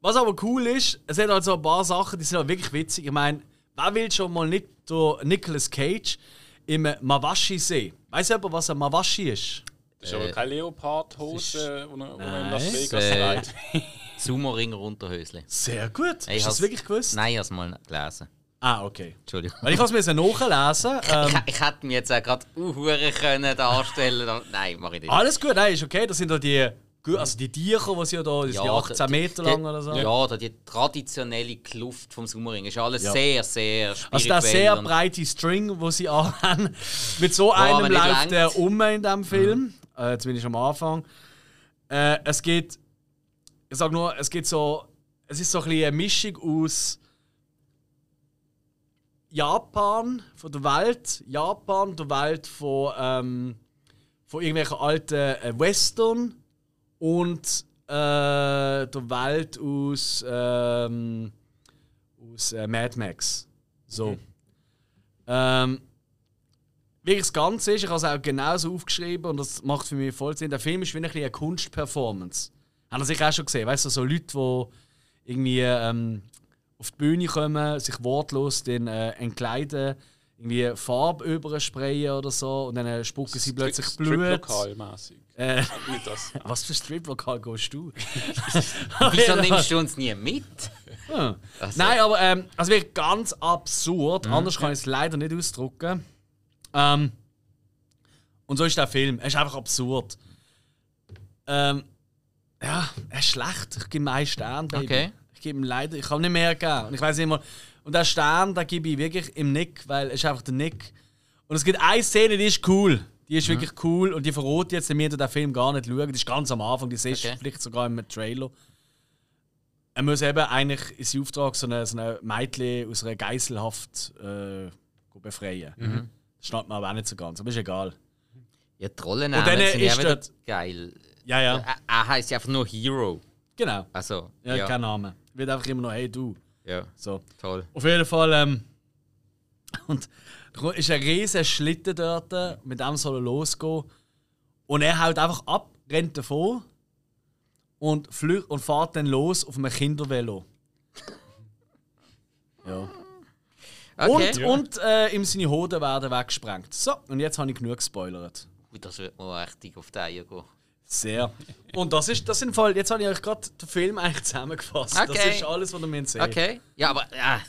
was aber cool ist, es hat halt so ein paar Sachen, die sind halt wirklich witzig. Ich meine, wer will schon mal nicht der Nicolas Cage im Mawashi sehen? Weiß jemand, was ein Mawashi ist? Das ist aber keine Leopardhose, die er er in Las. Vegas Äh, trägt. (laughs) Sumo-Ringer Unterhösle. Sehr gut. Hast du das wirklich gewusst? Nein, ich habe es mal gelesen. Ah, okay. Entschuldigung. Weil ich habe es mir nachlesen. Ich, Ähm, ich hätte mir jetzt auch gerade Uhren können darstellen Nein, mach ich nicht. alles gut, nein, ist okay. Das sind ja die, also die Tiere, die sie ja da, die ja 18 die- Meter die- lang oder so. Ja, da die traditionelle Kluft vom Summering ist alles Ja. sehr, sehr spirituell. Also der sehr breite String, wo sie anhaben, mit so einem läuft er langt. um in diesem Film. äh, zumindest am Anfang. Äh, es geht, ich sag nur, es geht so, es ist so ein eine Mischung aus Japan, von der Welt, Japan, der Welt von, ähm, von irgendwelchen alten äh, Western und äh, der Welt aus, ähm, aus äh, Mad Max. So. Ähm, wie das Ganze ist, ich habe es auch genauso aufgeschrieben und das macht für mich voll Sinn. Der Film ist wie ein eine Kunstperformance. Haben Sie sicher auch schon gesehen? Weißt du, so Leute, die irgendwie ähm, auf die Bühne kommen, sich wortlos den, äh, entkleiden, irgendwie Farbe übersprayen oder so und dann äh, spucken sie plötzlich Blut. Strip-Lokal-mäßig. (laughs) Äh, Nicht das. (laughs) was für Strip-Lokal gehst du? (laughs) Wieso nimmst du uns nie mit? Ja. Also- Nein, aber ähm, es wird ganz absurd. Anders kann ich es leider nicht ausdrücken. Ähm, und so ist der Film. Er ist einfach absurd. Ähm, ja, er ist schlecht. Ich gebe ihm einen Stern, Baby. Okay. Ich gebe ihm leider, ich kann nicht mehr geben. Und ich weiß mal. Und der Stern, den gebe ich wirklich im Nick, weil es ist einfach der Nick. Und es gibt eine Szene, die ist cool. Die ist wirklich cool und die verrate jetzt, wir den Film gar nicht schauen. Die ist ganz am Anfang, die siehst du Okay. vielleicht sogar im Trailer. Er muss eben eigentlich in seinem Auftrag so eine, so eine Mädchen aus einer Geiselhaft äh, befreien. Das steht mir aber auch nicht so ganz, aber ist egal. Ja, die Rollen Und dann sind ja ist wieder dort- geil. Ja, ja, Er, er heisst ja einfach nur Hero. genau. Also, Ja, ja, kein Name. Wird einfach immer noch, hey du. ja, So. toll. Auf jeden Fall, ähm, (laughs) und da ist ein riesiger Schlitten dort, mit dem soll er losgehen. Und er haut einfach ab, rennt davon und, flücht und fährt dann los auf einem Kindervelo. (laughs) Ja. Okay. Und, und äh, ihm seine Hoden werden weggesprengt. So, und jetzt habe ich genug gespoilert. Ui, das wird mir richtig auf die Eier gehen. Sehr. Und das ist das sind voll. Jetzt habe ich euch gerade den Film eigentlich zusammengefasst. Das Okay. ist alles, was ihr mir sehen. Okay. Ja, aber ja,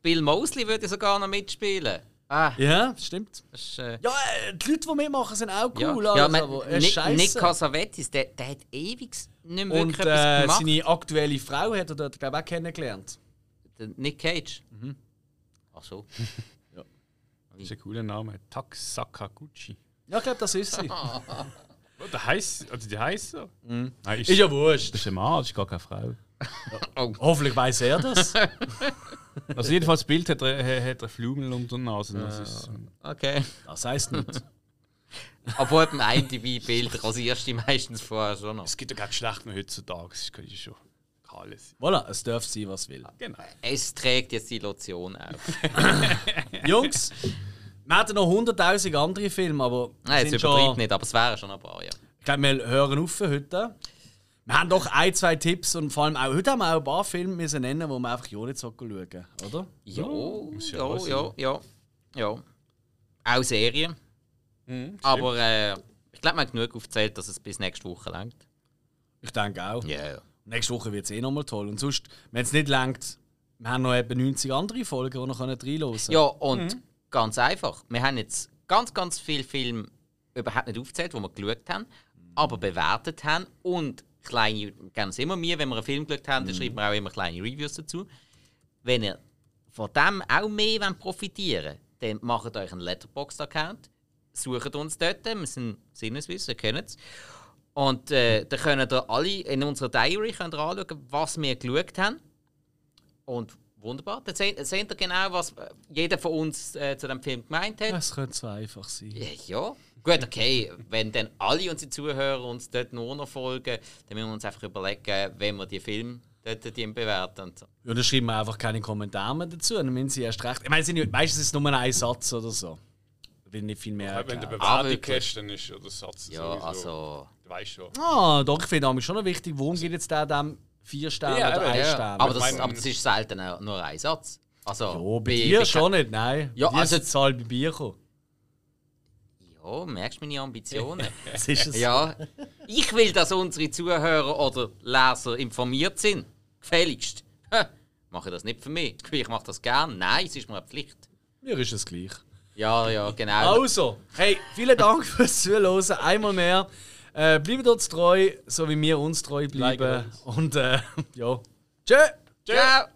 Bill Mosley würde sogar noch mitspielen. Ah, Ja, stimmt. das ist, äh, Ja, äh, die Leute, die mitmachen, sind auch ja. cool. ja, alles, man, aber er ist Nick. Nick der, der hat ewig nicht mehr Und wirklich äh, gemacht. seine aktuelle Frau hat er dort, glaube ich, auch kennengelernt. Der Nick Cage. Mhm. Ach so. (laughs) Das ist ein cooler Name. Tak Sakaguchi. (laughs) Ja, ich glaube, das ist sie. (laughs) Oh, der heisst, also die heisst so. Nein, ist, ist ja wurscht. das ist ein Mann, das ist gar keine Frau. Hoffentlich weiß er das. Also jedenfalls das Bild hat er, hat (laughs) er Flumel unter der Nase. Das ist, Okay. Das heißt nicht. Obwohl beim IMDb-Bild rasierst du die meistens vorher schon noch. es gibt ja kein Geschlecht mehr heutzutage. Es ist schon alles. Voilà, es darf sein, was will. Genau. Es trägt jetzt die Lotion auf. Jungs, wir hatten noch 100.000 andere Filme, aber Nein, jetzt sind übertreibt schon, nicht, aber es wären schon ein paar, ja. ich glaube, wir hören auf für heute. Wir haben doch ein, zwei Tipps und vor allem auch, heute haben wir auch ein paar Filme müssen nennen, wo wir einfach ja nicht so schauen, oder? Ja, ja ja, auch ja, ja, ja. Auch Serien. Mhm, Aber äh, ich glaube, man hat genug aufgezählt, dass es bis nächste Woche langt. Ich denke auch. Ja. Nächste Woche wird es eh nochmal toll. Und sonst, wenn es nicht langt, wir haben noch etwa 90 andere Folgen, die noch reinhören können. Ja, und ganz einfach. Wir haben jetzt ganz, ganz viele Filme überhaupt nicht aufgezählt, die wir geschaut haben, aber bewertet haben und kleine, ganz immer mir, wenn wir einen Film geschaut haben, dann schreiben wir auch immer kleine Reviews dazu. Wenn ihr von dem auch mehr profitieren wollt, dann macht euch einen Letterboxd-Account, sucht uns dort, wir sind Sinneswiss, ihr kennt es. Und äh, dann könnt ihr alle in unserer Diary könnt ihr anschauen, was wir geschaut haben. Und wunderbar, dann seht, seht ihr genau, was äh, jeder von uns äh, zu dem Film gemeint hat. Es könnte so einfach sein. Ja, ja. Gut, okay. (laughs) Wenn dann alle unsere Zuhörer uns dort nur noch folgen, dann müssen wir uns einfach überlegen, wenn wir die Filme dort die bewerten. Und so. Ja, dann schreiben wir einfach keine Kommentare mehr dazu. Dann müssen sie erst recht. Ich meine, es sind meistens ist es nur ein Satz oder so. Da will nicht viel mehr. Wenn du. Ah, Bewertung wirklich? hast, dann ist ja der Satz Ja, sowieso. also. Du weißt schon. Ah, doch, ich finde es schon noch wichtig, warum gibt jetzt der dem vier Sterne Ja, oder eben, ein Ja, Stern? aber, das, meine- aber das ist selten nur ein Satz. Also, ja, bei dir schon nicht, nein. Ja, also- ist die Zahl bei Bier gekommen. Ja, merkst du meine Ambitionen? (laughs) Das ist es. ja. Ich will, dass unsere Zuhörer oder Leser informiert sind. Gefälligst. Ha, Mache das nicht für mich. Ich mache das gern. Nein, es ist mir eine Pflicht. Mir ist es gleich. Ja, ja, genau. Also, hey, vielen Dank (laughs) fürs Zuhören. Einmal mehr. Äh, bleibt uns treu, so wie wir uns treu bleiben. Like und äh, (laughs) ja. Tschö! Tschö! Ciao.